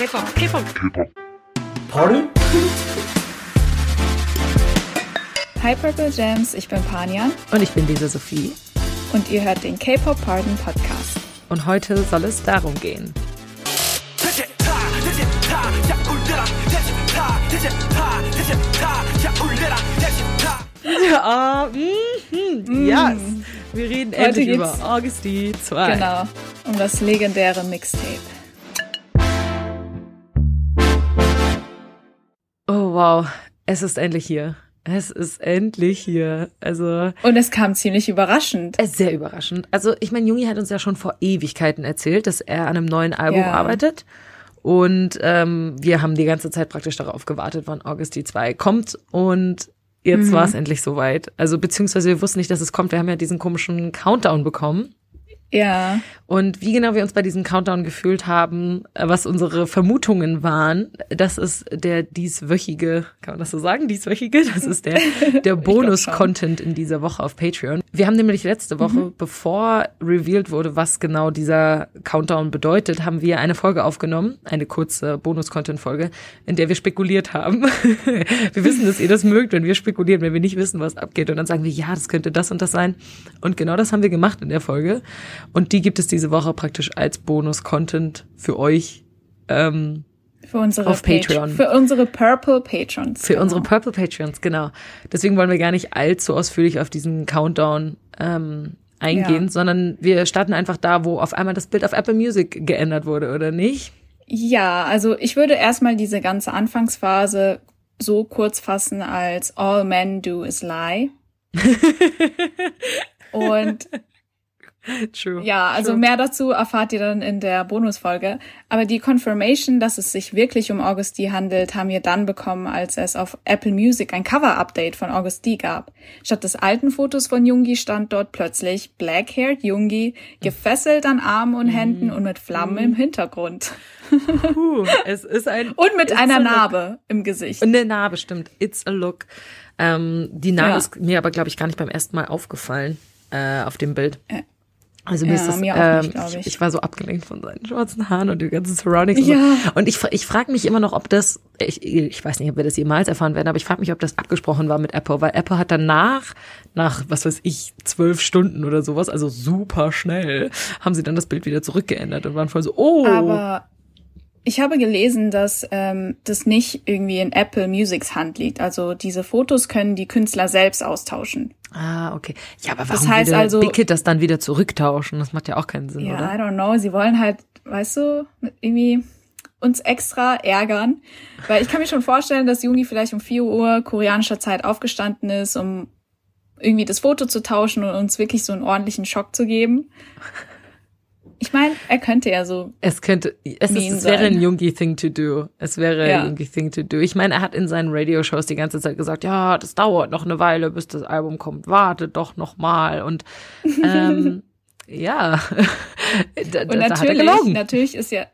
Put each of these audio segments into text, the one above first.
K-Pop, K-Pop. Party? Hi Purple Gems, ich bin Panian Und ich bin Lisa Sophie. und ihr hört den K-Pop Pardon Podcast. Und heute soll es darum gehen. Ja, mhm, yes. Wir reden Heute endlich über Augusty 2. Genau, um das legendäre Mixtape. Oh wow, es ist endlich hier. Es ist endlich hier. Also Und es kam ziemlich überraschend. Es ist sehr überraschend. Also, ich meine, Jungi hat uns ja schon vor Ewigkeiten erzählt, dass er an einem neuen Album Ja. arbeitet. Und ähm, wir haben die ganze Zeit praktisch darauf gewartet, wann August die 2 kommt. Und jetzt war es endlich soweit. Also, beziehungsweise wir wussten nicht, dass es kommt. Wir haben ja diesen komischen Countdown bekommen. Ja, Und wie genau wir uns bei diesem Countdown gefühlt haben, äh, was unsere Vermutungen waren, das ist der dieswöchige, kann man das so sagen, dieswöchige, das ist der, der Bonus-Content in dieser Woche auf Patreon. Wir haben nämlich letzte Woche, bevor revealed wurde, was genau dieser Countdown bedeutet, haben wir eine Folge aufgenommen, eine kurze Bonus-Content-Folge, in der wir spekuliert haben. wir wissen, dass ihr das mögt, wenn wir spekulieren, wenn wir nicht wissen, was abgeht. Und dann sagen wir, ja, das könnte das und das sein. Und genau das haben wir gemacht in der Folge. Und die gibt es diese Woche praktisch als Bonus-Content für euch, ähm, für unsere Auf Patreon. Für unsere Purple Patrons. für genau. unsere Purple Patreons, genau. Deswegen wollen wir gar nicht allzu ausführlich auf diesen Countdown ähm, eingehen, Ja. sondern wir starten einfach da, wo auf einmal das Bild auf Apple Music geändert wurde, oder nicht? Ja, also ich würde erstmal diese ganze Anfangsphase so kurz fassen als All Men Do Is Lie. Und True. Ja, also True. mehr dazu erfahrt ihr dann in der Bonusfolge. Aber die Confirmation, dass es sich wirklich um Augusti handelt, haben wir dann bekommen, als es auf Apple Music ein Cover-Update von Augusti gab. Statt des alten Fotos von Jungi stand dort plötzlich Black-Haired Jungi, gefesselt an Armen und Händen und mit Flammen im Hintergrund. Puh, es ist ein Und mit einer. Narbe im Gesicht. Und eine Narbe, stimmt. It's a look. Ähm, die Narbe Ja. ist mir aber, glaube ich, gar nicht beim ersten Mal aufgefallen äh, auf dem Bild. Äh, Also mir ja, ist das, mir ähm, nicht, glaub ich. ich war so abgelenkt von seinen schwarzen Haaren und den ganzen Surroundings. Ja. Und, so. und ich, ich frage mich immer noch, ob das, ich, ich weiß nicht, ob wir das jemals erfahren werden, aber ich frage mich, ob das abgesprochen war mit Apple, weil Apple hat danach, nach, was weiß ich, zwölf Stunden oder sowas, also super schnell, haben sie dann das Bild wieder zurückgeändert und waren voll so, oh. Aber ich habe gelesen, dass ähm, das nicht irgendwie in Apple Musics Hand liegt. Also diese Fotos können die Künstler selbst austauschen. Ah, okay. Ja, aber Das warum heißt würde also- Hit das dann wieder zurücktauschen? Das macht ja auch keinen Sinn, Ja, oder? I don't know. Sie wollen halt, weißt du, irgendwie uns extra ärgern. Weil ich kann mir schon vorstellen, dass Juni vielleicht um 4 Uhr koreanischer Zeit aufgestanden ist, um irgendwie das Foto zu tauschen und uns wirklich so einen ordentlichen Schock zu geben. Ich meine, er könnte ja so Es könnte, es, ist, es wäre ein Jungi Thing to do. Es wäre Ja. ein Jungi Thing to do. Ich meine, er hat in seinen Radioshows die ganze Zeit gesagt, ja, das dauert noch eine Weile, bis das Album kommt. Wartet doch noch mal. Und ähm, ja, da, Und da, natürlich, natürlich ist ja,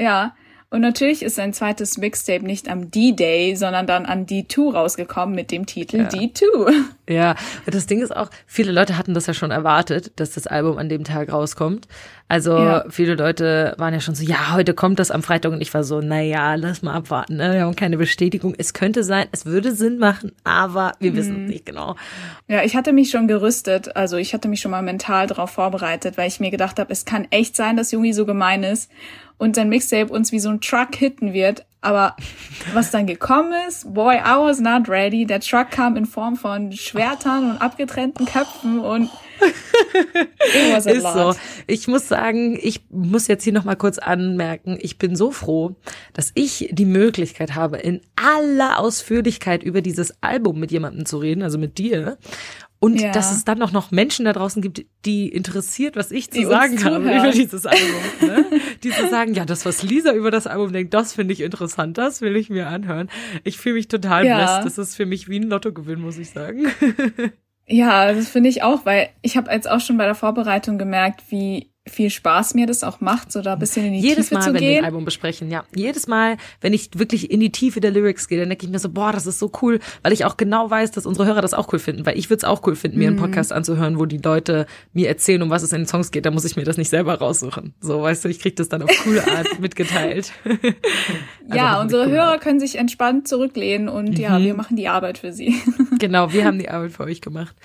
ja, und natürlich ist sein zweites Mixtape nicht am D-Day, sondern dann an D2 rausgekommen mit dem Titel D2. Ja, und das Ding ist auch, viele Leute hatten das ja schon erwartet, dass das Album an dem Tag rauskommt. Also Ja. viele Leute waren ja schon so, ja, heute kommt das am Freitag und ich war so, na ja, lass mal abwarten. Ne? Wir haben keine Bestätigung. Es könnte sein, es würde Sinn machen, aber wir wissen Mhm. es nicht genau. Ja, ich hatte mich schon gerüstet, also ich hatte mich schon mal mental darauf vorbereitet, weil ich mir gedacht habe, es kann echt sein, dass Juni so gemein ist und sein Mixtape uns wie so ein Truck hitten wird. Aber was dann gekommen ist, boy, I was not ready. Der Truck kam in Form von Schwertern und abgetrennten Köpfen und it was a Ist so. lot. Ich muss sagen, ich muss jetzt hier noch mal kurz anmerken, ich bin so froh, dass ich die Möglichkeit habe, in aller Ausführlichkeit über dieses Album mit jemandem zu reden, also mit dir. Und Ja. dass es dann noch, noch Menschen da draußen gibt, die interessiert, was ich zu Die sagen habe über dieses Album. Ne? Die zu sagen, ja, das, was Lisa über das Album denkt, das finde ich interessant, das will ich mir anhören. Ich fühle mich total Ja. blessed. Das ist für mich wie ein Lottogewinn, muss ich sagen. Ja, das finde ich auch, weil ich habe jetzt auch schon bei der Vorbereitung gemerkt, wie viel Spaß mir das auch macht, so da ein bisschen in die Jedes Tiefe Mal, zu wenn wir ein gehen. Album besprechen, ja. Jedes Mal, wenn ich wirklich in die Tiefe der Lyrics gehe, dann denke ich mir so, boah, das ist so cool, weil ich auch genau weiß, dass unsere Hörer das auch cool finden, weil ich würde es auch cool finden, mir Mhm. einen Podcast anzuhören, wo die Leute mir erzählen, um was es in den Songs geht, da muss ich mir das nicht selber raussuchen. So, weißt du, ich krieg das dann auf coole Art mitgeteilt. ja, Einfach unsere cool. Hörer können sich entspannt zurücklehnen und ja, Mhm. wir machen die Arbeit für sie. Genau, wir haben die Arbeit für euch gemacht.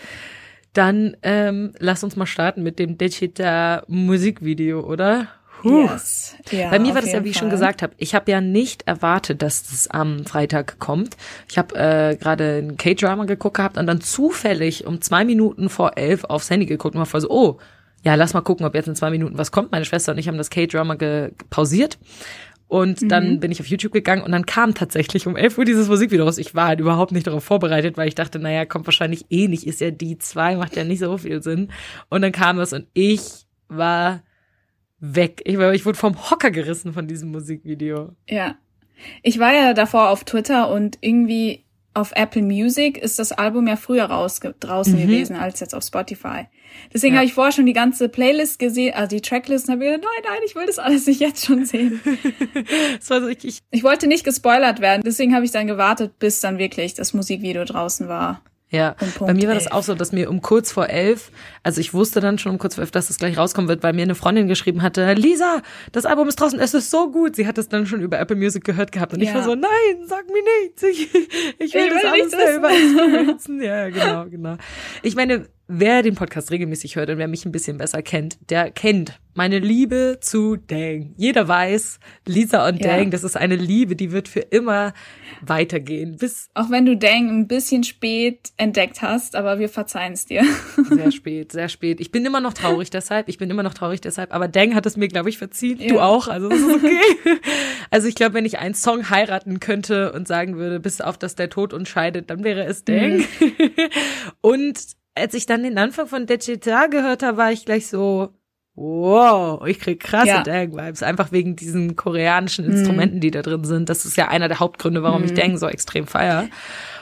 Dann ähm, lass uns mal starten mit dem Dechita Musikvideo, oder? Huh. Yes. Ja, Bei mir war das ja, wie ich schon gesagt habe, ich habe ja nicht erwartet, dass es am Freitag kommt. Ich habe äh, gerade ein K-Drama geguckt gehabt und dann zufällig um zwei Minuten vor elf aufs Handy geguckt und war voll so, oh, ja, lass mal gucken, ob jetzt in zwei Minuten was kommt. Meine Schwester und ich haben das K-Drama pausiert. Und dann Mhm. bin ich auf YouTube gegangen und dann kam tatsächlich um 11 Uhr dieses Musikvideo raus. Ich war halt überhaupt nicht darauf vorbereitet, weil ich dachte, naja, kommt wahrscheinlich eh nicht, ist ja die zwei, macht ja nicht so viel Sinn. Und dann kam es und ich war weg. Ich, war, ich wurde vom Hocker gerissen von diesem Musikvideo. Ja. Ich war ja davor auf Twitter und irgendwie auf Apple Music ist das Album ja früher raus, draußen Mhm. gewesen als jetzt auf Spotify. Deswegen Ja. habe ich vorher schon die ganze Playlist gesehen, also die Tracklist und habe gedacht, nein, nein, ich will das alles nicht jetzt schon sehen. So, ich, ich Ich wollte nicht gespoilert werden, deswegen habe ich dann gewartet, bis dann wirklich das Musikvideo draußen war. Ja, bei mir war das auch so, dass mir um kurz vor elf, also ich wusste dann schon um kurz vor elf, dass es gleich rauskommen wird, weil mir eine Freundin geschrieben hatte, Lisa, das Album ist draußen, es ist so gut. Sie hat es dann schon über Apple Music gehört gehabt und ich Ja. war so, nein, sag mir nichts. Ich, ich will Ich das will alles selber. Ja, genau, genau. Ich meine, wer den Podcast regelmäßig hört und wer mich ein bisschen besser kennt, der kennt meine Liebe zu Dang. Jeder weiß, Lisa und Ja. Dang, das ist eine Liebe, die wird für immer weitergehen, bis Auch wenn du Dang ein bisschen spät entdeckt hast, aber wir verzeihen es dir. Sehr spät, sehr spät. Ich bin immer noch traurig deshalb. Ich bin immer noch traurig deshalb. Aber Dang hat es mir, glaube ich, verziehen. Du Ja. auch. Also das ist okay. also ich glaube, wenn ich einen Song heiraten könnte und sagen würde, bis auf dass der Tod uns scheidet, dann wäre es Dang. und als ich dann den Anfang von Dechita gehört habe, war ich gleich so, wow, ich krieg krasse Ja. Dang-Vibes. Einfach wegen diesen koreanischen Instrumenten, die da drin sind. Das ist ja einer der Hauptgründe, warum ich Dang so extrem feier.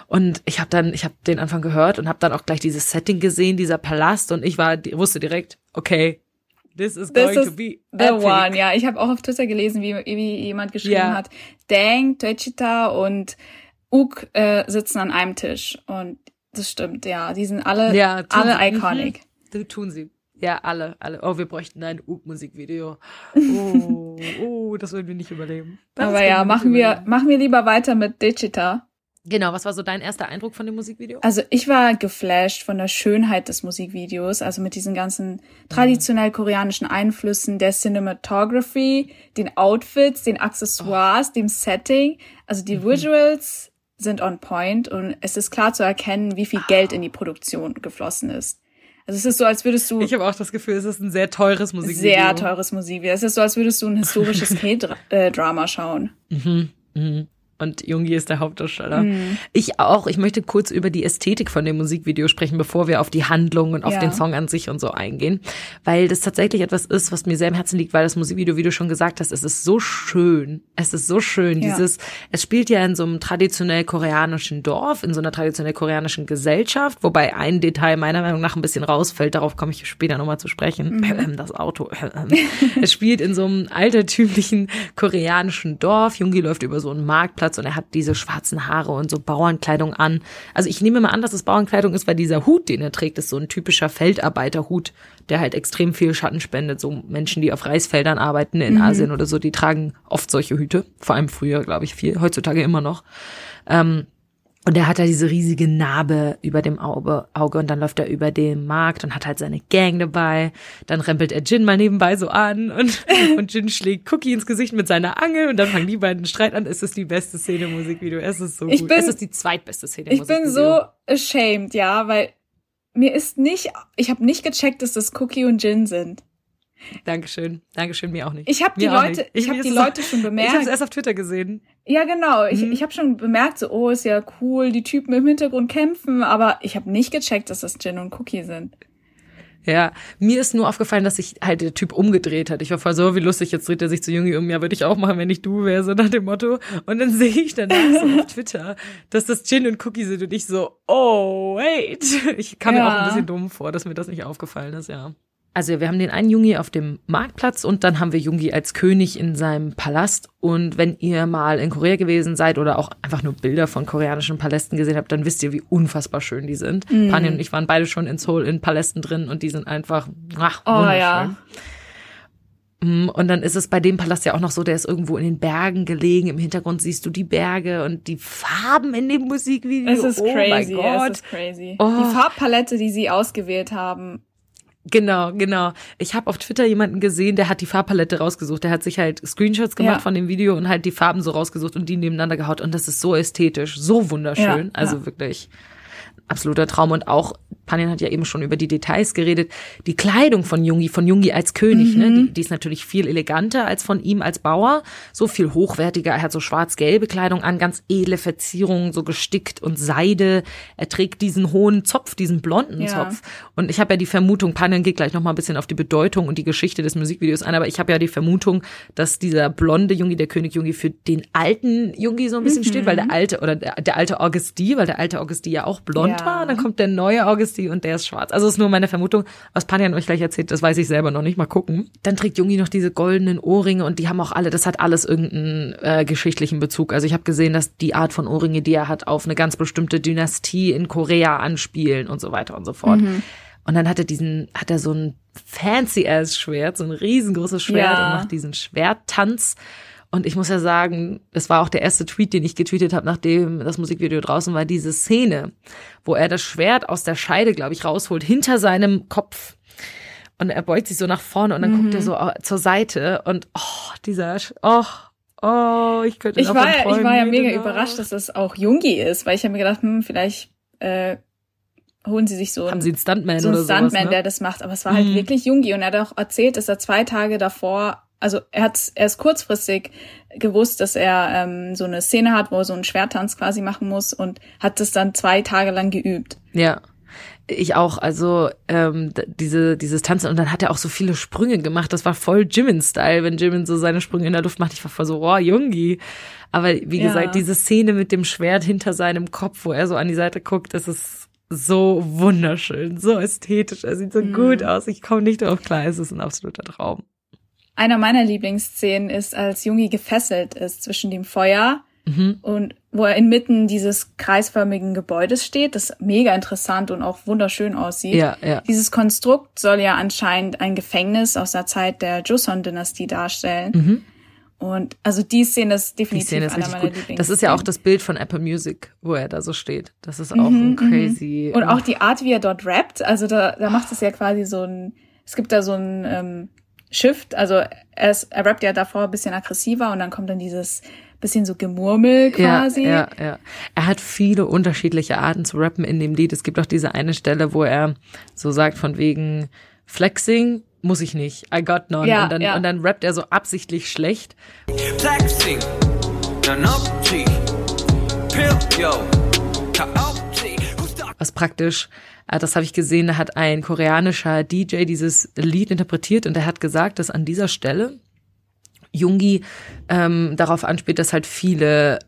Und ich habe dann, ich habe den Anfang gehört und habe dann auch gleich dieses Setting gesehen, dieser Palast und ich war, wusste direkt, okay, this is This going is to be The epic. One, ja. Ich habe auch auf Twitter gelesen, wie, wie jemand geschrieben Ja. hat, Dang, Toichita und Uk äh, sitzen an einem Tisch. Und das stimmt, ja. Die sind alle, Ja, alle sie. iconic. Mhm. Tun sie. Ja, alle, alle. Oh, wir bräuchten ein Uk-Musikvideo. Oh, oh, das würden wir nicht überleben. Das Aber ja, nicht machen wir, überleben. machen wir lieber weiter mit Digital. Genau, was war so dein erster Eindruck von dem Musikvideo? Also ich war geflasht von der Schönheit des Musikvideos, also mit diesen ganzen traditionell koreanischen Einflüssen, der Cinematography, den Outfits, den Accessoires, dem Setting. Also die Visuals sind on point und es ist klar zu erkennen, wie viel Geld in die Produktion geflossen ist. Also es ist so, als würdest du Ich habe auch das Gefühl, es ist ein sehr teures Musikvideo. sehr teures Musikvideo. Es ist so, als würdest du ein historisches K-Drama schauen. Mhm. Und Jungi ist der Hauptdarsteller. Mhm. Ich auch. Ich möchte kurz über die Ästhetik von dem Musikvideo sprechen, bevor wir auf die Handlung und auf Ja. den Song an sich und so eingehen. Weil das tatsächlich etwas ist, was mir sehr im Herzen liegt, weil das Musikvideo, wie du schon gesagt hast, es ist so schön. Es ist so schön. Ja. Dieses, es spielt ja in so einem traditionell koreanischen Dorf, in so einer traditionell koreanischen Gesellschaft, wobei ein Detail meiner Meinung nach ein bisschen rausfällt. Darauf komme ich später nochmal zu sprechen. Mhm. Das Auto. es spielt in so einem altertümlichen koreanischen Dorf. Jungi läuft über so einen Marktplatz und er hat diese schwarzen Haare und so Bauernkleidung an. Also ich nehme mal an, dass es Bauernkleidung ist, weil dieser Hut, den er trägt, ist so ein typischer Feldarbeiterhut, der halt extrem viel Schatten spendet. So Menschen, die auf Reisfeldern arbeiten in Asien oder so, die tragen oft solche Hüte. Vor allem früher, glaube ich, viel. Heutzutage immer noch. Ähm, und er hat da diese riesige Narbe über dem Auge, Auge und dann läuft er über den Markt und hat halt seine Gang dabei. Dann rempelt er Jin mal nebenbei so an und, und Jin schlägt Cookie ins Gesicht mit seiner Angel und dann fangen die beiden Streit an. Es ist die beste Szene im Musikvideo. Es ist so Ich gut. bin- es ist die zweitbeste Szene im Ich bin so ashamed, ja, weil mir ist nicht, ich habe nicht gecheckt, dass das Cookie und Jin sind. Dankeschön. Dankeschön, mir auch nicht. Ich habe die Leute, nicht. ich, habe die Leute schon Ich habe bemerkt. es erst auf Twitter gesehen. Ja, genau. Ich, Mhm. ich habe schon bemerkt, so, oh, ist ja cool, die Typen im Hintergrund kämpfen, aber ich habe nicht gecheckt, dass das Jin und Cookie sind. Ja, mir ist nur aufgefallen, dass sich halt der Typ umgedreht hat. Ich war voll so, wie lustig, jetzt dreht er sich zu Jungi um. Ja, würde ich auch machen, wenn ich du wäre, so nach dem Motto. Und dann sehe ich danach so auf Twitter, dass das Gin und Cookie sind und ich so, oh, wait. Ich kam mir Ja. auch ein bisschen dumm vor, dass mir das nicht aufgefallen ist, ja. Also wir haben den einen Jungi auf dem Marktplatz und dann haben wir Jungi als König in seinem Palast. Und wenn ihr mal in Korea gewesen seid oder auch einfach nur Bilder von koreanischen Palästen gesehen habt, dann wisst ihr, wie unfassbar schön die sind. Mm. Pani und ich waren beide schon in Seoul in Palästen drin und die sind einfach ach, oh, wunderschön. Ja. Mm, und dann ist es bei dem Palast ja auch noch so, der ist irgendwo in den Bergen gelegen. Im Hintergrund siehst du die Berge und die Farben in dem Musikvideo. Es ist oh crazy, es ist crazy. Oh. Die Farbpalette, die sie ausgewählt haben, Genau, genau. Ich habe auf Twitter jemanden gesehen, der hat die Farbpalette rausgesucht. Der hat sich halt Screenshots gemacht ja. von dem Video und halt die Farben so rausgesucht und die nebeneinander gehaut. Und das ist so ästhetisch, so wunderschön. Ja, also ja. wirklich absoluter Traum. Und auch Panin hat ja eben schon über die Details geredet. Die Kleidung von Jungi, von Jungi als König, ne, mhm. ne, die, die, ist natürlich viel eleganter als von ihm als Bauer, so viel hochwertiger. Er hat so schwarz-gelbe Kleidung an, ganz edle Verzierungen, so gestickt und Seide. Er trägt diesen hohen Zopf, diesen blonden ja. Zopf. Und ich habe ja die Vermutung, Panin geht gleich noch mal ein bisschen auf die Bedeutung und die Geschichte des Musikvideos ein, aber ich habe ja die Vermutung, dass dieser blonde Jungi, der König Jungi, für den alten Jungi so ein bisschen mhm. steht, weil der alte oder der, der alte Augusti, weil der alte Augusti ja auch blond ja. war. Und dann kommt der neue Augusti sie und der ist schwarz. Also ist nur meine Vermutung. Was Panjan euch gleich erzählt, das weiß ich selber noch nicht. Mal gucken. Dann trägt Jungi noch diese goldenen Ohrringe und die haben auch alle, das hat alles irgendeinen äh, geschichtlichen Bezug. Also ich habe gesehen, dass die Art von Ohrringe, die er hat, auf eine ganz bestimmte Dynastie in Korea anspielen und so weiter und so fort. Mhm. Und dann hat er diesen, hat er so ein fancy ass Schwert, so ein riesengroßes Schwert ja. und macht diesen Schwerttanz. Und ich muss ja sagen, es war auch der erste Tweet, den ich getweetet habe, nachdem das Musikvideo draußen war, diese Szene, wo er das Schwert aus der Scheide, glaube ich, rausholt, hinter seinem Kopf. Und er beugt sich so nach vorne und dann mhm. guckt er so äh, zur Seite und oh, dieser, oh, oh, ich könnte ich war, ja, ich war ja mega überrascht, dass das auch Jungi ist, weil ich habe mir gedacht, hm, vielleicht äh, holen sie sich so Haben sie einen Stuntman so einen oder Stuntman, sowas, ne? der das macht. Aber es war halt mhm. wirklich Jungi und er hat auch erzählt, dass er zwei Tage davor also er hat erst kurzfristig gewusst, dass er ähm, so eine Szene hat, wo er so einen Schwertanz quasi machen muss und hat das dann zwei Tage lang geübt. Ja. Ich auch, also ähm, diese dieses Tanzen und dann hat er auch so viele Sprünge gemacht. Das war voll Jimin-Style, wenn Jimin so seine Sprünge in der Luft macht. Ich war voll so, oh, Jungi. Aber wie ja. gesagt, diese Szene mit dem Schwert hinter seinem Kopf, wo er so an die Seite guckt, das ist so wunderschön, so ästhetisch. Er sieht so mhm. gut aus. Ich komme nicht darauf klar. Es ist ein absoluter Traum. Einer meiner Lieblingsszenen ist, als Jungi gefesselt ist zwischen dem Feuer mhm. und wo er inmitten dieses kreisförmigen Gebäudes steht, das mega interessant und auch wunderschön aussieht. Ja, ja. Dieses Konstrukt soll ja anscheinend ein Gefängnis aus der Zeit der Joseon-Dynastie darstellen. Mhm. Und also die Szene ist definitiv die Szene ist einer meiner gut. Das ist ja auch das Bild von Apple Music, wo er da so steht. Das ist auch mhm, ein mhm. crazy. Und auch die Art, wie er dort rappt, also da, da macht es ja quasi so ein, es gibt da so ein ähm, Shift, also er, ist, er rappt ja davor ein bisschen aggressiver und dann kommt dann dieses bisschen so Gemurmel quasi. Ja, ja, ja. Er hat viele unterschiedliche Arten zu rappen in dem Lied. Es gibt auch diese eine Stelle, wo er so sagt von wegen Flexing muss ich nicht. I got none. Ja, und, dann, ja. und dann rappt er so absichtlich schlecht. Flexing, was praktisch das habe ich gesehen, da hat ein koreanischer DJ dieses Lied interpretiert und er hat gesagt, dass an dieser Stelle Jungi ähm, darauf anspielt, dass halt viele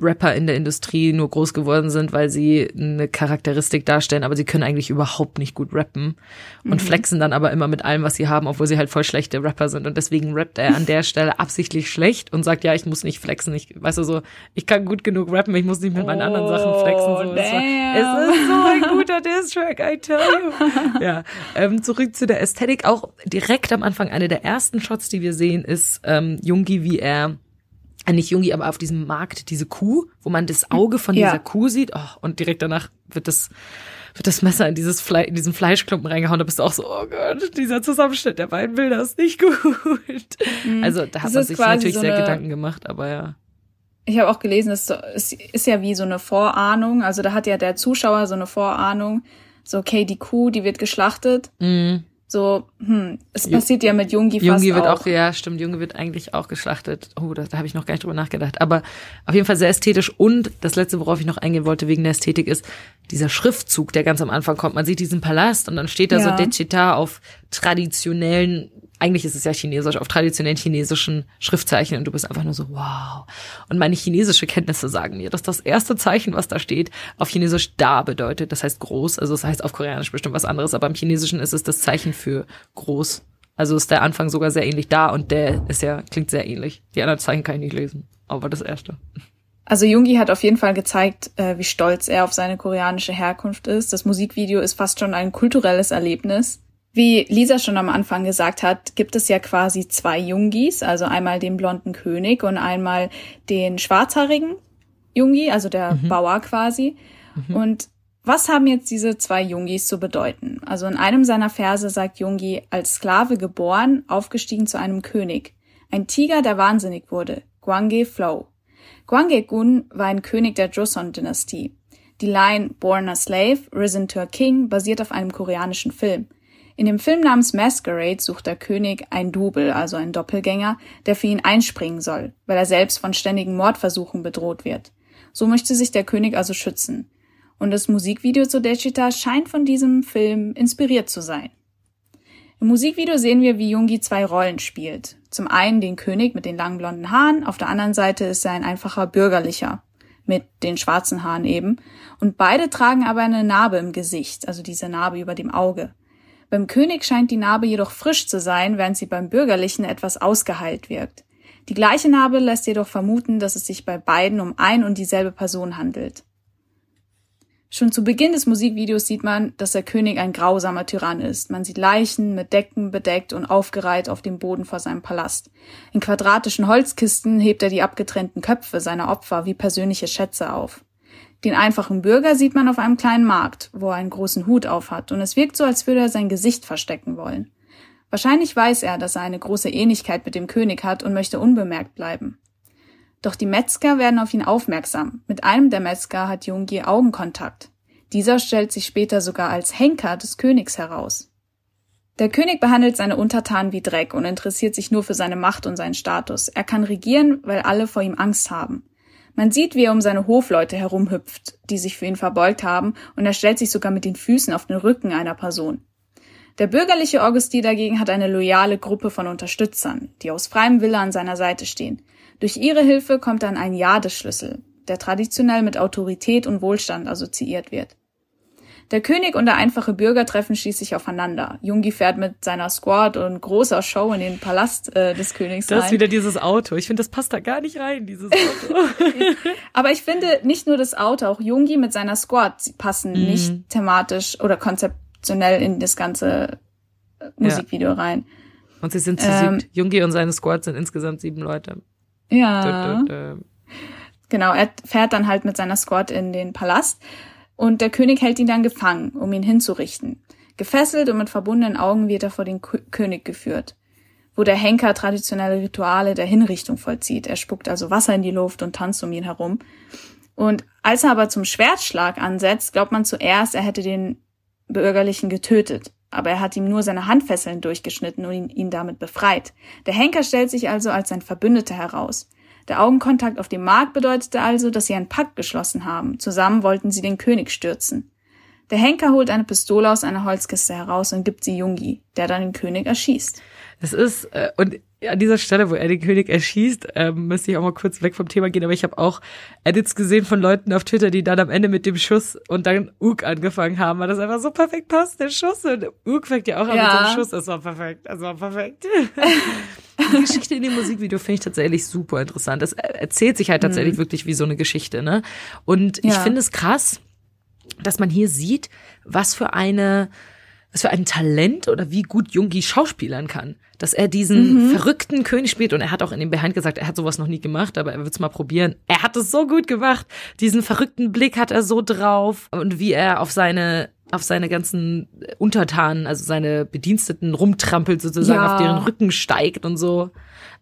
Rapper in der Industrie nur groß geworden sind, weil sie eine Charakteristik darstellen, aber sie können eigentlich überhaupt nicht gut rappen und mhm. flexen dann aber immer mit allem, was sie haben, obwohl sie halt voll schlechte Rapper sind und deswegen rappt er an der Stelle absichtlich schlecht und sagt, ja, ich muss nicht flexen, ich weißt du so, ich kann gut genug rappen, ich muss nicht mit meinen oh, anderen Sachen flexen. So, es ist so ein guter Diss-Track, I tell you. ja, ähm, zurück zu der Ästhetik, auch direkt am Anfang, eine der ersten Shots, die wir sehen, ist ähm, Jungi, wie er nicht Jungi, aber auf diesem Markt diese Kuh, wo man das Auge von ja. dieser Kuh sieht. Oh, und direkt danach wird das wird das Messer in dieses Fle in diesen Fleischklumpen reingehauen. Da bist du auch so, oh Gott, dieser Zusammenschnitt der beiden Bilder ist nicht gut. Mhm. Also da hat man sich natürlich so sehr Gedanken gemacht, aber ja. Ich habe auch gelesen, es ist ja wie so eine Vorahnung. Also da hat ja der Zuschauer so eine Vorahnung. So, okay, die Kuh, die wird geschlachtet. Mhm so, hm, es passiert ja mit Jungi fast Jungi wird auch. auch, ja, stimmt, Jungi wird eigentlich auch geschlachtet. Oh, da, da habe ich noch gar nicht drüber nachgedacht. Aber auf jeden Fall sehr ästhetisch. Und das letzte, worauf ich noch eingehen wollte wegen der Ästhetik, ist dieser Schriftzug, der ganz am Anfang kommt. Man sieht diesen Palast und dann steht da ja. so Dechita auf traditionellen eigentlich ist es ja chinesisch, auf traditionellen chinesischen Schriftzeichen und du bist einfach nur so, wow. Und meine chinesische Kenntnisse sagen mir, dass das erste Zeichen, was da steht, auf Chinesisch da bedeutet. Das heißt groß, also das heißt auf Koreanisch bestimmt was anderes, aber im Chinesischen ist es das Zeichen für groß. Also ist der Anfang sogar sehr ähnlich da und der ist ja, klingt sehr ähnlich. Die anderen Zeichen kann ich nicht lesen, aber das erste. Also Jungi hat auf jeden Fall gezeigt, äh, wie stolz er auf seine koreanische Herkunft ist. Das Musikvideo ist fast schon ein kulturelles Erlebnis. Wie Lisa schon am Anfang gesagt hat, gibt es ja quasi zwei Jungis, also einmal den blonden König und einmal den schwarzhaarigen Jungi, also der mhm. Bauer quasi. Mhm. Und was haben jetzt diese zwei Jungis zu bedeuten? Also in einem seiner Verse sagt Jungi, als Sklave geboren, aufgestiegen zu einem König. Ein Tiger, der wahnsinnig wurde. Gwange Flow. Gwange Gun war ein König der Joseon-Dynastie. Die Line Born a Slave, Risen to a King basiert auf einem koreanischen Film. In dem Film namens Masquerade sucht der König ein Double, also ein Doppelgänger, der für ihn einspringen soll, weil er selbst von ständigen Mordversuchen bedroht wird. So möchte sich der König also schützen. Und das Musikvideo zu Dechita scheint von diesem Film inspiriert zu sein. Im Musikvideo sehen wir, wie Jungi zwei Rollen spielt. Zum einen den König mit den langen blonden Haaren, auf der anderen Seite ist er ein einfacher Bürgerlicher mit den schwarzen Haaren eben. Und beide tragen aber eine Narbe im Gesicht, also diese Narbe über dem Auge. Beim König scheint die Narbe jedoch frisch zu sein, während sie beim Bürgerlichen etwas ausgeheilt wirkt. Die gleiche Narbe lässt jedoch vermuten, dass es sich bei beiden um ein und dieselbe Person handelt. Schon zu Beginn des Musikvideos sieht man, dass der König ein grausamer Tyrann ist. Man sieht Leichen mit Decken bedeckt und aufgereiht auf dem Boden vor seinem Palast. In quadratischen Holzkisten hebt er die abgetrennten Köpfe seiner Opfer wie persönliche Schätze auf. Den einfachen Bürger sieht man auf einem kleinen Markt, wo er einen großen Hut aufhat, und es wirkt so, als würde er sein Gesicht verstecken wollen. Wahrscheinlich weiß er, dass er eine große Ähnlichkeit mit dem König hat und möchte unbemerkt bleiben. Doch die Metzger werden auf ihn aufmerksam. Mit einem der Metzger hat Jungi Augenkontakt. Dieser stellt sich später sogar als Henker des Königs heraus. Der König behandelt seine Untertanen wie Dreck und interessiert sich nur für seine Macht und seinen Status. Er kann regieren, weil alle vor ihm Angst haben. Man sieht, wie er um seine Hofleute herumhüpft, die sich für ihn verbeugt haben, und er stellt sich sogar mit den Füßen auf den Rücken einer Person. Der bürgerliche Augusti dagegen hat eine loyale Gruppe von Unterstützern, die aus freiem Wille an seiner Seite stehen. Durch ihre Hilfe kommt dann ein Jadesschlüssel, der traditionell mit Autorität und Wohlstand assoziiert wird. Der König und der einfache Bürger treffen schließlich aufeinander. Jungi fährt mit seiner Squad und großer Show in den Palast äh, des Königs Das ist wieder dieses Auto. Ich finde, das passt da gar nicht rein, dieses Auto. Aber ich finde, nicht nur das Auto, auch Jungi mit seiner Squad passen mhm. nicht thematisch oder konzeptionell in das ganze äh, Musikvideo ja. rein. Und sie sind zu ähm, siebt. Jungi und seine Squad sind insgesamt sieben Leute. Ja. Dut, dut, dut. Genau, er fährt dann halt mit seiner Squad in den Palast und der König hält ihn dann gefangen, um ihn hinzurichten. Gefesselt und mit verbundenen Augen wird er vor den K König geführt, wo der Henker traditionelle Rituale der Hinrichtung vollzieht. Er spuckt also Wasser in die Luft und tanzt um ihn herum. Und als er aber zum Schwertschlag ansetzt, glaubt man zuerst, er hätte den Bürgerlichen getötet. Aber er hat ihm nur seine Handfesseln durchgeschnitten und ihn, ihn damit befreit. Der Henker stellt sich also als sein Verbündeter heraus. Der Augenkontakt auf dem Markt bedeutete also, dass sie einen Pakt geschlossen haben. Zusammen wollten sie den König stürzen. Der Henker holt eine Pistole aus einer Holzkiste heraus und gibt sie Jungi, der dann den König erschießt. Das ist, äh, und an dieser Stelle, wo er den König erschießt, ähm, müsste ich auch mal kurz weg vom Thema gehen, aber ich habe auch Edits gesehen von Leuten auf Twitter, die dann am Ende mit dem Schuss und dann Ug angefangen haben, weil das einfach so perfekt passt, der Schuss. Und Ug fängt ja auch an ja. mit einem Schuss. Das war perfekt, das war perfekt. Die Geschichte in dem Musikvideo finde ich tatsächlich super interessant. Das erzählt sich halt tatsächlich mhm. wirklich wie so eine Geschichte, ne? Und ich finde es krass, dass man hier sieht, was für eine was für ein Talent oder wie gut Jungi schauspielern kann. Dass er diesen mhm. verrückten König spielt und er hat auch in dem Behind gesagt, er hat sowas noch nie gemacht, aber er wird es mal probieren. Er hat es so gut gemacht. Diesen verrückten Blick hat er so drauf und wie er auf seine auf seine ganzen Untertanen, also seine Bediensteten rumtrampelt sozusagen, ja. auf deren Rücken steigt und so.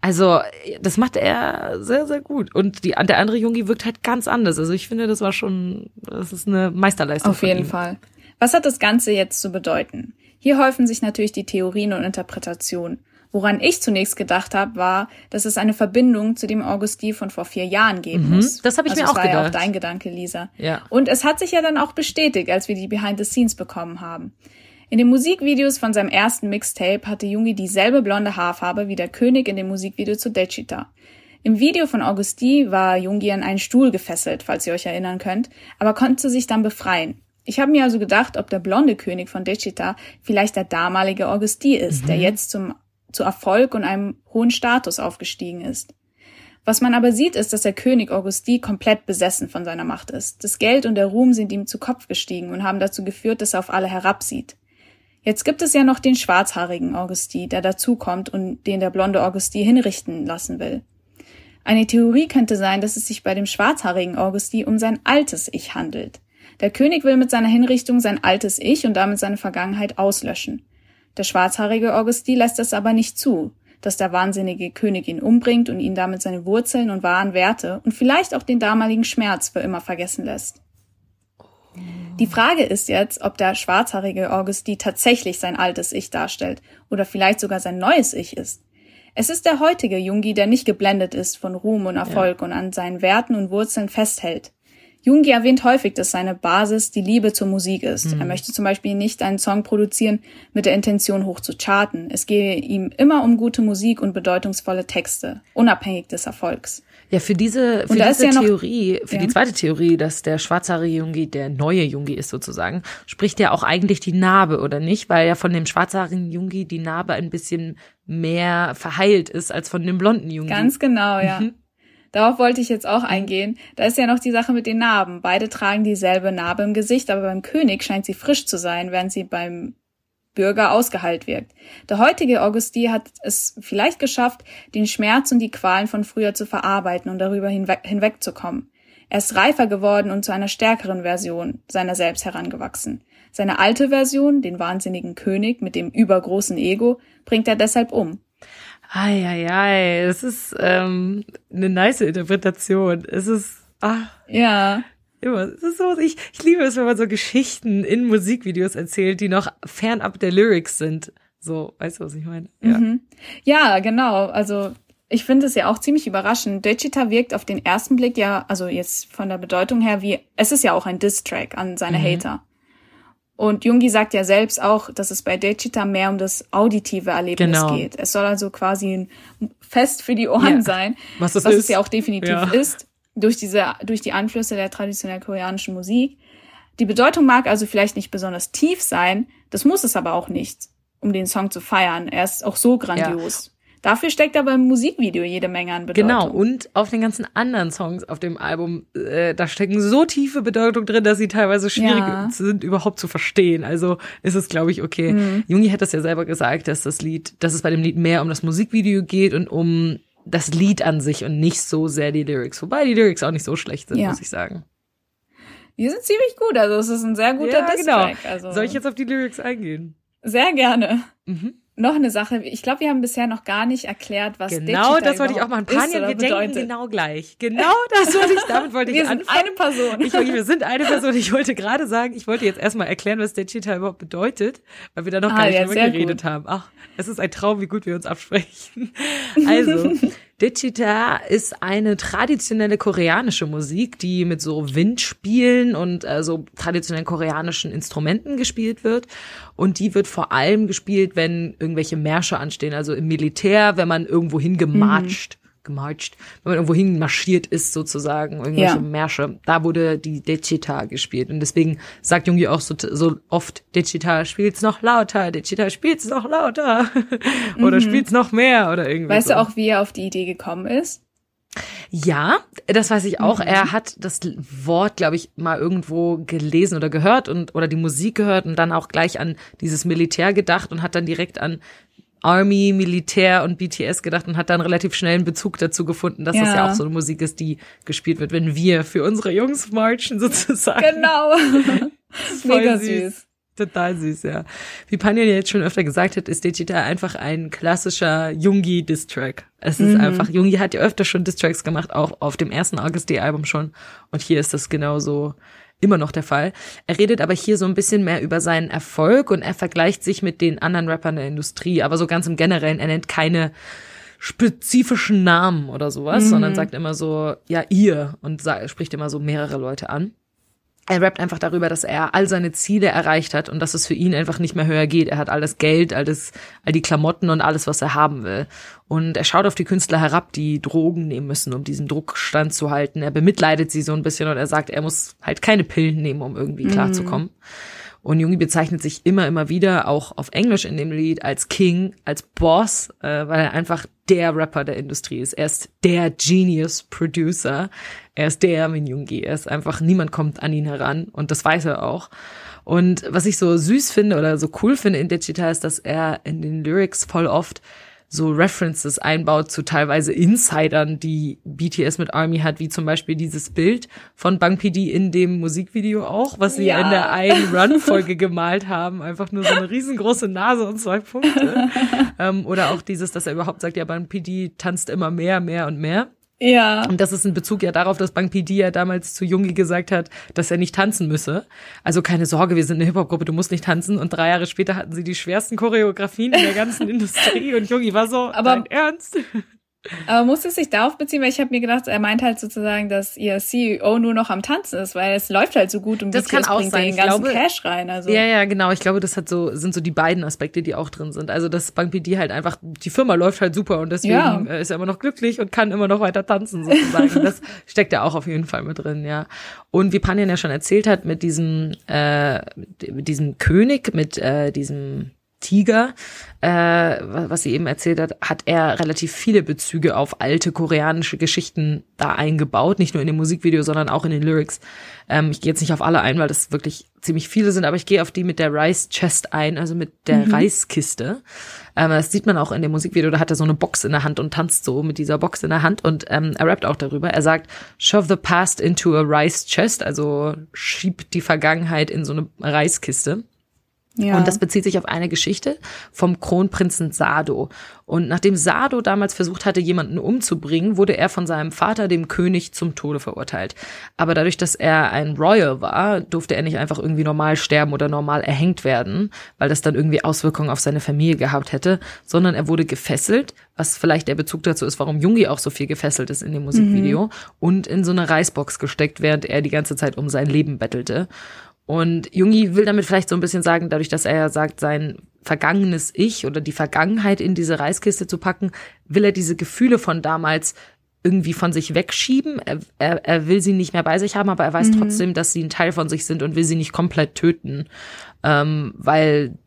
Also, das macht er sehr, sehr gut. Und die, der andere Jungi wirkt halt ganz anders. Also ich finde, das war schon, das ist eine Meisterleistung. Auf jeden ihm. Fall. Was hat das Ganze jetzt zu bedeuten? Hier häufen sich natürlich die Theorien und Interpretationen. Woran ich zunächst gedacht habe, war, dass es eine Verbindung zu dem Augusti von vor vier Jahren geben mhm, muss. Das habe ich also mir auch war gedacht. Ja auch dein Gedanke, Lisa. Ja. Und es hat sich ja dann auch bestätigt, als wir die Behind the Scenes bekommen haben. In den Musikvideos von seinem ersten Mixtape hatte Jungi dieselbe blonde Haarfarbe wie der König in dem Musikvideo zu Dechita. Im Video von Augusti war Jungi an einen Stuhl gefesselt, falls ihr euch erinnern könnt, aber konnte sich dann befreien. Ich habe mir also gedacht, ob der blonde König von Dechita vielleicht der damalige Augusti ist, mhm. der jetzt zum, zu Erfolg und einem hohen Status aufgestiegen ist. Was man aber sieht, ist, dass der König Augusti komplett besessen von seiner Macht ist. Das Geld und der Ruhm sind ihm zu Kopf gestiegen und haben dazu geführt, dass er auf alle herabsieht. Jetzt gibt es ja noch den schwarzhaarigen Augusti, der dazukommt und den der blonde Augusti hinrichten lassen will. Eine Theorie könnte sein, dass es sich bei dem schwarzhaarigen Augusti um sein altes Ich handelt. Der König will mit seiner Hinrichtung sein altes Ich und damit seine Vergangenheit auslöschen. Der schwarzhaarige Augusti lässt das aber nicht zu, dass der wahnsinnige König ihn umbringt und ihn damit seine Wurzeln und wahren Werte und vielleicht auch den damaligen Schmerz für immer vergessen lässt. Die Frage ist jetzt, ob der schwarzhaarige Augusti tatsächlich sein altes Ich darstellt oder vielleicht sogar sein neues Ich ist. Es ist der heutige Jungi, der nicht geblendet ist von Ruhm und Erfolg ja. und an seinen Werten und Wurzeln festhält. Jungi erwähnt häufig, dass seine Basis die Liebe zur Musik ist. Mhm. Er möchte zum Beispiel nicht einen Song produzieren mit der Intention hoch zu charten. Es gehe ihm immer um gute Musik und bedeutungsvolle Texte, unabhängig des Erfolgs. Ja, für diese, für diese ja Theorie, noch, für ja. die zweite Theorie, dass der schwarzhaarige Jungi der neue Jungi ist sozusagen, spricht ja auch eigentlich die Narbe, oder nicht? Weil ja von dem schwarzhaarigen Jungi die Narbe ein bisschen mehr verheilt ist als von dem blonden Jungi. Ganz genau, ja. Mhm. Darauf wollte ich jetzt auch eingehen. Da ist ja noch die Sache mit den Narben. Beide tragen dieselbe Narbe im Gesicht, aber beim König scheint sie frisch zu sein, während sie beim Bürger ausgeheilt wirkt. Der heutige Augusti hat es vielleicht geschafft, den Schmerz und die Qualen von früher zu verarbeiten und darüber hinweg, hinwegzukommen. Er ist reifer geworden und zu einer stärkeren Version seiner selbst herangewachsen. Seine alte Version, den wahnsinnigen König mit dem übergroßen Ego, bringt er deshalb um. Eieiei, es ist ähm, eine nice Interpretation. Es ist, ah. Ja. Immer. Es ist so, ich, ich liebe es, wenn man so Geschichten in Musikvideos erzählt, die noch fernab der Lyrics sind. So, weißt du, was ich meine? Ja, mhm. ja genau. Also ich finde es ja auch ziemlich überraschend. Dechita wirkt auf den ersten Blick ja, also jetzt von der Bedeutung her, wie es ist ja auch ein Diss-Track an seine mhm. Hater. Und Jungi sagt ja selbst auch, dass es bei Dechita mehr um das auditive Erlebnis genau. geht. Es soll also quasi ein Fest für die Ohren ja. sein, was, das was es ja auch definitiv ja. ist, durch diese, durch die Einflüsse der traditionell koreanischen Musik. Die Bedeutung mag also vielleicht nicht besonders tief sein, das muss es aber auch nicht, um den Song zu feiern. Er ist auch so grandios. Ja. Dafür steckt aber im Musikvideo jede Menge an Bedeutung. Genau, und auf den ganzen anderen Songs auf dem Album, äh, da stecken so tiefe Bedeutung drin, dass sie teilweise schwierig ja. sind, überhaupt zu verstehen. Also ist es, glaube ich, okay. Mhm. Jungi hat das ja selber gesagt, dass das Lied, dass es bei dem Lied mehr um das Musikvideo geht und um das Lied an sich und nicht so sehr die Lyrics. Wobei die Lyrics auch nicht so schlecht sind, ja. muss ich sagen. Die sind ziemlich gut, also es ist ein sehr guter ja, genau. Also Soll ich jetzt auf die Lyrics eingehen? Sehr gerne. Mhm noch eine Sache. Ich glaube, wir haben bisher noch gar nicht erklärt, was Genau, das wollte ich auch machen. Panja, wir bedeutet. denken genau gleich. Genau das wollte ich, damit wollte wir ich anfangen. Wir sind eine Person. Ich, wir sind eine Person. Ich wollte gerade sagen, ich wollte jetzt erstmal erklären, was Dechita überhaupt bedeutet, weil wir da noch ah, gar nicht ja, drüber geredet gut. haben. Ach, es ist ein Traum, wie gut wir uns absprechen. Also, Dichita ist eine traditionelle koreanische Musik, die mit so Windspielen und äh, so traditionellen koreanischen Instrumenten gespielt wird. Und die wird vor allem gespielt, wenn irgendwelche Märsche anstehen, also im Militär, wenn man irgendwo hingemarscht gemarcht, wenn man irgendwo hin marschiert ist sozusagen, irgendwelche ja. Märsche. Da wurde die Decita gespielt und deswegen sagt Jungi auch so, so oft, Decita spielt's noch lauter, Decita spielt's noch lauter oder mhm. spielt's noch mehr oder irgendwie Weißt so. du auch, wie er auf die Idee gekommen ist? Ja, das weiß ich auch. Mhm. Er hat das Wort, glaube ich, mal irgendwo gelesen oder gehört und oder die Musik gehört und dann auch gleich an dieses Militär gedacht und hat dann direkt an Army, Militär und BTS gedacht und hat dann relativ schnell einen Bezug dazu gefunden, dass ja. das ja auch so eine Musik ist, die gespielt wird, wenn wir für unsere Jungs marchen sozusagen. Genau. Mega süß. süß. Total süß, ja. Wie Panja jetzt schon öfter gesagt hat, ist Digita einfach ein klassischer Jungi-Distrack. Es ist mhm. einfach, Jungi hat ja öfter schon Distracks gemacht, auch auf dem ersten August Day-Album schon. Und hier ist das genauso immer noch der Fall. Er redet aber hier so ein bisschen mehr über seinen Erfolg und er vergleicht sich mit den anderen Rappern der Industrie, aber so ganz im Generellen, er nennt keine spezifischen Namen oder sowas, mhm. sondern sagt immer so, ja, ihr und spricht immer so mehrere Leute an. Er rappt einfach darüber, dass er all seine Ziele erreicht hat und dass es für ihn einfach nicht mehr höher geht. Er hat alles Geld, alles, all die Klamotten und alles, was er haben will. Und er schaut auf die Künstler herab, die Drogen nehmen müssen, um diesem Druck standzuhalten. Er bemitleidet sie so ein bisschen und er sagt, er muss halt keine Pillen nehmen, um irgendwie klarzukommen. Mhm. Und Jungi bezeichnet sich immer, immer wieder, auch auf Englisch in dem Lied, als King, als Boss, äh, weil er einfach der Rapper der Industrie ist. Er ist der Genius Producer. Er ist der Min Jungi. Er ist einfach, niemand kommt an ihn heran und das weiß er auch. Und was ich so süß finde oder so cool finde in Digital ist, dass er in den Lyrics voll oft so References einbaut zu teilweise Insidern, die BTS mit Army hat, wie zum Beispiel dieses Bild von Bang PD in dem Musikvideo auch, was sie ja. in der einen Run-Folge gemalt haben. Einfach nur so eine riesengroße Nase und zwei Punkte. ähm, oder auch dieses, dass er überhaupt sagt, ja, Bang PD tanzt immer mehr, mehr und mehr. Ja. Und das ist ein Bezug ja darauf, dass Bang PD ja damals zu Jungi gesagt hat, dass er nicht tanzen müsse. Also keine Sorge, wir sind eine Hip-Hop-Gruppe, du musst nicht tanzen. Und drei Jahre später hatten sie die schwersten Choreografien in der ganzen Industrie und Jungi war so, Aber Ernst? Aber muss es sich darauf beziehen, weil ich habe mir gedacht, er meint halt sozusagen, dass ihr CEO nur noch am Tanzen ist, weil es läuft halt so gut und das kann auch sein. den ganzen glaube, Cash rein. Also. Ja, ja, genau. Ich glaube, das hat so sind so die beiden Aspekte, die auch drin sind. Also dass Bank PD halt einfach die Firma läuft halt super und deswegen ja. Äh, ist er immer noch glücklich und kann immer noch weiter tanzen sozusagen. das steckt ja auch auf jeden Fall mit drin, ja. Und wie Panjan ja schon erzählt hat, mit diesem äh, mit diesem König, mit äh, diesem Tiger, äh, was sie eben erzählt hat, hat er relativ viele Bezüge auf alte koreanische Geschichten da eingebaut, nicht nur in dem Musikvideo, sondern auch in den Lyrics. Ähm, ich gehe jetzt nicht auf alle ein, weil das wirklich ziemlich viele sind, aber ich gehe auf die mit der Rice Chest ein, also mit der mhm. Reiskiste. Ähm, das sieht man auch in dem Musikvideo, da hat er so eine Box in der Hand und tanzt so mit dieser Box in der Hand und ähm, er rappt auch darüber. Er sagt, shove the past into a rice chest, also schieb die Vergangenheit in so eine Reiskiste. Ja. Und das bezieht sich auf eine Geschichte vom Kronprinzen Sado. Und nachdem Sado damals versucht hatte, jemanden umzubringen, wurde er von seinem Vater, dem König, zum Tode verurteilt. Aber dadurch, dass er ein Royal war, durfte er nicht einfach irgendwie normal sterben oder normal erhängt werden, weil das dann irgendwie Auswirkungen auf seine Familie gehabt hätte, sondern er wurde gefesselt, was vielleicht der Bezug dazu ist, warum Jungi auch so viel gefesselt ist in dem Musikvideo, mhm. und in so eine Reisbox gesteckt, während er die ganze Zeit um sein Leben bettelte. Und Jungi will damit vielleicht so ein bisschen sagen, dadurch, dass er ja sagt, sein vergangenes Ich oder die Vergangenheit in diese Reiskiste zu packen, will er diese Gefühle von damals irgendwie von sich wegschieben. Er, er, er will sie nicht mehr bei sich haben, aber er weiß mhm. trotzdem, dass sie ein Teil von sich sind und will sie nicht komplett töten, ähm, weil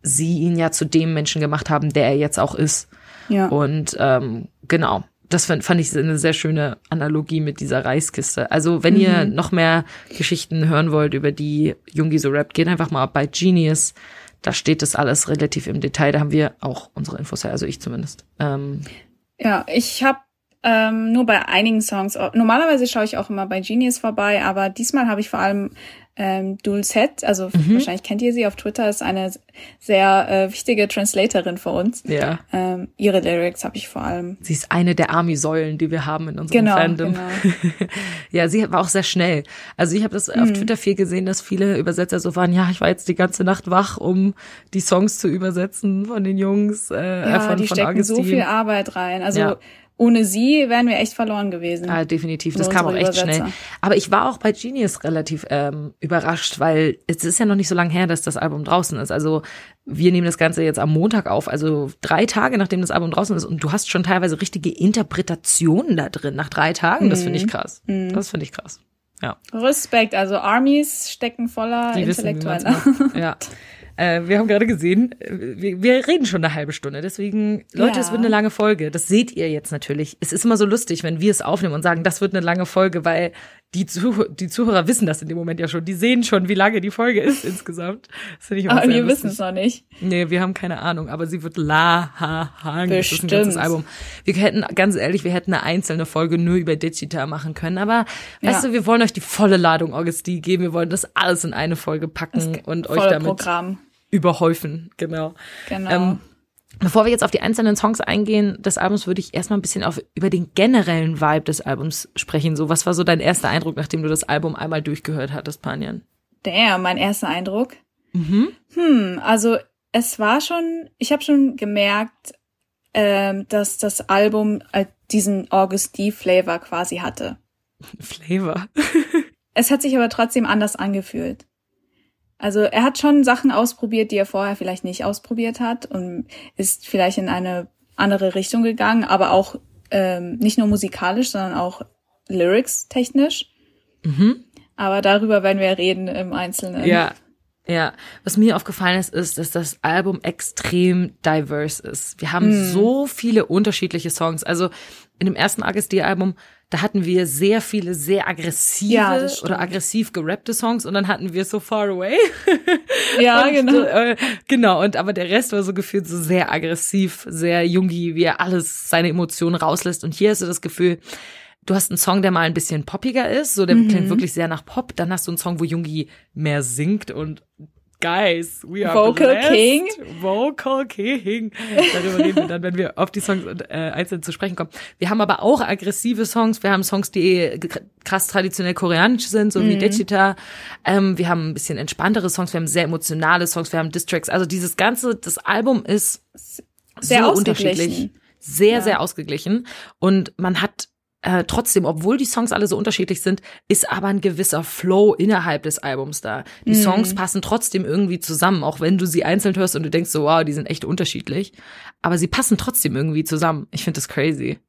sie ihn ja zu dem Menschen gemacht haben, der er jetzt auch ist. Ja. Und ähm, genau, das fand, fand ich eine sehr schöne Analogie mit dieser Reiskiste. Also, wenn mhm. ihr noch mehr Geschichten hören wollt, über die Jungi so rappt, geht einfach mal bei Genius. Da steht das alles relativ im Detail. Da haben wir auch unsere Infos her, also ich zumindest. Ähm, ja, ich habe ähm, nur bei einigen Songs. Normalerweise schaue ich auch immer bei Genius vorbei, aber diesmal habe ich vor allem ähm, Dulcet, also mhm. wahrscheinlich kennt ihr sie auf Twitter, ist eine sehr äh, wichtige Translatorin für uns. Ja. Ähm, ihre Lyrics habe ich vor allem. Sie ist eine der Army-Säulen, die wir haben in unserem genau, Fandom. Genau. ja, sie war auch sehr schnell. Also ich habe das mhm. auf Twitter viel gesehen, dass viele Übersetzer so waren, ja, ich war jetzt die ganze Nacht wach, um die Songs zu übersetzen von den Jungs. Äh, ja, von, die von stecken Augustin. so viel Arbeit rein. Also ja ohne sie wären wir echt verloren gewesen. Ah, definitiv. Das kam auch echt schnell. Aber ich war auch bei Genius relativ ähm, überrascht, weil es ist ja noch nicht so lange her, dass das Album draußen ist. Also wir nehmen das Ganze jetzt am Montag auf, also drei Tage nachdem das Album draußen ist. Und du hast schon teilweise richtige Interpretationen da drin nach drei Tagen. Das finde ich mhm. krass. Mhm. Das finde ich krass. Ja. Respekt. Also Armies stecken voller Die Intellektueller. Wissen, ja. Äh, wir haben gerade gesehen, äh, wir, wir, reden schon eine halbe Stunde. Deswegen, Leute, ja. es wird eine lange Folge. Das seht ihr jetzt natürlich. Es ist immer so lustig, wenn wir es aufnehmen und sagen, das wird eine lange Folge, weil die, Zuh die Zuhörer wissen das in dem Moment ja schon. Die sehen schon, wie lange die Folge ist insgesamt. Das finde ich immer Aber wir wissen es noch nicht. Nee, wir haben keine Ahnung. Aber sie wird la ha ha. Bestimmt. Das ist ein ganzes Album. Wir hätten, ganz ehrlich, wir hätten eine einzelne Folge nur über Digital machen können. Aber, ja. weißt du, wir wollen euch die volle Ladung Augustin geben. Wir wollen das alles in eine Folge packen und euch damit Programm. Überhäufen. Genau. Genau. Ähm, Bevor wir jetzt auf die einzelnen Songs eingehen des Albums, würde ich erstmal ein bisschen auf, über den generellen Vibe des Albums sprechen. So, was war so dein erster Eindruck, nachdem du das Album einmal durchgehört hattest, Panjan? Der, mein erster Eindruck. Mhm. Hm, also es war schon, ich habe schon gemerkt, ähm, dass das Album äh, diesen August D. Flavor quasi hatte. Flavor? es hat sich aber trotzdem anders angefühlt. Also er hat schon Sachen ausprobiert, die er vorher vielleicht nicht ausprobiert hat und ist vielleicht in eine andere Richtung gegangen, aber auch ähm, nicht nur musikalisch, sondern auch lyrics technisch. Mhm. Aber darüber werden wir reden im Einzelnen. Ja, ja. Was mir aufgefallen ist, ist, dass das Album extrem diverse ist. Wir haben so viele unterschiedliche Songs. Also in dem ersten AGSD-Album, da hatten wir sehr viele sehr aggressive Ja, oder aggressiv gerappte Songs und dann hatten wir So Far Away. Ja, und, genau. Äh, genau, und aber der Rest war so gefühlt so sehr aggressiv, sehr jungi, wie er alles seine Emotionen rauslässt. Und hier hast du das Gefühl, du hast einen Song, der mal ein bisschen poppiger ist, so der Mhm. klingt wirklich sehr nach Pop. Dann hast du einen Song, wo Jungi mehr singt und Guys, we are Vocal blessed. King. Vocal King. Darüber reden wir dann, wenn wir auf die Songs äh, einzeln zu sprechen kommen. Wir haben aber auch aggressive Songs. Wir haben Songs, die krass traditionell koreanisch sind, so wie Mhm. Dechita. Ähm, wir haben ein bisschen entspanntere Songs. Wir haben sehr emotionale Songs. Wir haben Distracks. Also dieses ganze, das Album ist Sehr so unterschiedlich. Sehr, Ja. sehr ausgeglichen. Und man hat äh, trotzdem, obwohl die Songs alle so unterschiedlich sind, ist aber ein gewisser Flow innerhalb des Albums da. Die Mhm. Songs passen trotzdem irgendwie zusammen, auch wenn du sie einzeln hörst und du denkst so, wow, die sind echt unterschiedlich. Aber sie passen trotzdem irgendwie zusammen. Ich finde das crazy.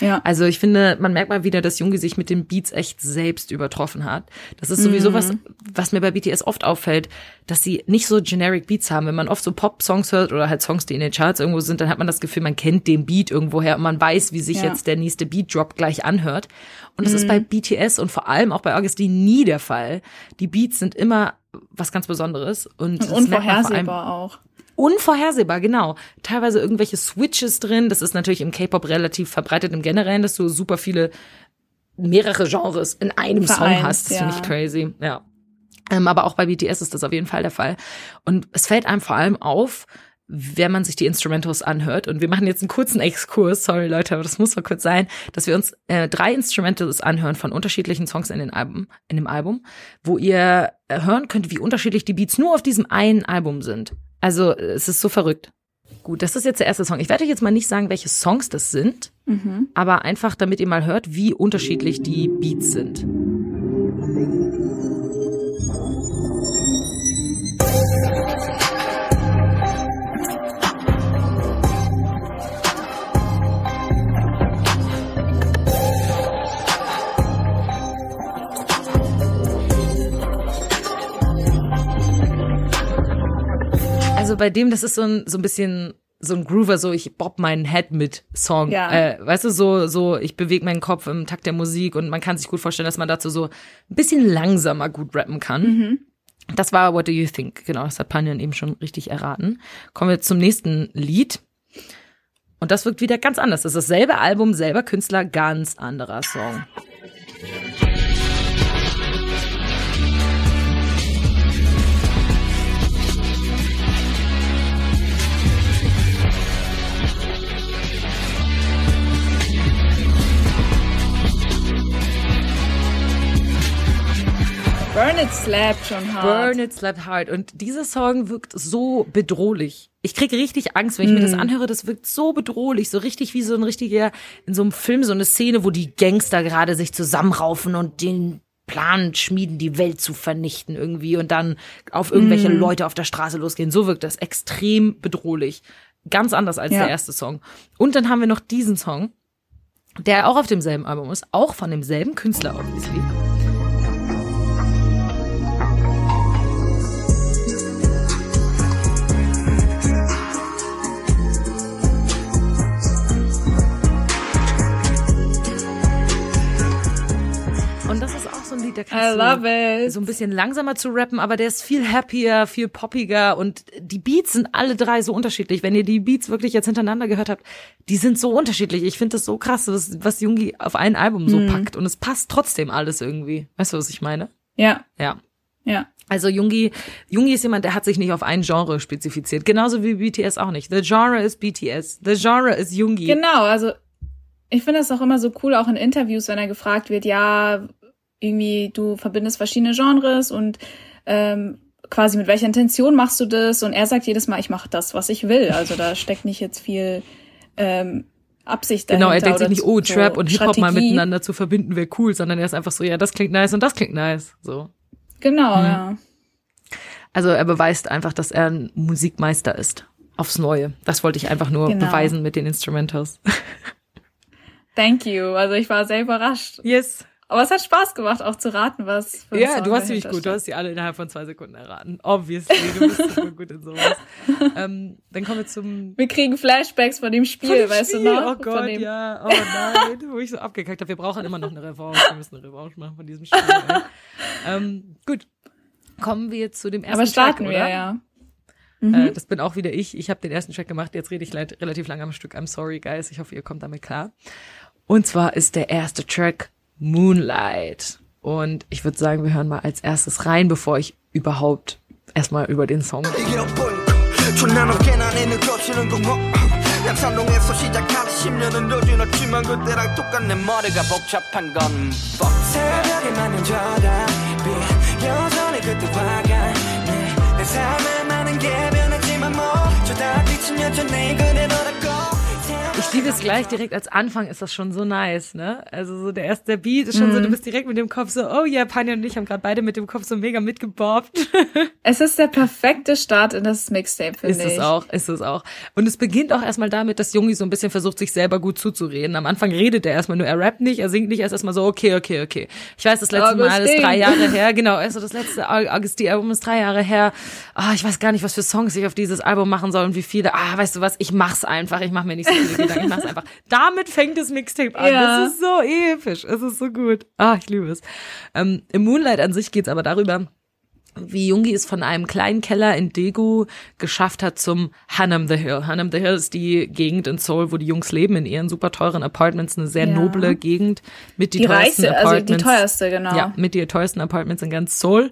Ja. Also ich finde, man merkt mal wieder, dass Jungi sich mit den Beats echt selbst übertroffen hat. Das ist sowieso Mhm. was, was mir bei BTS oft auffällt, dass sie nicht so generic Beats haben. Wenn man oft so Pop-Songs hört oder halt Songs, die in den Charts irgendwo sind, dann hat man das Gefühl, man kennt den Beat irgendwoher und man weiß, wie sich Ja. Mhm. jetzt der nächste Beat-Drop gleich anhört. Und das ist bei BTS und vor allem auch bei Augustine nie der Fall. Die Beats sind immer was ganz Besonderes und, Und unvorhersehbar auch. Unvorhersehbar, genau. Teilweise irgendwelche Switches drin. Das ist natürlich im K-Pop relativ verbreitet im Generellen, dass du super viele, mehrere Genres in einem Song Vereint, hast. Das finde ich ja. crazy, ja. Ähm, aber auch bei BTS ist das auf jeden Fall der Fall. Und es fällt einem vor allem auf, wenn man sich die Instrumentals anhört. Und wir machen jetzt einen kurzen Exkurs, sorry Leute, aber das muss mal kurz sein, dass wir uns äh, drei Instrumentals anhören von unterschiedlichen Songs in, den Alben, in dem Album, wo ihr äh, hören könnt, wie unterschiedlich die Beats nur auf diesem einen Album sind. Also es ist so verrückt. Gut, das ist jetzt der erste Song. Ich werde euch jetzt mal nicht sagen, welche Songs das sind, Mhm. aber einfach, damit ihr mal hört, wie unterschiedlich die Beats sind. Also bei dem, das ist so ein, so ein bisschen so ein Groover, so ich bob meinen Head mit Song. Ja. Äh, weißt du, so, so ich bewege meinen Kopf im Takt der Musik und man kann sich gut vorstellen, dass man dazu so ein bisschen langsamer gut rappen kann. Das war What Do You Think? Genau, das hat Panjan eben schon richtig erraten. Kommen wir zum nächsten Lied. Und das wirkt wieder ganz anders. Das ist dasselbe Album, selber Künstler, ganz anderer Song. Burn It slappt schon hart. Burn It Slap Hard. Und dieser Song wirkt so bedrohlich. Ich kriege richtig Angst, wenn ich mir das anhöre. Das wirkt so bedrohlich, so richtig wie so ein richtiger, in so einem Film, so eine Szene, wo die Gangster gerade sich zusammenraufen und den Plan schmieden, die Welt zu vernichten irgendwie und dann auf irgendwelche Leute auf der Straße losgehen. So wirkt das extrem bedrohlich. Ganz anders als Ja. der erste Song. Und dann haben wir noch diesen Song, der auch auf demselben Album ist, auch von demselben Künstler, obviously. Love it. so ein bisschen langsamer zu rappen, aber der ist viel happier, viel poppiger und die Beats sind alle drei so unterschiedlich. Wenn ihr die Beats wirklich jetzt hintereinander gehört habt, die sind so unterschiedlich. Ich finde das so krass, was, was Jungi auf ein Album Mhm. so packt und es passt trotzdem alles irgendwie. Weißt du, was ich meine? Ja, Ja. ja. Also Jungi, Jungi ist jemand, der hat sich nicht auf ein Genre spezifiziert. Genauso wie BTS auch nicht. The Genre ist BTS. The Genre ist Jungi. Genau, also ich finde das auch immer so cool, auch in Interviews, wenn er gefragt wird, ja, irgendwie du verbindest verschiedene Genres und ähm, quasi mit welcher Intention machst du das? Und er sagt jedes Mal, ich mache das, was ich will. Also da steckt nicht jetzt viel ähm, Absicht Genau, er dahinter denkt sich nicht, oh, so Trap und Hip-Hop mal miteinander zu verbinden wäre cool, sondern er ist einfach so, ja, das klingt nice und das klingt nice. So. Genau, Mhm. ja. Also er beweist einfach, dass er ein Musikmeister ist. Aufs Neue. Das wollte ich einfach nur Genau. beweisen mit den Instrumentals. Thank you. Also ich war sehr überrascht. Yes. Aber es hat Spaß gemacht, auch zu raten, was für Ja, Song du hast ziemlich gut. Du hast die alle innerhalb von zwei Sekunden erraten. Obviously, du bist super gut in sowas. ähm, dann kommen wir zum Wir kriegen Flashbacks von dem Spiel, Von dem weißt Spiel. du noch? Oh Gott, dem- ja. Oh nein, wo ich so abgekackt habe. Wir brauchen immer noch eine Revanche. Wir müssen eine Revanche machen von diesem Spiel. ähm, gut. Kommen wir zu dem ersten Aber starten Track, wir, oder? ja. Äh, das bin auch wieder ich. Ich habe den ersten Track gemacht. Jetzt rede ich relativ lange am Stück. I'm sorry, guys. Ich hoffe, ihr kommt damit klar. Und zwar ist der erste Track Moonlight. Und ich würde sagen, wir hören mal als erstes rein, bevor ich überhaupt erstmal über den Song 이게 보이고 존나 높게 난 애는 거치는 공허 양산동에서 시작한 10년은 요지났지만 그때랑 똑같네 머리가 복잡한 건 fuck 새벽에 맞는 저다 빛 여전히 그때와 같네 내 삶에 많은 게 변했지만 뭐저 다 비친 여전히 그대로라고 Liebe es gleich direkt als Anfang ist das schon so nice, ne? Also so der erste der Beat ist schon so, du bist direkt mit dem Kopf so, oh ja, Panja und ich haben gerade beide mit dem Kopf so mega mitgebobbt. Es ist der perfekte Start in das Mixtape, finde Ist ich. es auch, ist es auch. Und es beginnt auch erstmal damit, dass Jungi so ein bisschen versucht, sich selber gut zuzureden. Am Anfang redet er erstmal nur, er rappt nicht, er singt nicht, er ist erstmal so, okay, okay, okay. Ich weiß, das letzte Mal ist drei Jahre her, genau, also das letzte Augustin-Album ist drei Jahre her. Ah, ich weiß gar nicht, was für Songs ich auf dieses Album machen soll und wie viele. Ah, weißt du was, ich mach's einfach, ich mache mir nicht so viele Gedanken, ich mach's einfach. Damit fängt das Mixtape an. Ja. Das ist so episch, es ist so gut. Ah, ich liebe es. Ähm, Im Moonlight an sich geht's aber darüber, wie Jungi es von einem kleinen Keller in Daegu geschafft hat zum Hanam the Hill. Hanam the Hill ist die Gegend in Seoul, wo die Jungs leben, in ihren super teuren Apartments, eine sehr Ja. noble Gegend mit die, Die teuersten reichste, also die Apartments. teuerste, genau. Ja, mit die teuersten Apartments in ganz Seoul,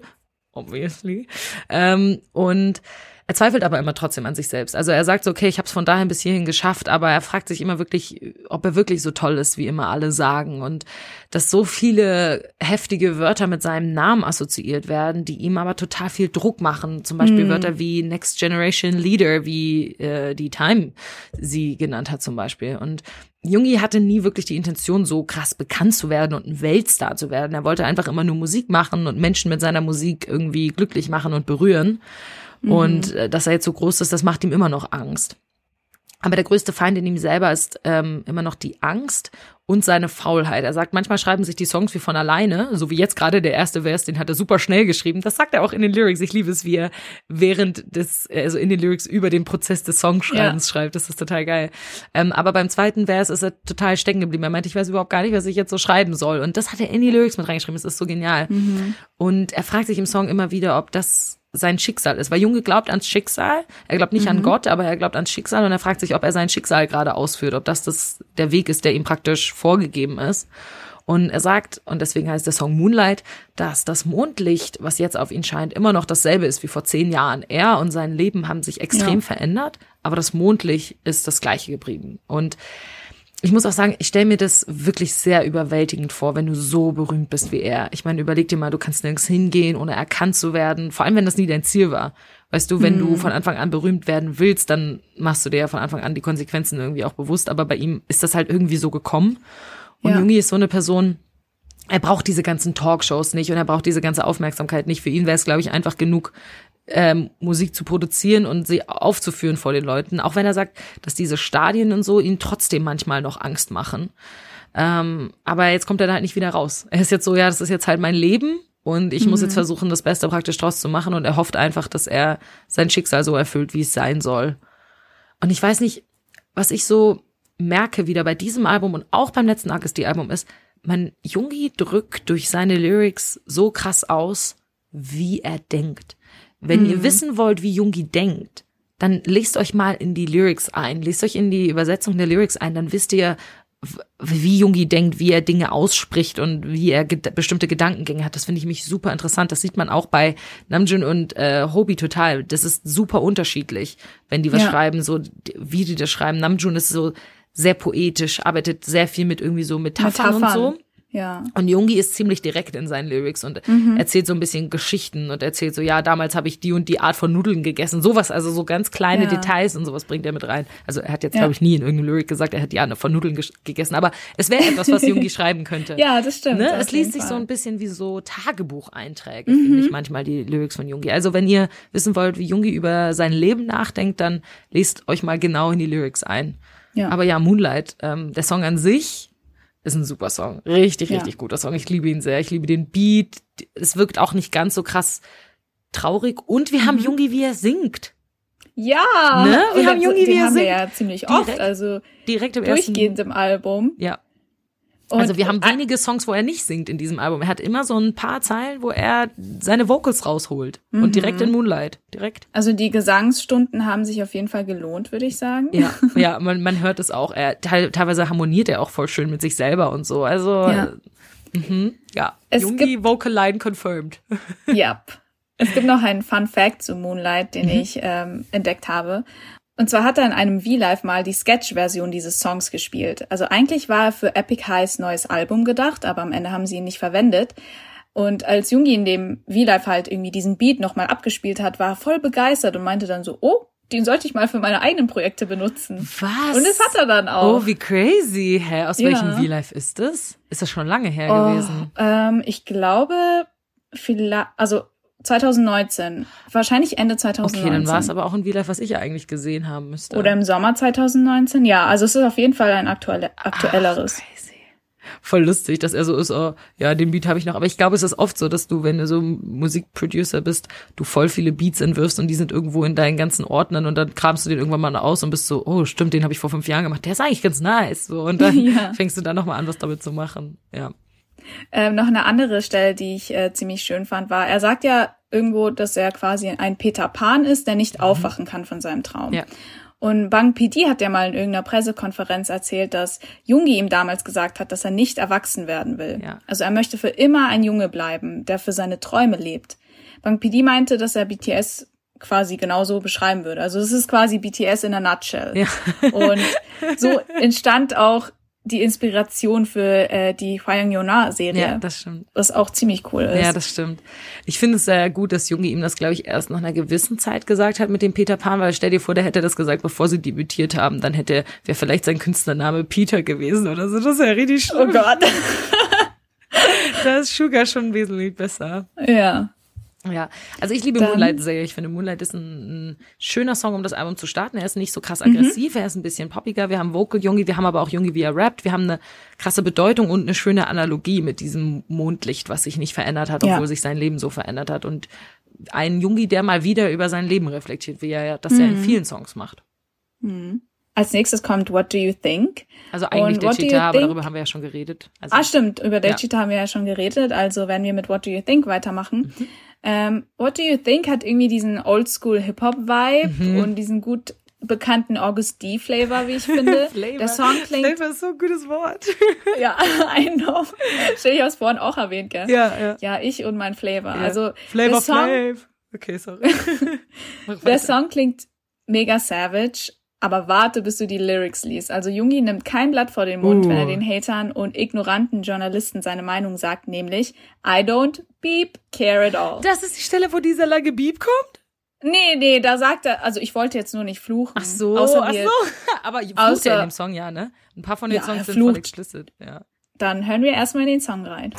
obviously. Ähm, und er zweifelt aber immer trotzdem an sich selbst. Also er sagt so, okay, ich habe es von dahin bis hierhin geschafft, aber er fragt sich immer wirklich, ob er wirklich so toll ist, wie immer alle sagen. Und dass so viele heftige Wörter mit seinem Namen assoziiert werden, die ihm aber total viel Druck machen. Zum Beispiel Wörter wie Next Generation Leader, wie äh, die Time sie genannt hat zum Beispiel. Und Jungi hatte nie wirklich die Intention, so krass bekannt zu werden und ein Weltstar zu werden. Er wollte einfach immer nur Musik machen und Menschen mit seiner Musik irgendwie glücklich machen und berühren. Und äh, dass er jetzt so groß ist, das macht ihm immer noch Angst. Aber der größte Feind in ihm selber ist ähm, immer noch die Angst und seine Faulheit. Er sagt, manchmal schreiben sich die Songs wie von alleine, so wie jetzt gerade der erste Vers, den hat er super schnell geschrieben. Das sagt er auch in den Lyrics. Ich liebe es, wie er während des, also in den Lyrics über den Prozess des Songschreibens schreibt. Das ist total geil. Ähm, aber beim zweiten Vers ist er total stecken geblieben. Er meinte, ich weiß überhaupt gar nicht, was ich jetzt so schreiben soll. Und das hat er in die Lyrics mit reingeschrieben. Das ist so genial. Und er fragt sich im Song immer wieder, ob das sein Schicksal ist. Weil Junge glaubt ans Schicksal. Er glaubt nicht an Gott, aber er glaubt ans Schicksal und er fragt sich, ob er sein Schicksal gerade ausführt, ob das, das der Weg ist, der ihm praktisch vorgegeben ist. Und er sagt, und deswegen heißt der Song Moonlight, dass das Mondlicht, was jetzt auf ihn scheint, immer noch dasselbe ist wie vor zehn Jahren. Er und sein Leben haben sich extrem Ja. verändert, aber das Mondlicht ist das gleiche geblieben. Und ich muss auch sagen, ich stelle mir das wirklich sehr überwältigend vor, wenn du so berühmt bist wie er. Ich meine, überleg dir mal, du kannst nirgends hingehen, ohne erkannt zu werden. Vor allem, wenn das nie dein Ziel war. Weißt du, wenn du von Anfang an berühmt werden willst, dann machst du dir ja von Anfang an die Konsequenzen irgendwie auch bewusst. Aber bei ihm ist das halt irgendwie so gekommen. Und Ja. Jungi ist so eine Person, er braucht diese ganzen Talkshows nicht und er braucht diese ganze Aufmerksamkeit nicht. Für ihn wäre es, glaube ich, einfach genug, ähm, Musik zu produzieren und sie aufzuführen vor den Leuten. Auch wenn er sagt, dass diese Stadien und so ihn trotzdem manchmal noch Angst machen. Ähm, aber jetzt kommt er da halt nicht wieder raus. Er ist jetzt so, ja, das ist jetzt halt mein Leben und ich muss jetzt versuchen, das Beste praktisch draus zu machen und er hofft einfach, dass er sein Schicksal so erfüllt, wie es sein soll. Und ich weiß nicht, was ich so merke wieder bei diesem Album und auch beim letzten Agasti-Album ist, man, Jungi drückt durch seine Lyrics so krass aus, wie er denkt. Wenn ihr wissen wollt, wie Jungi denkt, dann lest euch mal in die Lyrics ein, lest euch in die Übersetzung der Lyrics ein, dann wisst ihr, wie Jungi denkt, wie er Dinge ausspricht und wie er ged bestimmte Gedankengänge hat. Das finde ich mich super interessant. Das sieht man auch bei Namjoon und äh, Hobi total. Das ist super unterschiedlich, wenn die was Ja. schreiben, so wie die das schreiben. Namjoon ist so sehr poetisch, arbeitet sehr viel mit irgendwie so Metaphern, und Metaphern. so. Ja. Und Jungi ist ziemlich direkt in seinen Lyrics und Mhm. erzählt so ein bisschen Geschichten und erzählt so, ja, damals habe ich die und die Art von Nudeln gegessen. Sowas, also so ganz kleine Ja. Details und sowas bringt er mit rein. Also er hat jetzt, Ja. glaube ich, nie in irgendeinem Lyric gesagt, er hat die Art von Nudeln ges- gegessen. Aber es wäre etwas, was Jungi schreiben könnte. Ja, das stimmt. Ne? Es liest sich so Fall. Mhm. ein bisschen wie so Tagebucheinträge, finde ich manchmal, die Lyrics von Jungi. Also wenn ihr wissen wollt, wie Jungi über sein Leben nachdenkt, dann lest euch mal genau in die Lyrics ein. Ja. Aber ja, Moonlight, ähm, der Song an sich ist ein super Song. Richtig, Ja. richtig guter Song. Ich liebe ihn sehr. Ich liebe den Beat. Es wirkt auch nicht ganz so krass traurig. Und wir Mhm. haben Jungi, wie er singt. Ja, Ne? Wir haben Jungi, wie er haben wir singt. ja ziemlich Direkt. oft, also Direkt im ersten. durchgehend im Album. Ja. Und Also wir haben wenige Songs, wo er nicht singt in diesem Album. Er hat immer so ein paar Zeilen, wo er seine Vocals rausholt. Mhm. Und direkt in Moonlight. Direkt. Also die Gesangsstunden haben sich auf jeden Fall gelohnt, würde ich sagen. Ja, ja, man, man hört es auch. Er teil, teilweise harmoniert er auch voll schön mit sich selber und so. Also Ja. äh, mhm, ja. Es Jungi Vocal Line confirmed. Ja. Es gibt noch einen Fun Fact zu Moonlight, den Mhm. ich ähm, entdeckt habe. Und zwar hat er in einem V-Live mal die Sketch-Version dieses Songs gespielt. Also eigentlich war er für Epic Highs neues Album gedacht, aber am Ende haben sie ihn nicht verwendet. Und als Jungi in dem V-Live halt irgendwie diesen Beat nochmal abgespielt hat, war er voll begeistert und meinte dann so, oh, den sollte ich mal für meine eigenen Projekte benutzen. Was? Und das hat er dann auch. Oh, wie crazy. Hä, aus Ja. welchem V-Life ist das? Ist das schon lange her Oh, gewesen? ähm, ich glaube, vielleicht, also 2019. Wahrscheinlich Ende 2019. Okay, dann war es aber auch ein V-Life, was ich eigentlich gesehen haben müsste. Oder im Sommer 2019. Ja, also es ist auf jeden Fall ein aktuelle, aktuelleres. Ach, crazy. Voll lustig, dass er so ist, oh, ja, den Beat habe ich noch. Aber ich glaube, es ist oft so, dass du, wenn du so Musikproducer bist, du voll viele Beats entwirfst und die sind irgendwo in deinen ganzen Ordnern und dann kramst du den irgendwann mal aus und bist so, oh, stimmt, den habe ich vor fünf Jahren gemacht. Der ist eigentlich ganz nice. So, und dann Ja. fängst du dann nochmal an, was damit zu machen. Ja. Ähm, noch eine andere Stelle, die ich äh, ziemlich schön fand, war, er sagt ja irgendwo, dass er quasi ein Peter Pan ist, der nicht aufwachen kann von seinem Traum. Mhm. Ja. Und Bang PD hat ja mal in irgendeiner Pressekonferenz erzählt, dass Jungi ihm damals gesagt hat, dass er nicht erwachsen werden will. Ja. Also er möchte für immer ein Junge bleiben, der für seine Träume lebt. Bang PD meinte, dass er BTS quasi genauso beschreiben würde. Also es ist quasi BTS in a nutshell. Ja. Und so entstand auch die Inspiration für äh, die Hwayang Yona Serie, Ja, das stimmt. was auch ziemlich cool ist. Ja, das stimmt. Ich finde es sehr gut, dass Jungi ihm das, glaube ich, erst nach einer gewissen Zeit gesagt hat mit dem Peter Pan, weil stell dir vor, der hätte das gesagt, bevor sie debütiert haben, dann hätte, wäre vielleicht sein Künstlername Peter gewesen oder so. Das wäre richtig oh schlimm. Gott. Da ist Sugar schon wesentlich besser. ja. Ja, also ich liebe Dann- Moonlight sehr. Ich finde, Moonlight ist ein, ein schöner Song, um das Album zu starten. Er ist nicht so krass Mhm. aggressiv, er ist ein bisschen poppiger. Wir haben Vocal Jungi, wir haben aber auch Jungi, wie er rappt. Wir haben eine krasse Bedeutung und eine schöne Analogie mit diesem Mondlicht, was sich nicht verändert hat, Ja. obwohl sich sein Leben so verändert hat. Und ein Jungi, der mal wieder über sein Leben reflektiert, wie er ja- das ja in Mhm. vielen Songs macht. Als nächstes kommt What Do You Think? Also eigentlich Und der Cheetah, aber darüber haben wir ja schon geredet. Also, Ah, stimmt. Über Ja. Dechita haben wir ja schon geredet. Also werden wir mit What Do You Think weitermachen. Mhm. Ähm, What Do You Think hat irgendwie diesen Oldschool Hip-Hop-Vibe Mhm. und diesen gut bekannten August D-Flavor, wie ich finde. Flavor. Der Song klingt, Flavor ist so ein gutes Wort. ja, I know. Stell ich aus vorhin auch erwähnt, gell? ja, ja. Ja, ich und mein Flavor. Ja. Also Flavor Song, Flav. Okay, sorry. Der. Song klingt mega savage, aber warte, bis du die Lyrics liest. Also Jungi nimmt kein Blatt vor den Mund, Uh. wenn er den Hatern und ignoranten Journalisten seine Meinung sagt, nämlich I don't beep care at all. Das ist die Stelle, wo dieser lange Beep kommt? Nee, nee, da sagt er, also ich wollte jetzt nur nicht fluchen. Ach so, außer ach wir, so. Aber flucht Außer- er in dem Song, ja, ne? Ein paar von den Ja, Songs sind voll explicit, ja dann hören wir erstmal in den Song rein.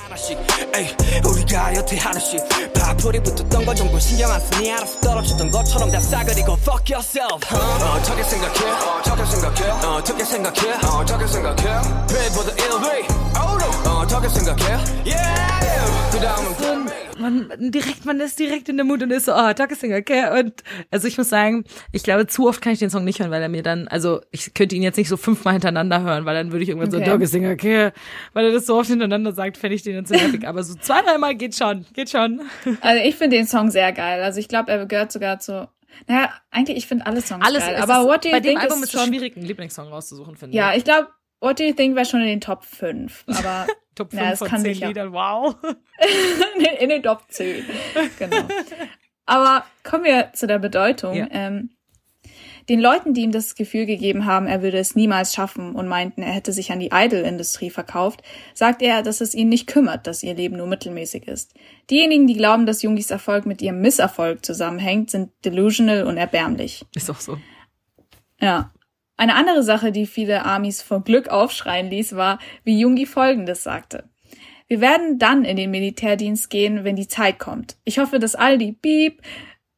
Man, direkt, man ist direkt in der Mut und ist so, oh, Tagessänger, okay? Und also ich muss sagen, ich glaube, zu oft kann ich den Song nicht hören, weil er mir dann, also ich könnte ihn jetzt nicht so fünfmal hintereinander hören, weil dann würde ich irgendwann okay. so Tagessänger, okay? Weil er das so oft hintereinander sagt, fände ich den dann zu nervig. Aber so zwei, dreimal geht schon, geht schon. Also ich finde den Song sehr geil. Also ich glaube, er gehört sogar zu. Naja, eigentlich ich finde alle Songs Alles, geil. Aber ist, What Do You bei dem Think Album ist schon. schwierig, einen Lieblingssong rauszusuchen, finde Ja, ich. ich glaube, What Do You Think wäre schon in den Top 5. Aber Top 5 Ja, das von kann 10 sich ja. Liedern, wow. in den Top 10. Genau. Aber kommen wir zu der Bedeutung. Ja. Ähm, Den Leuten, die ihm das Gefühl gegeben haben, er würde es niemals schaffen und meinten, er hätte sich an die Idol-Industrie verkauft, sagt er, dass es ihn nicht kümmert, dass ihr Leben nur mittelmäßig ist. Diejenigen, die glauben, dass Jungis Erfolg mit ihrem Misserfolg zusammenhängt, sind delusional und erbärmlich. Ist auch so. Ja. Eine andere Sache, die viele Amis vor Glück aufschreien ließ, war, wie Jungi Folgendes sagte. Wir werden dann in den Militärdienst gehen, wenn die Zeit kommt. Ich hoffe, dass all die Beep,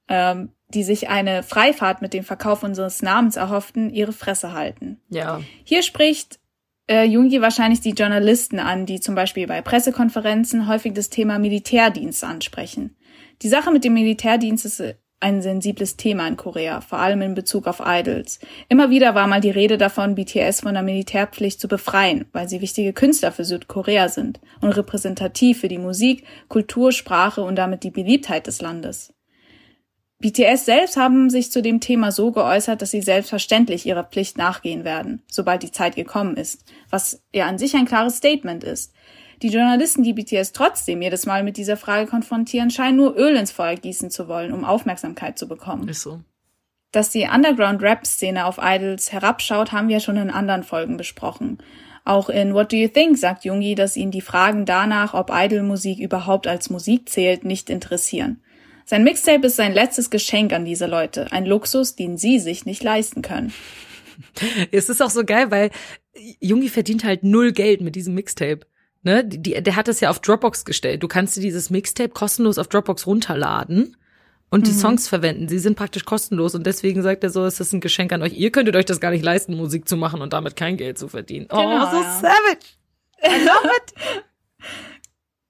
ähm, die sich eine Freifahrt mit dem Verkauf unseres Namens erhofften, ihre Fresse halten. Ja. Hier spricht äh, Jungi wahrscheinlich die Journalisten an, die zum Beispiel bei Pressekonferenzen häufig das Thema Militärdienst ansprechen. Die Sache mit dem Militärdienst ist äh, ein sensibles Thema in Korea, vor allem in Bezug auf Idols. Immer wieder war mal die Rede davon, BTS von der Militärpflicht zu befreien, weil sie wichtige Künstler für Südkorea sind und repräsentativ für die Musik, Kultur, Sprache und damit die Beliebtheit des Landes. BTS selbst haben sich zu dem Thema so geäußert, dass sie selbstverständlich ihrer Pflicht nachgehen werden, sobald die Zeit gekommen ist, was ja an sich ein klares Statement ist. Die Journalisten, die BTS trotzdem jedes Mal mit dieser Frage konfrontieren, scheinen nur Öl ins Feuer gießen zu wollen, um Aufmerksamkeit zu bekommen. Ist so. Dass die Underground-Rap-Szene auf Idols herabschaut, haben wir schon in anderen Folgen besprochen. Auch in What Do You Think sagt Jungi, dass ihn die Fragen danach, ob Idol-Musik überhaupt als Musik zählt, nicht interessieren. Sein Mixtape ist sein letztes Geschenk an diese Leute, ein Luxus, den sie sich nicht leisten können. Es ist auch so geil, weil Jungi verdient halt null Geld mit diesem Mixtape. Ne? Die, der hat es ja auf Dropbox gestellt. Du kannst dir dieses Mixtape kostenlos auf Dropbox runterladen und die Mhm. Songs verwenden. Sie sind praktisch kostenlos und deswegen sagt er so, es ist ein Geschenk an euch. Ihr könntet euch das gar nicht leisten, Musik zu machen und damit kein Geld zu verdienen. Genau, oh, so ja. savage. Äh,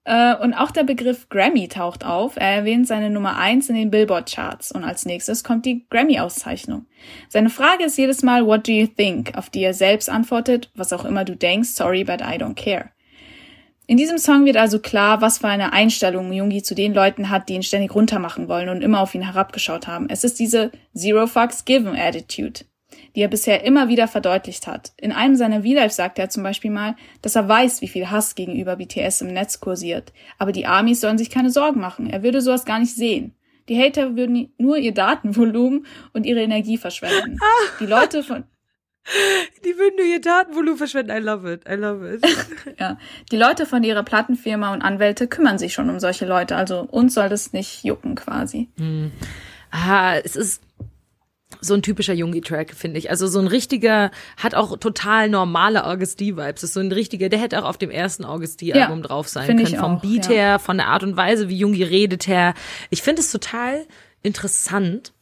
und auch der Begriff Grammy taucht auf. Er erwähnt seine Nummer eins in den Billboard-Charts und als nächstes kommt die Grammy-Auszeichnung. Seine Frage ist jedes Mal, what do you think? Auf die er selbst antwortet, was auch immer du denkst, sorry, but I don't care. In diesem Song wird also klar, was für eine Einstellung Jungi zu den Leuten hat, die ihn ständig runtermachen wollen und immer auf ihn herabgeschaut haben. Es ist diese Zero Fucks Given Attitude, die er bisher immer wieder verdeutlicht hat. In einem seiner V-Live sagt er zum Beispiel mal, dass er weiß, wie viel Hass gegenüber BTS im Netz kursiert. Aber die Amis sollen sich keine Sorgen machen. Er würde sowas gar nicht sehen. Die Hater würden nur ihr Datenvolumen und ihre Energie verschwenden. Die Leute von, Die würden nur ihr Datenvolumen verschwenden. I love it. I love it. ja, die Leute von ihrer Plattenfirma und Anwälte kümmern sich schon um solche Leute. Also uns soll das nicht jucken quasi. ah, es ist so ein typischer Jungi-Track, finde ich. Also so ein richtiger, hat auch total normale August D-Vibes. Ist so ein richtiger, der hätte auch auf dem ersten August D-Album Ja, drauf sein können. Vom auch, Beat ja. her, von der Art und Weise, wie Jungi redet her. Ich finde es total interessant,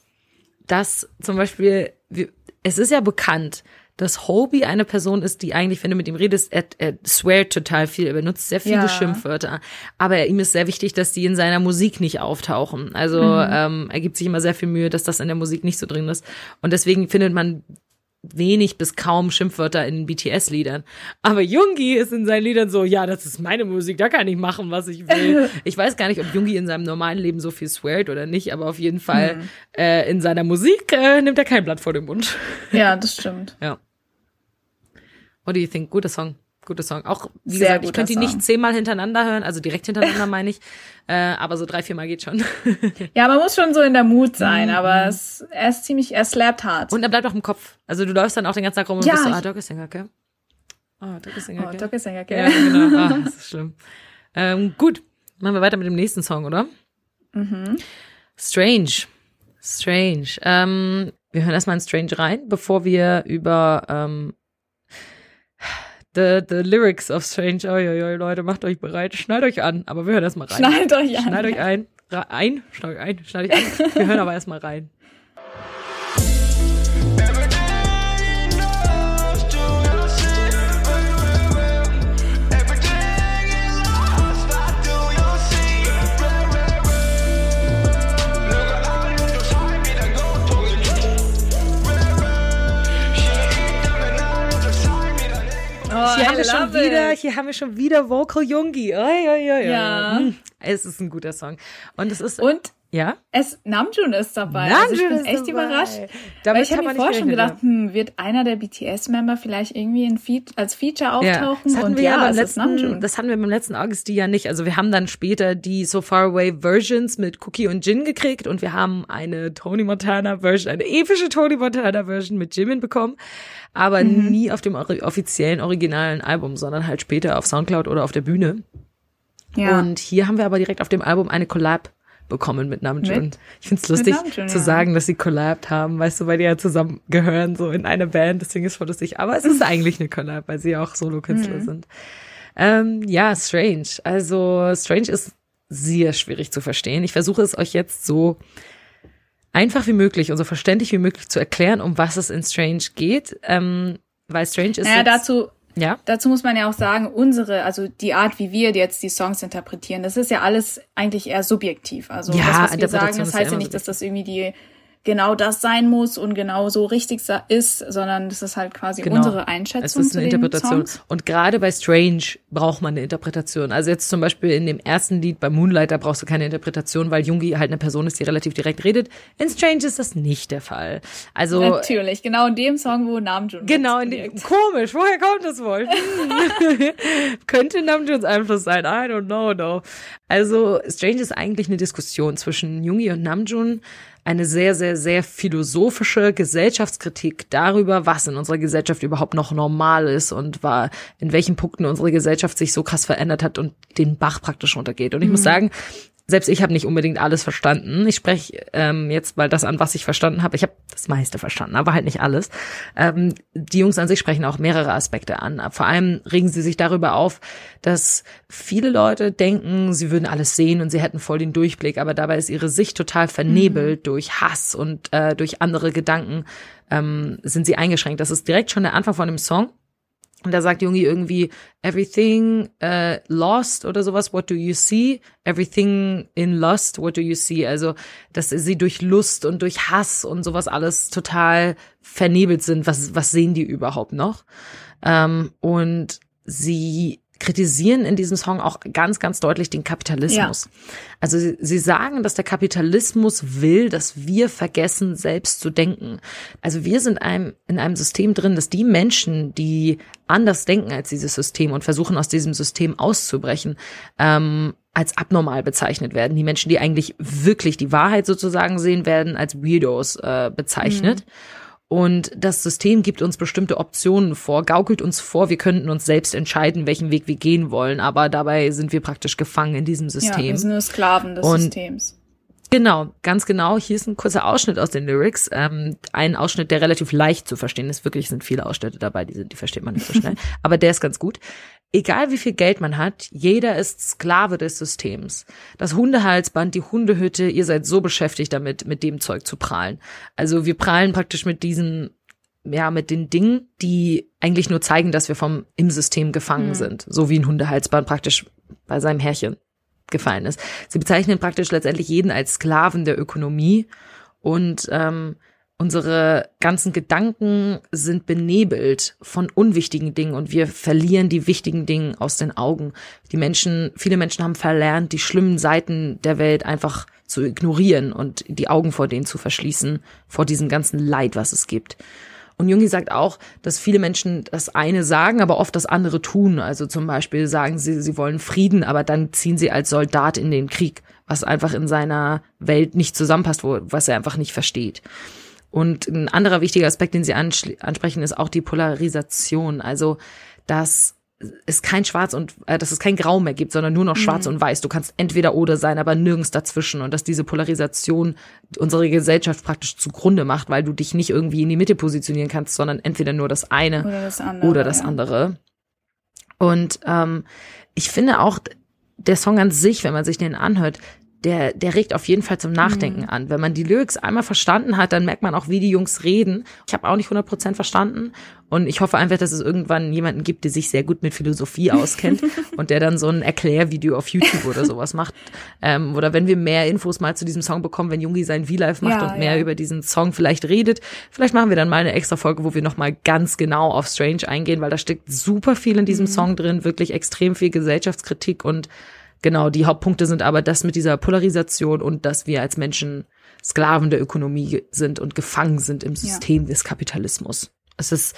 dass zum Beispiel, es ist ja bekannt, dass Hobie eine Person ist, die eigentlich, wenn du mit ihm redest, er, er sweart total viel, er benutzt sehr viele Ja. Schimpfwörter. Aber ihm ist sehr wichtig, dass die in seiner Musik nicht auftauchen. Also Mhm. ähm, er gibt sich immer sehr viel Mühe, dass das in der Musik nicht so drin ist. Und deswegen findet man wenig bis kaum Schimpfwörter in BTS-Liedern. Aber Jungi ist in seinen Liedern so, ja, das ist meine Musik, da kann ich machen, was ich will. Ich weiß gar nicht, ob Jungi in seinem normalen Leben so viel sweart oder nicht, aber auf jeden Fall Hm. äh, in seiner Musik äh, nimmt er kein Blatt vor den Mund. Ja, das stimmt. Ja. What do you think? Guter Song. Guter Song. Auch, wie Sehr gesagt, ich könnte ihn Song. nicht zehnmal hintereinander hören, also direkt hintereinander meine ich. Äh, aber so drei, viermal geht schon. Ja, man muss schon so in der Mut sein, aber es, er ist ziemlich, er slappt hart. Und er bleibt auch im Kopf. Also du läufst dann auch den ganzen Tag rum und Ja, bist so, ah, Doppelsänger, gell? Ah, Doppelsänger, oh, gell? Doc ist ja Ja, genau. Ah, das ist schlimm. Ähm, gut, machen wir weiter mit dem nächsten Song, oder? Mhm. Strange. Strange. Ähm, wir hören erstmal in Strange rein, bevor wir über ähm, the, the Lyrics of Strange. Oi, oi, oi, Leute, macht euch bereit. Schneidet euch an. Aber wir hören erstmal rein. Schneidet euch an. Schneidet euch ein. Ra ein. Schneidet euch ein. Schneidet euch an. Wir hören aber erstmal rein. Oh, Hier I haben wir schon love wieder, it. hier haben wir schon wieder Vocal Jungi. Oi, oi, oi. Ja. Hm. Es ist ein guter Song. Und es ist, Und Ja? Es Namjoon ist dabei. Namjoon also ich bin ist echt dabei. überrascht. Damit weil ich habe mir vorher schon gedacht, hm, wird einer der BTS-Member vielleicht irgendwie in Fe als Feature auftauchen? das hatten und wir ja, beim letzten, das hatten wir beim letzten August ja nicht. Also wir haben dann später die So Far Away Versions mit Cookie und Jin gekriegt und wir haben eine Tony Montana Version, eine epische Tony Montana Version mit Jimin bekommen, aber Mhm. nie auf dem offiziellen originalen Album, sondern halt später auf Soundcloud oder auf der Bühne. ja. Und hier haben wir aber direkt auf dem Album eine Collab bekommen mit Namjoon. Ich find's lustig Namjoon, zu ja. sagen, dass sie collabt haben, weißt du, weil die ja zusammen gehören, so in einer Band, deswegen ist voll lustig. Aber es ist eigentlich eine Collab, weil sie ja auch Solo-Künstler Mhm. sind. Ähm, ja, Strange. Also Strange ist sehr schwierig zu verstehen. Ich versuche es euch jetzt so einfach wie möglich und so verständlich wie möglich zu erklären, um was es in Strange geht. Ähm, weil Strange ist naja, dazu, ja, dazu muss man ja auch sagen, unsere, also die Art, wie wir jetzt die Songs interpretieren, das ist ja alles eigentlich eher subjektiv. Also Ja, das, was wir sagen, das ja heißt ja immer nicht, dass das irgendwie die genau das sein muss und genau so richtig ist, sondern das ist halt quasi Genau. unsere Einschätzung Es ist eine Interpretation. Und gerade bei Strange braucht man eine Interpretation. Also jetzt zum Beispiel in dem ersten Lied bei Moonlight, da brauchst du keine Interpretation, weil Jungi halt eine Person ist, die relativ direkt redet. In Strange ist das nicht der Fall. Also Natürlich, genau in dem Song, wo Namjoon Genau, in dem, komisch, woher kommt das wohl? Könnte Namjoons Einfluss sein, I don't know, no. Also, Strange ist eigentlich eine Diskussion zwischen Jungi und Namjoon, eine sehr, sehr, sehr philosophische Gesellschaftskritik darüber, was in unserer Gesellschaft überhaupt noch normal ist und war, in welchen Punkten unsere Gesellschaft sich so krass verändert hat und den Bach praktisch runtergeht. Und ich muss sagen, selbst ich habe nicht unbedingt alles verstanden. Ich spreche ähm, jetzt mal das an, was ich verstanden habe. Ich habe das meiste verstanden, aber halt nicht alles. Ähm, die Jungs an sich sprechen auch mehrere Aspekte an. Vor allem regen sie sich darüber auf, dass viele Leute denken, sie würden alles sehen und sie hätten voll den Durchblick, aber dabei ist ihre Sicht total vernebelt durch Hass und äh, durch andere Gedanken ähm, sind sie eingeschränkt. Das ist direkt schon der Anfang von dem Song. Und da sagt Jungi irgendwie, everything uh, lost oder sowas, what do you see? Everything in lust, what do you see? Also, dass sie durch Lust und durch Hass und sowas alles total vernebelt sind. Was, was sehen die überhaupt noch? Ähm, und sie kritisieren in diesem Song auch ganz, ganz deutlich den Kapitalismus. Also sie, sie sagen, dass der Kapitalismus will, dass wir vergessen, selbst zu denken. Also wir sind einem, in einem System drin, dass die Menschen, die anders denken als dieses System und versuchen aus diesem System auszubrechen, ähm, als abnormal bezeichnet werden. Die Menschen, die eigentlich wirklich die Wahrheit sozusagen sehen, werden als Weirdos äh, bezeichnet. Und das System gibt uns bestimmte Optionen vor, gaukelt uns vor, wir könnten uns selbst entscheiden, welchen Weg wir gehen wollen, aber dabei sind wir praktisch gefangen in diesem Ja, System. wir sind nur Sklaven des Und- Systems. Genau, ganz genau. Hier ist ein kurzer Ausschnitt aus den Lyrics. Ähm, ein Ausschnitt, der relativ leicht zu verstehen ist. Wirklich sind viele Ausschnitte dabei, die, sind, die versteht man nicht so schnell. Aber der ist ganz gut. Egal wie viel Geld man hat, jeder ist Sklave des Systems. Das Hundehalsband, die Hundehütte, ihr seid so beschäftigt damit, mit dem Zeug zu prahlen. Also wir prahlen praktisch mit diesen, ja, mit den Dingen, die eigentlich nur zeigen, dass wir vom im System gefangen sind. So wie ein Hundehalsband praktisch bei seinem Herrchen gefallen ist. Sie bezeichnen praktisch letztendlich jeden als Sklaven der Ökonomie und ähm, unsere ganzen Gedanken sind benebelt von unwichtigen Dingen und wir verlieren die wichtigen Dinge aus den Augen. Die Menschen, viele Menschen haben verlernt, die schlimmen Seiten der Welt einfach zu ignorieren und die Augen vor denen zu verschließen, vor diesem ganzen Leid, was es gibt. Und Jungi sagt auch, dass viele Menschen das eine sagen, aber oft das andere tun. Also zum Beispiel sagen sie, sie wollen Frieden, aber dann ziehen sie als Soldat in den Krieg, was einfach in seiner Welt nicht zusammenpasst, was er einfach nicht versteht. Und ein anderer wichtiger Aspekt, den sie ansprechen, ist auch die Polarisation. Also, dass es kein Schwarz und äh, dass es kein Grau mehr gibt, sondern nur noch Schwarz und Weiß. Du kannst entweder oder sein, aber nirgends dazwischen. Und dass diese Polarisation unsere Gesellschaft praktisch zugrunde macht, weil du dich nicht irgendwie in die Mitte positionieren kannst, sondern entweder nur das eine Oder das andere. oder das ja. andere. Und ähm, ich finde auch, der Song an sich, wenn man sich den anhört, der, der regt auf jeden Fall zum Nachdenken Mhm. an. Wenn man die Lyrics einmal verstanden hat, dann merkt man auch, wie die Jungs reden. Ich habe auch nicht 100% verstanden und ich hoffe einfach, dass es irgendwann jemanden gibt, der sich sehr gut mit Philosophie auskennt und der dann so ein Erklärvideo auf YouTube oder sowas macht. Ähm, oder wenn wir mehr Infos mal zu diesem Song bekommen, wenn Jungi sein V-Live macht Ja, und mehr ja. über diesen Song vielleicht redet. Vielleicht machen wir dann mal eine extra Folge, wo wir nochmal ganz genau auf Strange eingehen, weil da steckt super viel in Mhm. diesem Song drin, wirklich extrem viel Gesellschaftskritik und genau, die Hauptpunkte sind aber das mit dieser Polarisation und dass wir als Menschen Sklaven der Ökonomie sind und gefangen sind im System ja. des Kapitalismus. Es ist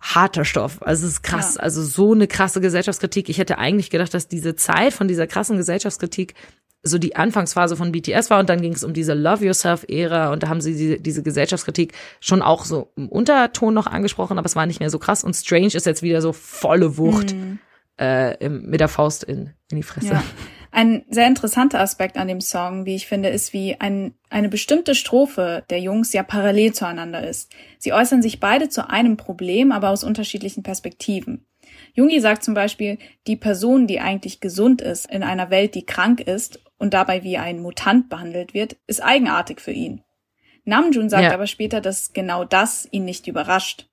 harter Stoff. Also es ist krass. Ja. Also so eine krasse Gesellschaftskritik. Ich hätte eigentlich gedacht, dass diese Zeit von dieser krassen Gesellschaftskritik so die Anfangsphase von BTS war und dann ging es um diese Love Yourself-Ära und da haben sie diese, diese Gesellschaftskritik schon auch so im Unterton noch angesprochen, aber es war nicht mehr so krass und Strange ist jetzt wieder so volle Wucht mhm. Äh, im, mit der Faust in, in die Fresse. Ja. Ein sehr interessanter Aspekt an dem Song, wie ich finde, ist, wie ein, eine bestimmte Strophe der Jungs ja parallel zueinander ist. Sie äußern sich beide zu einem Problem, aber aus unterschiedlichen Perspektiven. Jungi sagt zum Beispiel, die Person, die eigentlich gesund ist, in einer Welt, die krank ist und dabei wie ein Mutant behandelt wird, ist eigenartig für ihn. Namjoon sagt ja. aber später, dass genau das ihn nicht überrascht.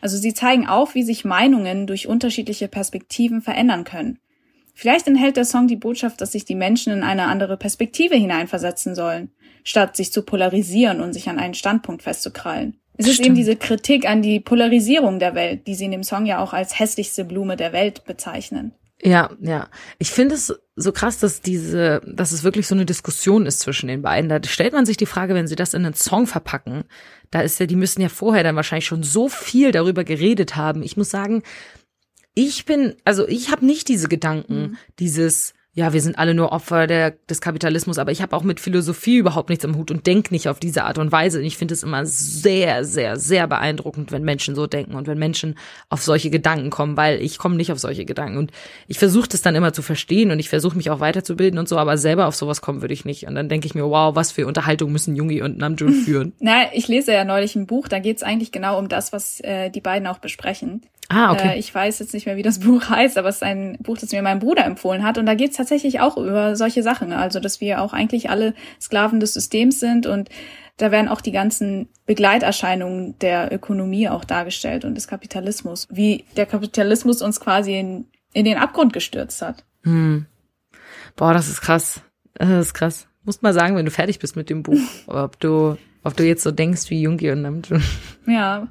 Also sie zeigen auf, wie sich Meinungen durch unterschiedliche Perspektiven verändern können. Vielleicht enthält der Song die Botschaft, dass sich die Menschen in eine andere Perspektive hineinversetzen sollen, statt sich zu polarisieren und sich an einen Standpunkt festzukrallen. Es Stimmt. ist eben diese Kritik an die Polarisierung der Welt, die sie in dem Song ja auch als hässlichste Blume der Welt bezeichnen. Ja, ja. Ich finde es so krass, dass diese, dass es wirklich so eine Diskussion ist zwischen den beiden. Da stellt man sich die Frage, wenn sie das in einen Song verpacken, da ist ja, die müssen ja vorher dann wahrscheinlich schon so viel darüber geredet haben. Ich muss sagen, ich bin, also ich habe nicht diese Gedanken, mhm. dieses, ja, wir sind alle nur Opfer der, des Kapitalismus, aber ich habe auch mit Philosophie überhaupt nichts am Hut und denk nicht auf diese Art und Weise. Und ich finde es immer sehr, sehr, sehr beeindruckend, wenn Menschen so denken und wenn Menschen auf solche Gedanken kommen, weil ich komme nicht auf solche Gedanken. Und ich versuche das dann immer zu verstehen und ich versuche mich auch weiterzubilden und so, aber selber auf sowas kommen würde ich nicht. Und dann denke ich mir, wow, was für Unterhaltung müssen Jungi und Namjoon führen. Na, ich lese ja neulich ein Buch, da geht es eigentlich genau um das, was äh, die beiden auch besprechen. Ah, okay. Äh, ich weiß jetzt nicht mehr, wie das Buch heißt, aber es ist ein Buch, das mir mein Bruder empfohlen hat. Und da geht es tatsächlich auch über solche Sachen. Also, dass wir auch eigentlich alle Sklaven des Systems sind und da werden auch die ganzen Begleiterscheinungen der Ökonomie auch dargestellt und des Kapitalismus, wie der Kapitalismus uns quasi in, in den Abgrund gestürzt hat. Hm. Boah, das ist krass. Das ist krass. Musst mal sagen, wenn du fertig bist mit dem Buch, ob du, ob du jetzt so denkst wie Jungi und Namjoon. Ja.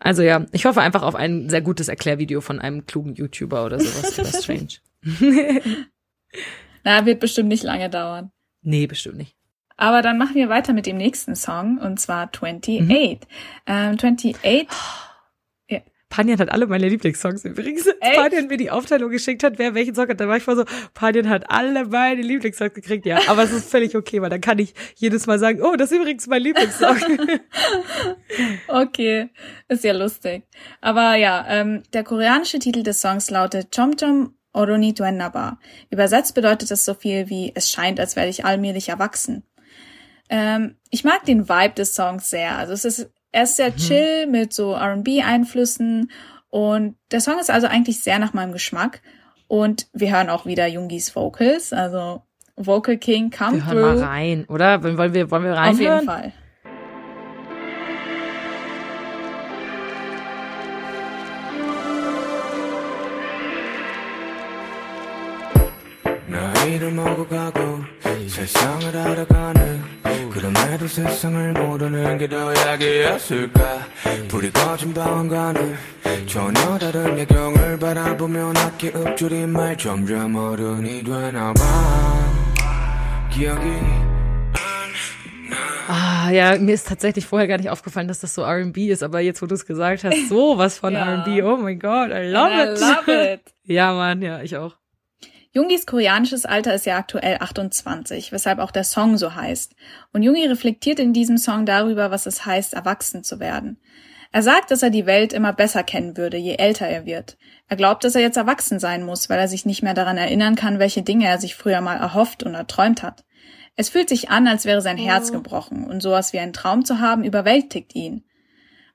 Also ja, ich hoffe einfach auf ein sehr gutes Erklärvideo von einem klugen YouTuber oder sowas das Strange. Na, wird bestimmt nicht lange dauern. Nee, bestimmt nicht. Aber dann machen wir weiter mit dem nächsten Song und zwar 28. Mhm. Ähm, 28 Panjan hat alle meine Lieblingssongs übrigens. Echt? Panjan mir die Aufteilung geschickt hat, wer welchen Song hat, da war ich vor so, Panjan hat alle meine Lieblingssongs gekriegt, ja. Aber es ist völlig okay, weil dann kann ich jedes Mal sagen, oh, das ist übrigens mein Lieblingssong. okay, ist ja lustig. Aber ja, ähm, der koreanische Titel des Songs lautet Chom Chom Oroni Duennaba. Übersetzt bedeutet das so viel wie, es scheint, als werde ich allmählich erwachsen. Ähm, ich mag den Vibe des Songs sehr. Also es ist er ist sehr mhm. chill mit so R&B-Einflüssen und der Song ist also eigentlich sehr nach meinem Geschmack. Und wir hören auch wieder Jungis Vocals, also Vocal King come wir hören through. mal rein, oder? Wollen wir, wollen wir rein? Auf jeden Fall. 세상을 알아가는 그럼에도 세상을 모르는 게 더 약이었을까 불이 꺼진 방안가는 전혀 다른 야경을 바라보며 낮게 읊조린 말 점점 어른이 되나봐 기억이 Ah, ja, mir ist tatsächlich vorher gar nicht aufgefallen, dass das so R&B ist, aber jetzt, wo du es gesagt hast, so was von ja. R&B, oh mein Gott, I love And it. I love it. ja, Mann, ja, ich auch. Jungis koreanisches Alter ist ja aktuell 28, weshalb auch der Song so heißt. Und Jungi reflektiert in diesem Song darüber, was es heißt, erwachsen zu werden. Er sagt, dass er die Welt immer besser kennen würde, je älter er wird. Er glaubt, dass er jetzt erwachsen sein muss, weil er sich nicht mehr daran erinnern kann, welche Dinge er sich früher mal erhofft und erträumt hat. Es fühlt sich an, als wäre sein Herz oh. gebrochen und sowas wie einen Traum zu haben überwältigt ihn.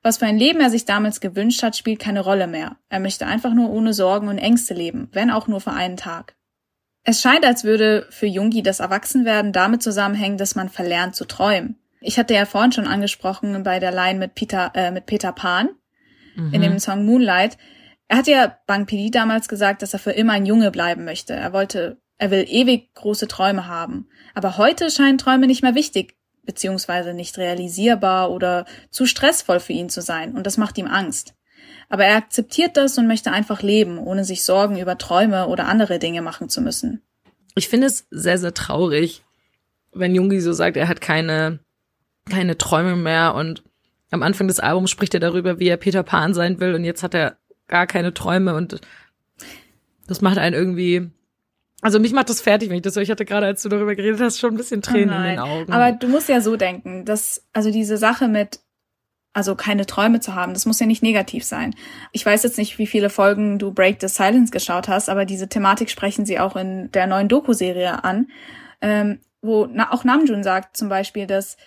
Was für ein Leben er sich damals gewünscht hat, spielt keine Rolle mehr. Er möchte einfach nur ohne Sorgen und Ängste leben, wenn auch nur für einen Tag. Es scheint, als würde für Jungi das Erwachsenwerden damit zusammenhängen, dass man verlernt zu träumen. Ich hatte ja vorhin schon angesprochen bei der Line mit Peter, äh, mit Peter Pan mhm. in dem Song Moonlight. Er hat ja Bang Pili damals gesagt, dass er für immer ein Junge bleiben möchte. Er wollte, er will ewig große Träume haben. Aber heute scheinen Träume nicht mehr wichtig, beziehungsweise nicht realisierbar oder zu stressvoll für ihn zu sein. Und das macht ihm Angst. Aber er akzeptiert das und möchte einfach leben, ohne sich Sorgen über Träume oder andere Dinge machen zu müssen. Ich finde es sehr, sehr traurig, wenn Jungi so sagt, er hat keine, keine Träume mehr und am Anfang des Albums spricht er darüber, wie er Peter Pan sein will und jetzt hat er gar keine Träume und das macht einen irgendwie, also mich macht das fertig, wenn ich das höre. Ich hatte gerade, als du darüber geredet hast, schon ein bisschen Tränen Oh in den Augen. Aber du musst ja so denken, dass, also diese Sache mit, also keine Träume zu haben, das muss ja nicht negativ sein. Ich weiß jetzt nicht, wie viele Folgen du Break the Silence geschaut hast, aber diese Thematik sprechen sie auch in der neuen Doku-Serie an, ähm, wo na, auch Namjoon sagt zum Beispiel, dass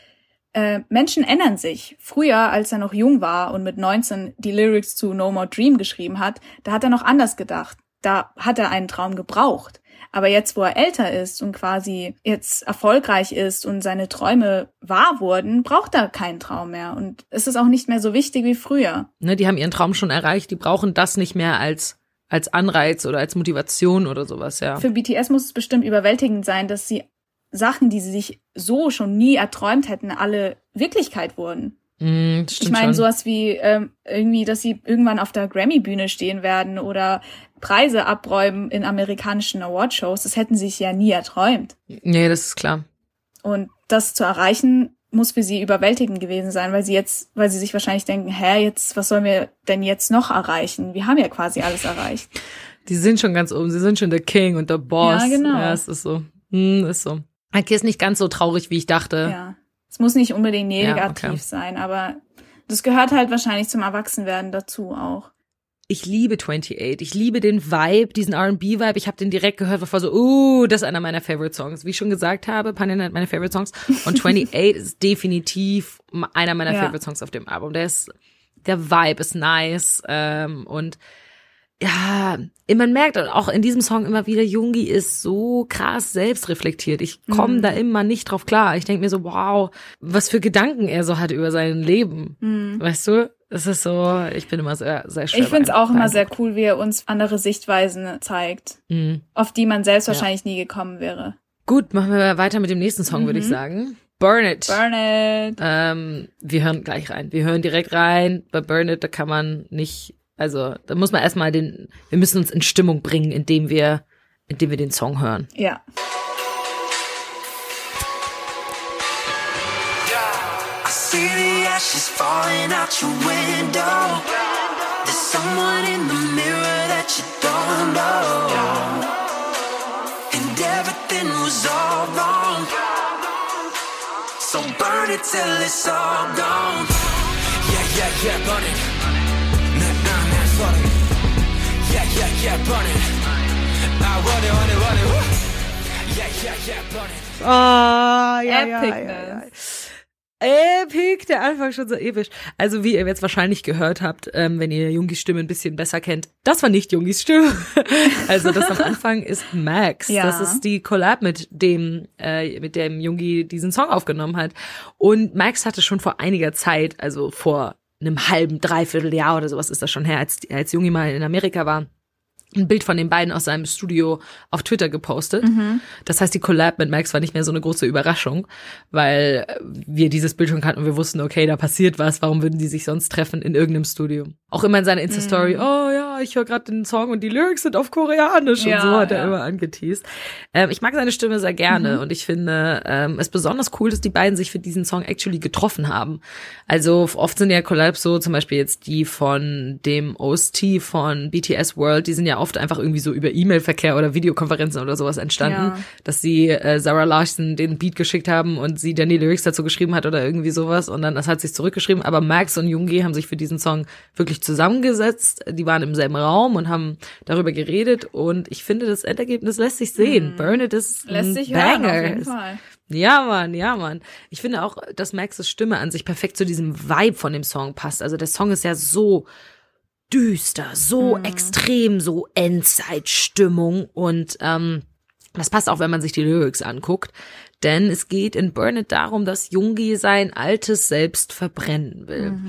äh, Menschen ändern sich. Früher, als er noch jung war und mit 19 die Lyrics zu No More Dream geschrieben hat, da hat er noch anders gedacht. Da hat er einen Traum gebraucht. Aber jetzt, wo er älter ist und quasi jetzt erfolgreich ist und seine Träume wahr wurden, braucht er keinen Traum mehr. Und es ist auch nicht mehr so wichtig wie früher. ne, die haben ihren Traum schon erreicht, die brauchen das nicht mehr als, als Anreiz oder als Motivation oder sowas, ja. Für BTS muss es bestimmt überwältigend sein, dass sie Sachen, die sie sich so schon nie erträumt hätten, alle Wirklichkeit wurden. Mm, Ich meine, sowas wie ähm, irgendwie, dass sie irgendwann auf der Grammy-Bühne stehen werden oder Preise abräumen in amerikanischen Awardshows, das hätten sie sich ja nie erträumt. Nee, das ist klar. Und das zu erreichen, muss für sie überwältigend gewesen sein, weil sie jetzt, weil sie sich wahrscheinlich denken, hä, jetzt, was sollen wir denn jetzt noch erreichen? Wir haben ja quasi alles erreicht. Die sind schon ganz oben, sie sind schon der King und der Boss. Ja, genau. Ja, es ist so. Hm, ist so. Okay, ist nicht ganz so traurig, wie ich dachte. Ja. Es muss nicht unbedingt Ja, negativ okay. sein, aber das gehört halt wahrscheinlich zum Erwachsenwerden dazu auch. Ich liebe 28. Ich liebe den Vibe, diesen R&B-Vibe. Ich habe den direkt gehört, war so, uh, das ist einer meiner Favorite Songs. Wie ich schon gesagt habe, Panina hat meine Favorite Songs. Und 28 ist definitiv einer meiner Ja. Favorite Songs auf dem Album. Der ist, der Vibe ist nice. Ähm, und ja, man merkt auch in diesem Song immer wieder, Jungi ist so krass selbstreflektiert. Ich komme Mhm. da immer nicht drauf klar. Ich denke mir so, wow, was für Gedanken er so hat über sein Leben. Weißt du? Es ist so, ich bin immer sehr, sehr schwer. Mhm. Ich finde es auch immer sehr cool, wie er uns andere Sichtweisen zeigt, Mhm. auf die man selbst Ja. wahrscheinlich nie gekommen wäre. Gut, machen wir weiter mit dem nächsten Song, würde ich Mhm. sagen. Burn It. Burn it. Ähm, wir hören gleich rein. Wir hören direkt rein. Bei Burn It, da kann man nicht, also da muss man erstmal den, wir müssen uns in Stimmung bringen, indem wir, indem wir den Song hören. Ja. I see the ashes falling out your window. There's someone in the mirror that you don't know. And everything was all wrong. So burn it till it's all gone. Yeah, yeah, yeah, burn it. Yeah, yeah, burn it. Ah, Epicness. Epic, der Anfang schon so episch. Also wie ihr jetzt wahrscheinlich gehört habt, ähm, wenn ihr Jungis Stimme ein bisschen besser kennt, das war nicht Jungis Stimme. also das am Anfang ist Max. Ja. Das ist die Collab mit dem, äh, mit dem Jungi diesen Song aufgenommen hat. Und Max hatte schon vor einiger Zeit, also vor einem halben, dreiviertel Jahr oder sowas ist das schon her, als, als Jungi mal in Amerika war, ein Bild von den beiden aus seinem Studio auf Twitter gepostet. Das heißt, die Collab mit Max war nicht mehr so eine große Überraschung, weil wir dieses Bild schon kannten und wir wussten, okay, da passiert was, warum würden die sich sonst treffen in irgendeinem Studio? Auch immer in seiner Insta-Story, oh ja, ich höre gerade den Song und die Lyrics sind auf Koreanisch und Ja, so hat er ja. immer angeteased. Ähm, ich mag seine Stimme sehr gerne und ich finde ähm, es besonders cool, dass die beiden sich für diesen Song actually getroffen haben. Also oft sind ja Collabs so, zum Beispiel jetzt die von dem OST von BTS World, die sind ja oft einfach irgendwie so über E-Mail-Verkehr oder Videokonferenzen oder sowas entstanden, Ja. dass sie äh, Sarah Larson den Beat geschickt haben und sie dann die Lyrics dazu geschrieben hat oder irgendwie sowas und dann das hat sich zurückgeschrieben. Aber Max und Jungi haben sich für diesen Song wirklich zusammengesetzt. Die waren im selben Raum und haben darüber geredet und ich finde, das Endergebnis lässt sich sehen. Burn It ist Mhm. Lässt ein sich hören, Banger. auf jeden Fall. Ja, Mann, ja, Mann. Ich finde auch, dass Maxes Stimme an sich perfekt zu diesem Vibe von dem Song passt. Also der Song ist ja so düster, so extrem, so Endzeitstimmung und ähm, das passt auch, wenn man sich die Lyrics anguckt. Denn es geht in Burn It darum, dass Jungi sein altes Selbst verbrennen will.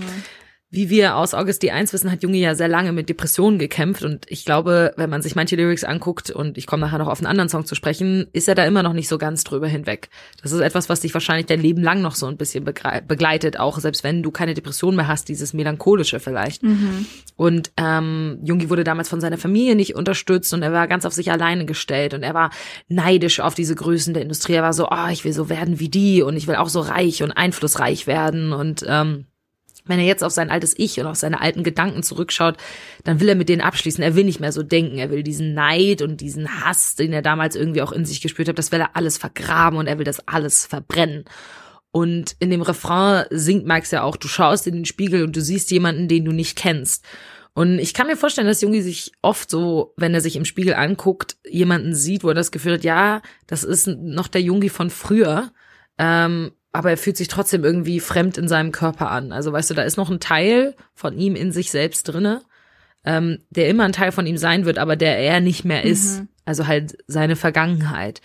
Wie wir aus August die 1 wissen, hat Junge ja sehr lange mit Depressionen gekämpft und ich glaube, wenn man sich manche Lyrics anguckt und ich komme nachher noch auf einen anderen Song zu sprechen, ist er da immer noch nicht so ganz drüber hinweg. Das ist etwas, was dich wahrscheinlich dein Leben lang noch so ein bisschen begleitet, auch selbst wenn du keine Depression mehr hast, dieses melancholische vielleicht. Mhm. Und ähm, Jungi wurde damals von seiner Familie nicht unterstützt und er war ganz auf sich alleine gestellt und er war neidisch auf diese Größen der Industrie. Er war so, ah, oh, ich will so werden wie die und ich will auch so reich und einflussreich werden und ähm, wenn er jetzt auf sein altes Ich und auf seine alten Gedanken zurückschaut, dann will er mit denen abschließen. Er will nicht mehr so denken. Er will diesen Neid und diesen Hass, den er damals irgendwie auch in sich gespürt hat, das will er alles vergraben und er will das alles verbrennen. Und in dem Refrain singt Max ja auch, du schaust in den Spiegel und du siehst jemanden, den du nicht kennst. Und ich kann mir vorstellen, dass Jungi sich oft so, wenn er sich im Spiegel anguckt, jemanden sieht, wo er das Gefühl hat, ja, das ist noch der Jungi von früher. Ähm, aber er fühlt sich trotzdem irgendwie fremd in seinem Körper an. Also weißt du, da ist noch ein Teil von ihm in sich selbst drinne, ähm, der immer ein Teil von ihm sein wird, aber der er nicht mehr ist. Mhm. Also halt seine Vergangenheit.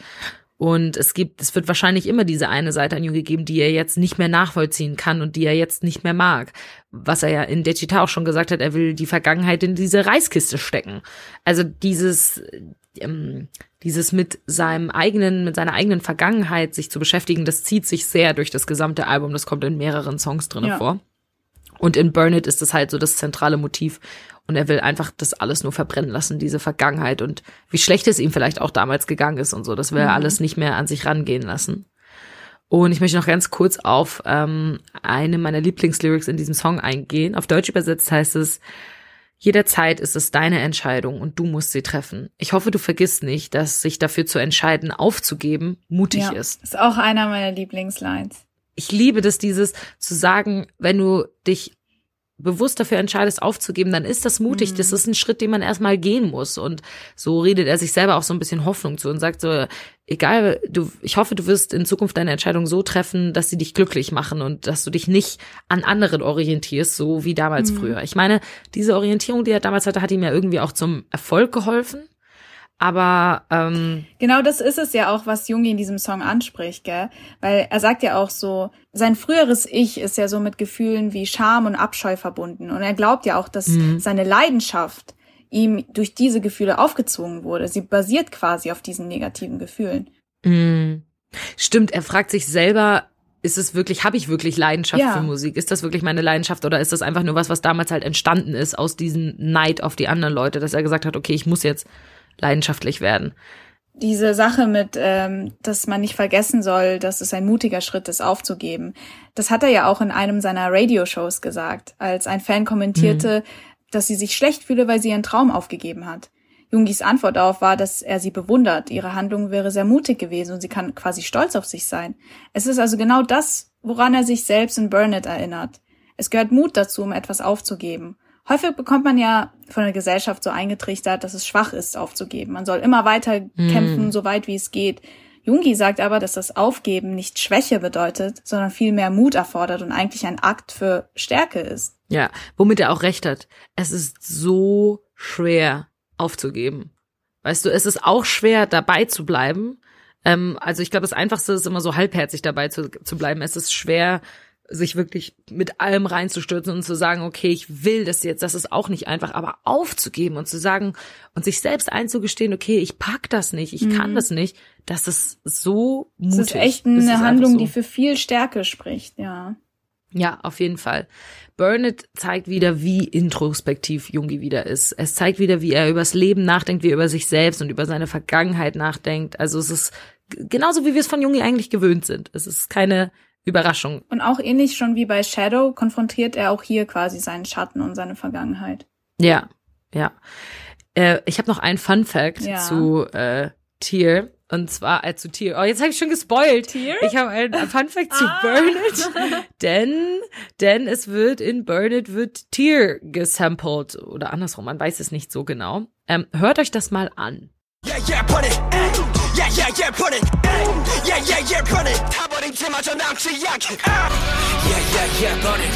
Und es gibt, es wird wahrscheinlich immer diese eine Seite an Junge geben, die er jetzt nicht mehr nachvollziehen kann und die er jetzt nicht mehr mag. Was er ja in Dechita auch schon gesagt hat, er will die Vergangenheit in diese Reiskiste stecken. Also dieses, ähm, dieses mit seinem eigenen, mit seiner eigenen Vergangenheit sich zu beschäftigen, das zieht sich sehr durch das gesamte Album. Das kommt in mehreren Songs drin ja. vor. Und in Burn It ist das halt so das zentrale Motiv. Und er will einfach das alles nur verbrennen lassen, diese Vergangenheit und wie schlecht es ihm vielleicht auch damals gegangen ist und so. Das will er mhm. alles nicht mehr an sich rangehen lassen. Und ich möchte noch ganz kurz auf ähm, eine meiner Lieblingslyrics in diesem Song eingehen. Auf Deutsch übersetzt heißt es, Jederzeit ist es deine Entscheidung und du musst sie treffen. Ich hoffe, du vergisst nicht, dass sich dafür zu entscheiden, aufzugeben, mutig ja, ist. Ist auch einer meiner Lieblingslines. Ich liebe das, dieses zu sagen, wenn du dich bewusst dafür entscheidest, aufzugeben, dann ist das mutig. Mhm. Das ist ein Schritt, den man erstmal gehen muss. Und so redet er sich selber auch so ein bisschen Hoffnung zu und sagt so, egal, du, ich hoffe, du wirst in Zukunft deine Entscheidung so treffen, dass sie dich glücklich machen und dass du dich nicht an anderen orientierst, so wie damals mhm. früher. Ich meine, diese Orientierung, die er damals hatte, hat ihm ja irgendwie auch zum Erfolg geholfen. Aber ähm, genau das ist es ja auch, was Jungi in diesem Song anspricht, gell? Weil er sagt ja auch so, sein früheres Ich ist ja so mit Gefühlen wie Scham und Abscheu verbunden. Und er glaubt ja auch, dass mhm. seine Leidenschaft ihm durch diese Gefühle aufgezwungen wurde. Sie basiert quasi auf diesen negativen Gefühlen. Mhm. Stimmt, er fragt sich selber, ist es wirklich, habe ich wirklich Leidenschaft ja. für Musik? Ist das wirklich meine Leidenschaft oder ist das einfach nur was, was damals halt entstanden ist aus diesem Neid auf die anderen Leute, dass er gesagt hat, okay, ich muss jetzt leidenschaftlich werden. Diese Sache mit, ähm, dass man nicht vergessen soll, dass es ein mutiger Schritt ist, aufzugeben, das hat er ja auch in einem seiner Radioshows gesagt, als ein Fan kommentierte, mhm. dass sie sich schlecht fühle, weil sie ihren Traum aufgegeben hat. Jungis Antwort darauf war, dass er sie bewundert. Ihre Handlung wäre sehr mutig gewesen und sie kann quasi stolz auf sich sein. Es ist also genau das, woran er sich selbst in Burnett erinnert. Es gehört Mut dazu, um etwas aufzugeben. Häufig bekommt man ja von der Gesellschaft so eingetrichtert, dass es schwach ist, aufzugeben. Man soll immer weiter mm. kämpfen, so weit wie es geht. Jungi sagt aber, dass das Aufgeben nicht Schwäche bedeutet, sondern vielmehr Mut erfordert und eigentlich ein Akt für Stärke ist. Ja, womit er auch recht hat. Es ist so schwer aufzugeben. Weißt du, es ist auch schwer dabei zu bleiben. Ähm, also ich glaube, das Einfachste ist immer so halbherzig dabei zu, zu bleiben. Es ist schwer, sich wirklich mit allem reinzustürzen und zu sagen, okay, ich will das jetzt, das ist auch nicht einfach, aber aufzugeben und zu sagen und sich selbst einzugestehen, okay, ich pack das nicht, ich mhm. kann das nicht, das ist so mutig. Das ist echt eine Handlung, so. die für viel Stärke spricht, ja. Ja, auf jeden Fall. Burnett zeigt wieder, wie introspektiv Jungi wieder ist. Es zeigt wieder, wie er übers Leben nachdenkt, wie er über sich selbst und über seine Vergangenheit nachdenkt. Also es ist genauso, wie wir es von Jungi eigentlich gewöhnt sind. Es ist keine Überraschung. Und auch ähnlich schon wie bei Shadow konfrontiert er auch hier quasi seinen Schatten und seine Vergangenheit. Ja, ja. Äh, ich habe noch einen Fun Fact ja. zu äh, Tier. Und zwar äh, zu Tier. Oh, jetzt habe ich schon gespoilt. Tier? Ich habe einen Fun Fact zu ah. Burn It. denn, denn es wird in Burn It wird Tier gesampelt. Oder andersrum, man weiß es nicht so genau. Ähm, hört euch das mal an. Yeah, yeah, put it. Yeah, yeah, yeah, put it. Yeah, yeah, yeah, put it. 타버린 채마저 남지 않게. Yeah, yeah, yeah, put it.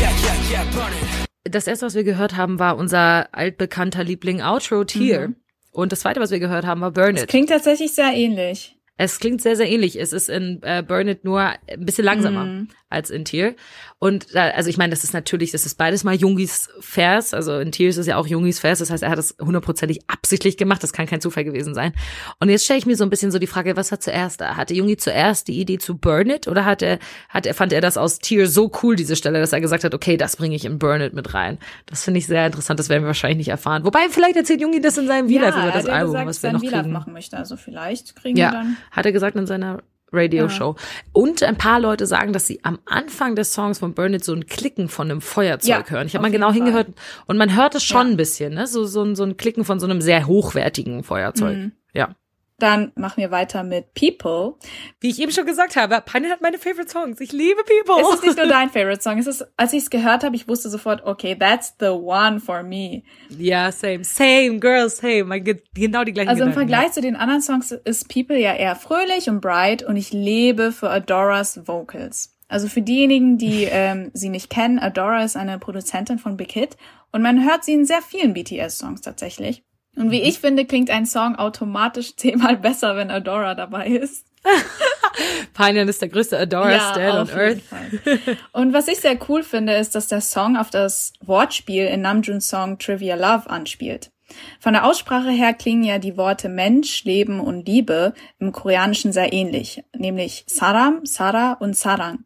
Yeah, yeah, yeah, put it. Das erste, was wir gehört haben, war unser altbekannter Liebling Outro Tier. Mhm. Und das zweite, was wir gehört haben, war Burn It. Das klingt tatsächlich sehr ähnlich. Es klingt sehr, sehr ähnlich. Es ist in äh, Burn It nur ein bisschen langsamer. Mm. als in Tear. Und da, also ich meine, das ist natürlich, das ist beides mal Jungis Vers. Also in Tears ist ja auch Jungis Vers. Das heißt, er hat es hundertprozentig absichtlich gemacht. Das kann kein Zufall gewesen sein. Und jetzt stelle ich mir so ein bisschen so die Frage, was hat zuerst da? Hatte Jungi zuerst die Idee zu Burn It oder hat er, hat er, fand er das aus Tear so cool, diese Stelle, dass er gesagt hat, okay, das bringe ich in Burn It mit rein? Das finde ich sehr interessant. Das werden wir wahrscheinlich nicht erfahren. Wobei, vielleicht erzählt Jungi das in seinem V-Live über das ja Album, gesagt, was wir noch kriegen. machen möchte. Also vielleicht kriegen Ja, wir dann. hat er gesagt in seiner Radio-Show. Und ein paar Leute sagen, dass sie am Anfang des Songs von Burn It so ein Klicken von einem Feuerzeug Ja, hören. Ich habe mal genau jeden hingehört und man hört es schon Ja. ein bisschen, ne? So, so, ein- so ein Klicken von so einem sehr hochwertigen Feuerzeug. Mhm. Ja. Dann machen wir weiter mit People. Wie ich eben schon gesagt habe, Panja hat meine Favorite Songs. Ich liebe People. Es ist nicht nur dein Favorite Song. Es ist, als ich es gehört habe, ich wusste sofort, okay, that's the one for me. ja, same, same, girls, same. Man genau die gleichen Also im Gedanken. Vergleich zu den anderen Songs ist People ja eher fröhlich und bright und ich lebe für Adoras Vocals. Also für diejenigen, die ähm, sie nicht kennen, Adora ist eine Produzentin von Big Hit und man hört sie in sehr vielen BTS-Songs tatsächlich. Und Mhm. wie ich finde, klingt ein Song automatisch zehnmal besser, wenn Adora dabei ist. Panja ist der größte Adora-Stan on auf jeden Earth. Fall. Und was ich sehr cool finde, ist, dass der Song auf das Wortspiel in Namjoons Song Trivia Love anspielt. Von der Aussprache her klingen ja die Worte Mensch, Leben und Liebe im Koreanischen sehr ähnlich, nämlich Saram, Sara und Sarang.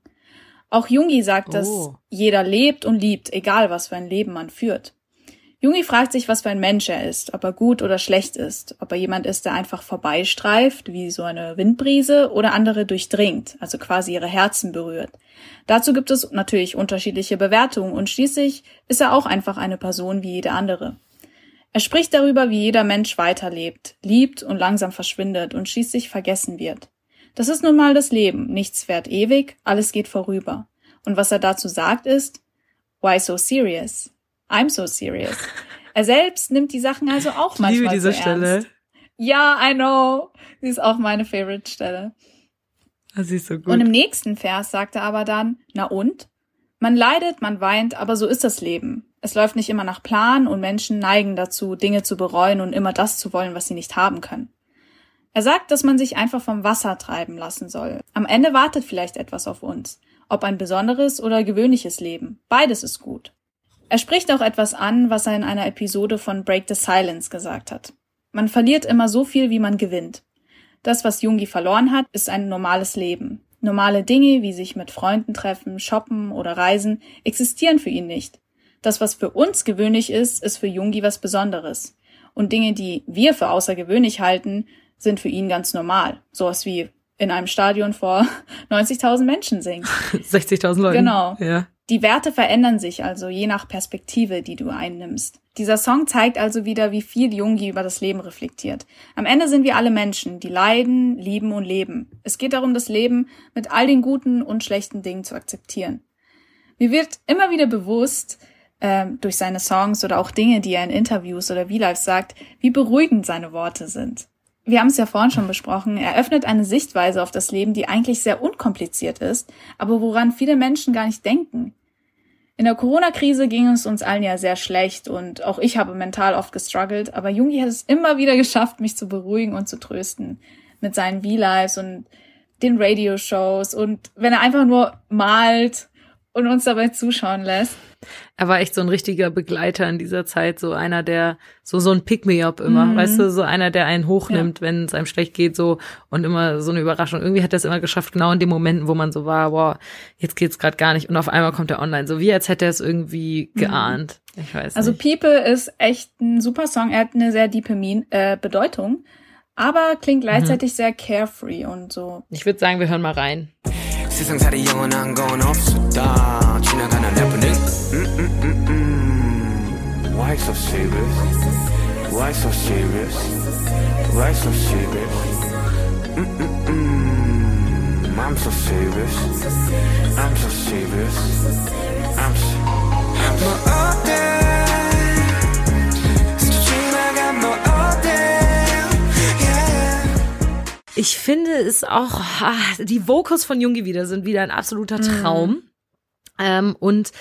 Auch Jungi sagt, dass Oh. jeder lebt und liebt, egal was für ein Leben man führt. Jungi fragt sich, was für ein Mensch er ist, ob er gut oder schlecht ist, ob er jemand ist, der einfach vorbeistreift, wie so eine Windbrise, oder andere durchdringt, also quasi ihre Herzen berührt. Dazu gibt es natürlich unterschiedliche Bewertungen und schließlich ist er auch einfach eine Person wie jede andere. Er spricht darüber, wie jeder Mensch weiterlebt, liebt und langsam verschwindet und schließlich vergessen wird. Das ist nun mal das Leben, nichts währt ewig, alles geht vorüber. Und was er dazu sagt ist, why so serious? I'm so serious. Er selbst nimmt die Sachen also auch Ich manchmal liebe diese zu Stelle. Ernst. Ja, I know. Sie ist auch meine Favorite Stelle. Das ist so gut. Und im nächsten Vers sagt er aber dann, na und? Man leidet, man weint, aber so ist das Leben. Es läuft nicht immer nach Plan und Menschen neigen dazu, Dinge zu bereuen und immer das zu wollen, was sie nicht haben können. Er sagt, dass man sich einfach vom Wasser treiben lassen soll. Am Ende wartet vielleicht etwas auf uns. Ob ein besonderes oder gewöhnliches Leben. Beides ist gut. Er spricht auch etwas an, was er in einer Episode von Break the Silence gesagt hat. Man verliert immer so viel, wie man gewinnt. Das, was Jungi verloren hat, ist ein normales Leben. Normale Dinge, wie sich mit Freunden treffen, shoppen oder reisen, existieren für ihn nicht. Das, was für uns gewöhnlich ist, ist für Jungi was Besonderes. Und Dinge, die wir für außergewöhnlich halten, sind für ihn ganz normal. Sowas wie in einem Stadion vor 90.000 Menschen singen. 60.000 Leute. Genau. Ja. Die Werte verändern sich also je nach Perspektive, die du einnimmst. Dieser Song zeigt also wieder, wie viel Jungi über das Leben reflektiert. Am Ende sind wir alle Menschen, die leiden, lieben und leben. Es geht darum, das Leben mit all den guten und schlechten Dingen zu akzeptieren. Mir wird immer wieder bewusst, ähm, durch seine Songs oder auch Dinge, die er in Interviews oder V-Lives sagt, wie beruhigend seine Worte sind. Wir haben es ja vorhin schon besprochen, er öffnet eine Sichtweise auf das Leben, die eigentlich sehr unkompliziert ist, aber woran viele Menschen gar nicht denken. In der Corona-Krise ging es uns allen ja sehr schlecht und auch ich habe mental oft gestruggelt, aber Jungi hat es immer wieder geschafft, mich zu beruhigen und zu trösten. Mit seinen V-Lives und den Radio-Shows und wenn er einfach nur malt und uns dabei zuschauen lässt. Er war echt so ein richtiger Begleiter in dieser Zeit, so einer, der so so ein Pick-me-up immer, Mhm. weißt du, so einer, der einen hochnimmt, wenn es einem schlecht geht, so und immer so eine Überraschung. Irgendwie hat er es immer geschafft, genau in den Momenten, wo man so war, wow, jetzt geht's gerade gar nicht und auf einmal kommt er online, so wie als hätte er es irgendwie geahnt. Ich weiß Mhm. Also nicht. People ist echt ein super Song. Er hat eine sehr diepe Min äh, Bedeutung, aber klingt gleichzeitig sehr carefree und so. Ich würde sagen, wir hören mal rein. Why so serious? Why so serious? Why so serious? Mm -mm -mm. I'm so serious. I'm so serious. I'm so. I'm so. Ich finde es auch, ach, die Vocals von Jungi wieder sind wieder ein absoluter mm. Traum. Mhm. Ähm, und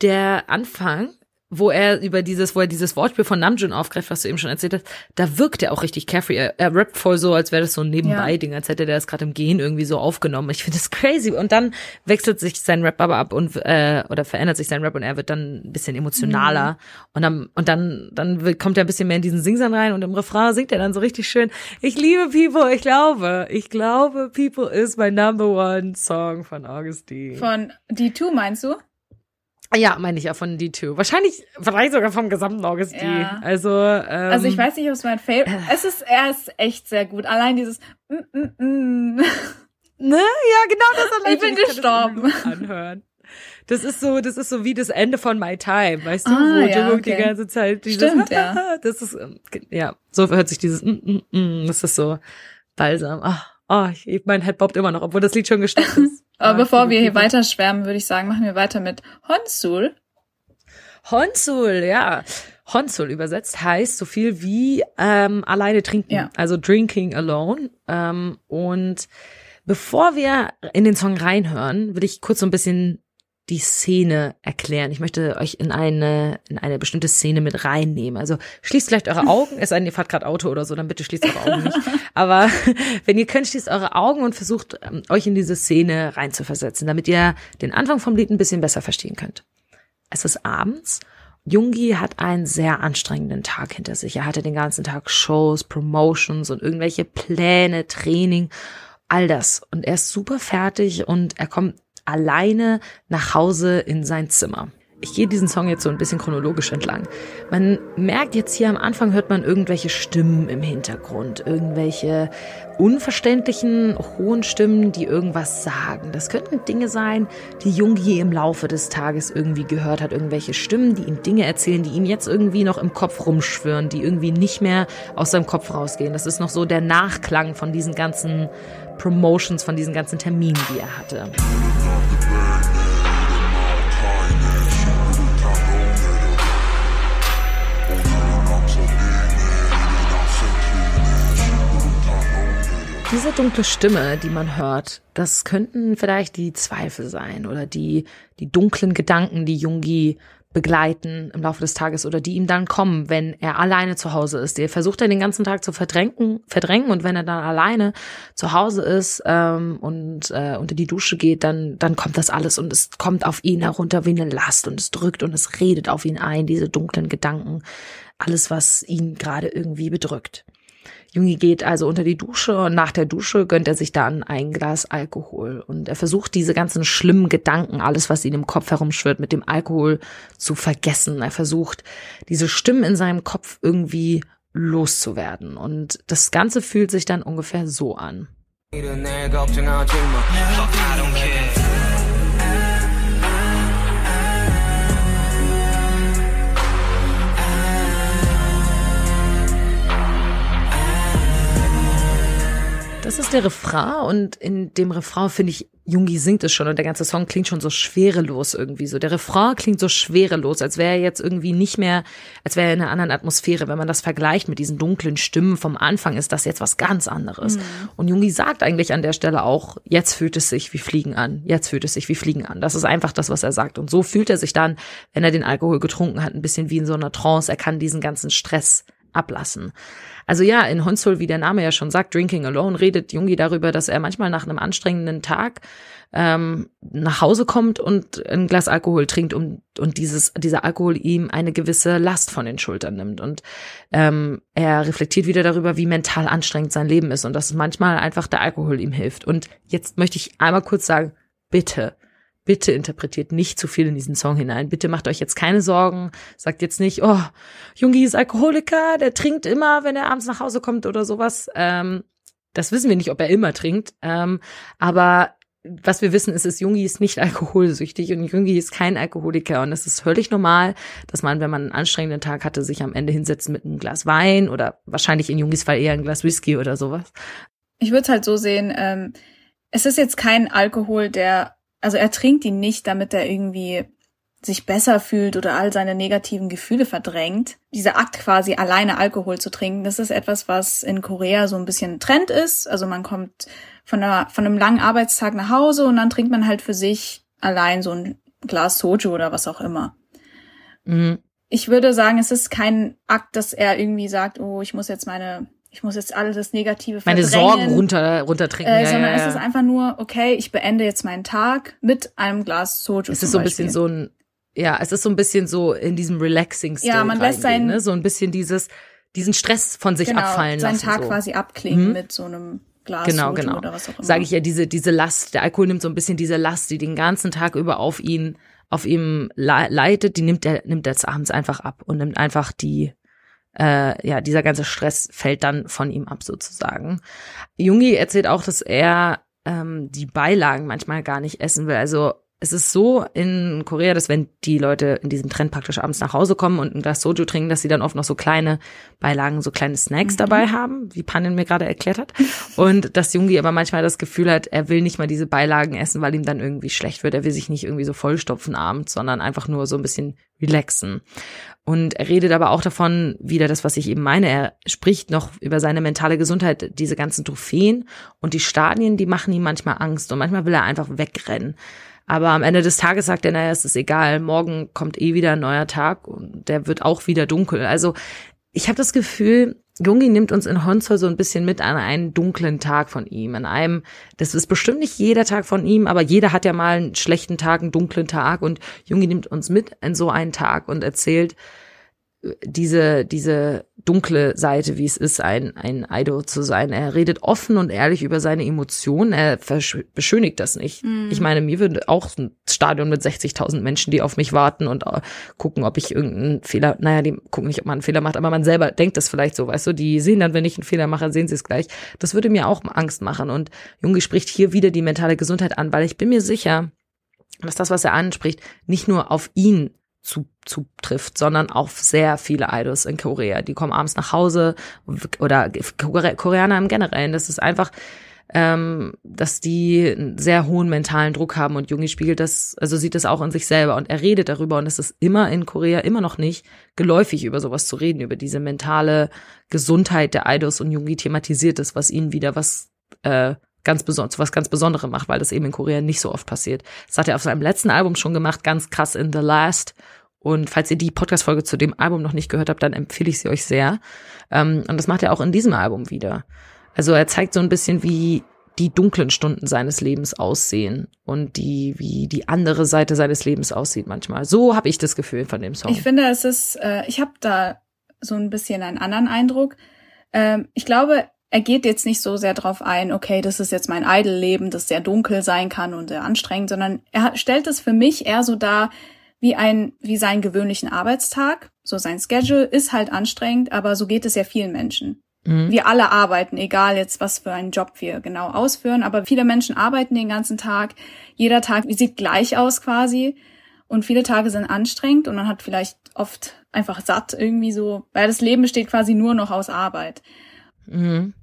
der Anfang wo er über dieses, wo er dieses Wortspiel von Namjoon aufgreift, was du eben schon erzählt hast, da wirkt er auch richtig carefree. Er, er rappt voll so, als wäre das so ein Nebenbei-Ding, als hätte der das gerade im Gehen irgendwie so aufgenommen. Ich finde das crazy. Und dann wechselt sich sein Rap aber ab und äh, oder verändert sich sein Rap und er wird dann ein bisschen emotionaler. Mhm. Und dann und dann dann kommt er ein bisschen mehr in diesen Singsang rein und im Refrain singt er dann so richtig schön. Ich liebe People, ich glaube, ich glaube, People is my number one song von Augustine. Von D2 meinst du? Ja, meine ich ja von D2. Wahrscheinlich, vielleicht sogar vom gesamten August Ja. Also, ähm, also ich weiß nicht, ob es mein Favorite. Äh. Es ist, er ist echt sehr gut. Allein dieses. Mm, mm, mm. Ne? Ja, genau das allein. Ich bin gestorben. Anhören. Das ist so, das ist so wie das Ende von My Time, weißt du, ah, wo ja, Jungkook okay. die ganze Zeit dieses, Stimmt, ja. das ist, ähm, ja, so hört sich dieses, mm, mm, mm, das ist so balsam. Ach, oh, ich, mein Head bobbt immer noch, obwohl das Lied schon gestorben ist. Aber ah, bevor wir hier weiter schwärmen, würde ich sagen, machen wir weiter mit Honsul. Honsul, ja. Honsul übersetzt heißt so viel wie ähm, alleine trinken, ja. also drinking alone. Ähm, und bevor wir in den Song reinhören, will ich kurz so ein bisschen die Szene erklären. Ich möchte euch in eine, in eine bestimmte Szene mit reinnehmen. Also schließt vielleicht eure Augen, es sei denn, ihr fahrt gerade Auto oder so, dann bitte schließt eure Augen nicht. Aber wenn ihr könnt, schließt eure Augen und versucht, ähm, euch in diese Szene reinzuversetzen, damit ihr den Anfang vom Lied ein bisschen besser verstehen könnt. Es ist abends. Jungi hat einen sehr anstrengenden Tag hinter sich. Er hatte den ganzen Tag Shows, Promotions und irgendwelche Pläne, Training all das. Und er ist super fertig und er kommt alleine nach Hause in sein Zimmer. Ich gehe diesen Song jetzt so ein bisschen chronologisch entlang. Man merkt jetzt hier am Anfang hört man irgendwelche Stimmen im Hintergrund, irgendwelche unverständlichen, hohen Stimmen, die irgendwas sagen. Das könnten Dinge sein, die Jungi im Laufe des Tages irgendwie gehört hat, irgendwelche Stimmen, die ihm Dinge erzählen, die ihm jetzt irgendwie noch im Kopf rumschwirren, die irgendwie nicht mehr aus seinem Kopf rausgehen. Das ist noch so der Nachklang von diesen ganzen Promotions, von diesen ganzen Terminen, die er hatte. Diese dunkle Stimme, die man hört, das könnten vielleicht die Zweifel sein oder die, die dunklen Gedanken, die Jungi begleiten im Laufe des Tages oder die ihm dann kommen, wenn er alleine zu Hause ist. Der versucht er den ganzen Tag zu verdrängen, verdrängen und wenn er dann alleine zu Hause ist ähm, und äh, unter die Dusche geht, dann dann kommt das alles und es kommt auf ihn herunter wie eine Last und es drückt und es redet auf ihn ein, diese dunklen Gedanken, alles was ihn gerade irgendwie bedrückt. Jungi geht also unter die Dusche und nach der Dusche gönnt er sich dann ein Glas Alkohol und er versucht diese ganzen schlimmen Gedanken, alles was ihn im Kopf herumschwirrt, mit dem Alkohol zu vergessen. Er versucht diese Stimmen in seinem Kopf irgendwie loszuwerden und das Ganze fühlt sich dann ungefähr so an. Das ist der Refrain und in dem Refrain finde ich, Jungi singt es schon und der ganze Song klingt schon so schwerelos irgendwie so. Der Refrain klingt so schwerelos, als wäre er jetzt irgendwie nicht mehr, als wäre er in einer anderen Atmosphäre. Wenn man das vergleicht mit diesen dunklen Stimmen vom Anfang, ist das jetzt was ganz anderes. Mhm. Und Jungi sagt eigentlich an der Stelle auch, jetzt fühlt es sich wie Fliegen an. Jetzt fühlt es sich wie Fliegen an. Das ist einfach das, was er sagt. Und so fühlt er sich dann, wenn er den Alkohol getrunken hat, ein bisschen wie in so einer Trance. Er kann diesen ganzen Stress ablassen. Also ja, in Honsul, wie der Name ja schon sagt, Drinking Alone, redet Jungi darüber, dass er manchmal nach einem anstrengenden Tag ähm, nach Hause kommt und ein Glas Alkohol trinkt und, und dieses, dieser Alkohol ihm eine gewisse Last von den Schultern nimmt. Und ähm, er reflektiert wieder darüber, wie mental anstrengend sein Leben ist und dass manchmal einfach der Alkohol ihm hilft. Und jetzt möchte ich einmal kurz sagen, bitte, bitte interpretiert nicht zu viel in diesen Song hinein. Bitte macht euch jetzt keine Sorgen. Sagt jetzt nicht, oh, Jungi ist Alkoholiker, der trinkt immer, wenn er abends nach Hause kommt oder sowas. Ähm, das wissen wir nicht, ob er immer trinkt. Ähm, aber was wir wissen, ist, dass Jungi ist nicht alkoholsüchtig und Jungi ist kein Alkoholiker. Und es ist völlig normal, dass man, wenn man einen anstrengenden Tag hatte, sich am Ende hinsetzt mit einem Glas Wein oder wahrscheinlich in Jungis Fall eher ein Glas Whisky oder sowas. Ich würde es halt so sehen, ähm, es ist jetzt kein Alkohol, der also er trinkt ihn nicht, damit er irgendwie sich besser fühlt oder all seine negativen Gefühle verdrängt. Dieser Akt quasi alleine Alkohol zu trinken, das ist etwas, was in Korea so ein bisschen Trend ist. Also man kommt von, einer, von einem langen Arbeitstag nach Hause und dann trinkt man halt für sich allein so ein Glas Soju oder was auch immer. Mhm. ich würde sagen, es ist kein Akt, dass er irgendwie sagt, oh, ich muss jetzt meine, ich muss jetzt alles das Negative Meine. Sorgen runter, runtertrinken. Äh, ja, sondern ja, ja. es ist einfach nur, okay, ich beende jetzt meinen Tag mit einem Glas Soju. Es ist so ein bisschen so ein, ja, es ist so ein bisschen so in diesem relaxing State Ja, man lässt seinen- ne? so ein bisschen dieses, diesen Stress von sich genau, abfallen seinen lassen. Tag so. quasi abklingen Mhm. mit so einem Glas Genau, Soju genau. oder was auch immer. Sage ich ja, diese, diese Last, der Alkohol nimmt so ein bisschen diese Last, die den ganzen Tag über auf ihn, auf ihm le- leitet, die nimmt er, nimmt er abends einfach ab und nimmt einfach die, äh, ja, dieser ganze Stress fällt dann von ihm ab sozusagen. Jungi erzählt auch, dass er ähm, die Beilagen manchmal gar nicht essen will. Also es ist so in Korea, dass wenn die Leute in diesem Trend praktisch abends nach Hause kommen und ein Glas Soju trinken, dass sie dann oft noch so kleine Beilagen, so kleine Snacks dabei haben, wie Panin mir gerade erklärt hat. Und dass Jungi aber manchmal das Gefühl hat, er will nicht mal diese Beilagen essen, weil ihm dann irgendwie schlecht wird. Er will sich nicht irgendwie so vollstopfen abends, sondern einfach nur so ein bisschen relaxen. Und er redet aber auch davon, wieder das, was ich eben meine, er spricht noch über seine mentale Gesundheit, diese ganzen Trophäen und die Stadien, die machen ihm manchmal Angst und manchmal will er einfach wegrennen. Aber am Ende des Tages sagt er, naja, es ist egal, morgen kommt eh wieder ein neuer Tag und der wird auch wieder dunkel. Also ich habe das Gefühl, Jungi nimmt uns in Honsol so ein bisschen mit an einen dunklen Tag von ihm, an einem, das ist bestimmt nicht jeder Tag von ihm, aber jeder hat ja mal einen schlechten Tag, einen dunklen Tag und Jungi nimmt uns mit in so einen Tag und erzählt äh, diese, diese dunkle Seite, wie es ist, ein, ein Idol zu sein. Er redet offen und ehrlich über seine Emotionen. Er beschönigt das nicht. Ich meine, mir würde auch ein Stadion mit 60.000 Menschen, die auf mich warten und äh, gucken, ob ich irgendeinen Fehler, naja, die gucken nicht, ob man einen Fehler macht, aber man selber denkt das vielleicht so, weißt du, die sehen dann, wenn ich einen Fehler mache, sehen sie es gleich. Das würde mir auch Angst machen. Und Jungi spricht hier wieder die mentale Gesundheit an, weil ich bin mir sicher, dass das, was er anspricht, nicht nur auf ihn zu, zutrifft, sondern auf sehr viele Idols in Korea. Die kommen abends nach Hause oder Kore- Koreaner im Generellen. Das ist einfach, ähm, dass die einen sehr hohen mentalen Druck haben und Jungi spiegelt das, also sieht das auch in sich selber und er redet darüber und es ist immer in Korea immer noch nicht geläufig über sowas zu reden, über diese mentale Gesundheit der Idols und Jungi thematisiert es, was ihnen wieder was äh, ganz besonders, was ganz Besonderem macht, weil das eben in Korea nicht so oft passiert. Das hat er auf seinem letzten Album schon gemacht, ganz krass in The Last. Und falls ihr die Podcast-Folge zu dem Album noch nicht gehört habt, dann empfehle ich sie euch sehr. Ähm, und das macht er auch in diesem Album wieder. Also er zeigt so ein bisschen, wie die dunklen Stunden seines Lebens aussehen und die, wie die andere Seite seines Lebens aussieht manchmal. So habe ich das Gefühl von dem Song. Ich finde, es ist, äh, ich habe da so ein bisschen einen anderen Eindruck. Ähm, ich glaube, er geht jetzt nicht so sehr drauf ein, okay, das ist jetzt mein Idol-Leben, das sehr dunkel sein kann und sehr anstrengend, sondern er stellt es für mich eher so dar wie ein, wie seinen gewöhnlichen Arbeitstag. So sein Schedule ist halt anstrengend, aber so geht es ja vielen Menschen. Mhm. Wir alle arbeiten, egal jetzt was für einen Job wir genau ausführen, aber viele Menschen arbeiten den ganzen Tag. Jeder Tag sieht gleich aus quasi. Und viele Tage sind anstrengend und man hat vielleicht oft einfach satt irgendwie so, weil das Leben besteht quasi nur noch aus Arbeit. Mhm.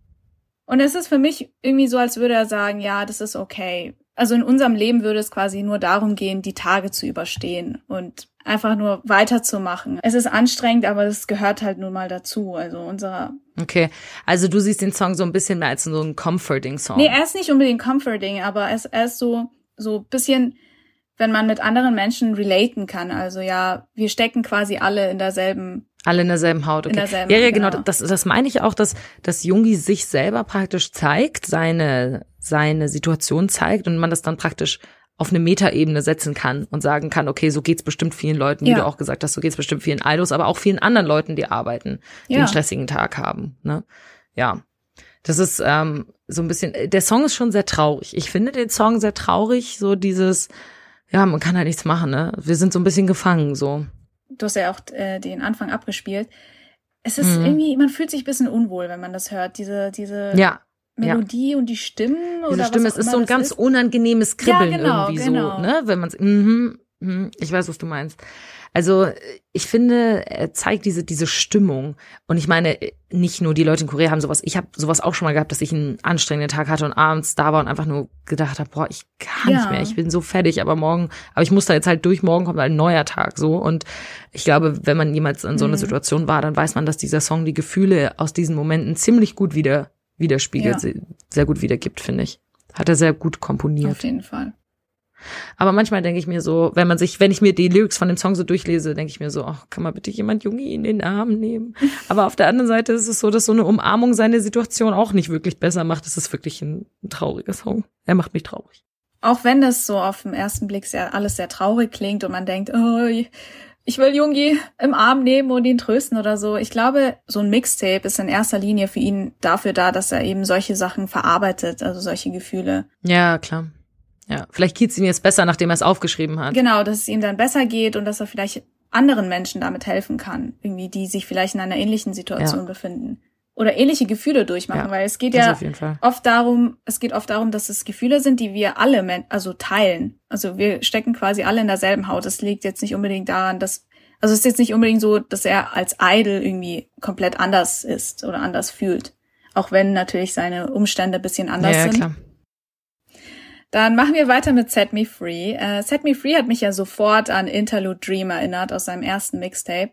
Und es ist für mich irgendwie so, als würde er sagen, ja, das ist okay. Also in unserem Leben würde es quasi nur darum gehen, die Tage zu überstehen und einfach nur weiterzumachen. Es ist anstrengend, aber es gehört halt nun mal dazu. Also unserer. Okay, also du siehst den Song so ein bisschen mehr als so ein comforting Song. Nee, er ist nicht unbedingt comforting, aber er ist, er ist so, so bisschen, wenn man mit anderen Menschen relaten kann. Also ja, wir stecken quasi alle in derselben Alle in derselben Haut. Okay. In derselben, ja, ja, genau. genau. Das, das meine ich auch, dass, dass Jungi sich selber praktisch zeigt, seine, seine Situation zeigt und man das dann praktisch auf eine Metaebene setzen kann und sagen kann, okay, so geht's bestimmt vielen Leuten, wie Ja. du auch gesagt hast, so geht's bestimmt vielen Idols, aber auch vielen anderen Leuten, die arbeiten, die Ja. einen stressigen Tag haben. Ne? Ja. Das ist ähm, so ein bisschen, der Song ist schon sehr traurig. Ich finde den Song sehr traurig, so dieses, ja, man kann halt nichts machen, ne? Wir sind so ein bisschen gefangen, so. Du hast ja auch äh, den Anfang abgespielt. Es ist Mhm. irgendwie, man fühlt sich ein bisschen unwohl, wenn man das hört. Diese, diese Ja, Melodie und die Stimmen Diese oder Stimme, was es ist so ein ganz ist. unangenehmes Kribbeln Ja, genau, irgendwie genau. so, ne? Wenn man mhm, mhm, ich weiß, was du meinst. Also ich finde, er zeigt diese diese Stimmung und ich meine nicht nur die Leute in Korea haben sowas. Ich habe sowas auch schon mal gehabt, dass ich einen anstrengenden Tag hatte und abends da war und einfach nur gedacht habe, boah, ich kann Ja. nicht mehr, ich bin so fertig, aber morgen, aber ich muss da jetzt halt durch. Morgen kommt ein neuer Tag so und ich glaube, wenn man jemals in so einer Mhm. Situation war, dann weiß man, dass dieser Song die Gefühle aus diesen Momenten ziemlich gut wieder widerspiegelt, Ja. se- sehr gut wiedergibt, finde ich. Hat er sehr gut komponiert. Auf jeden Fall. Aber manchmal denke ich mir so, wenn man sich, wenn ich mir die Lyrics von dem Song so durchlese, denke ich mir so, ach, kann mal bitte jemand Jungi in den Arm nehmen? Aber auf der anderen Seite ist es so, dass so eine Umarmung seine Situation auch nicht wirklich besser macht. Es ist wirklich ein, ein trauriger Song. Er macht mich traurig. Auch wenn das so auf den ersten Blick sehr, alles sehr traurig klingt und man denkt, oh, ich will Jungi im Arm nehmen und ihn trösten oder so. Ich glaube, so ein Mixtape ist in erster Linie für ihn dafür da, dass er eben solche Sachen verarbeitet, also solche Gefühle. Ja, klar. Ja, vielleicht geht's ihm jetzt besser, nachdem er es aufgeschrieben hat. Genau, dass es ihm dann besser geht und dass er vielleicht anderen Menschen damit helfen kann, irgendwie, die sich vielleicht in einer ähnlichen Situation ja. befinden oder ähnliche Gefühle durchmachen, ja, weil es geht ja oft darum, es geht oft darum, dass es Gefühle sind, die wir alle also teilen. Also wir stecken quasi alle in derselben Haut. Es liegt jetzt nicht unbedingt daran, dass also es ist jetzt nicht unbedingt so, dass er als Idol irgendwie komplett anders ist oder anders fühlt, auch wenn natürlich seine Umstände bisschen anders ja, sind. Klar. Dann machen wir weiter mit Set Me Free. Uh, Set Me Free hat mich ja sofort an Interlude Dream erinnert aus seinem ersten Mixtape.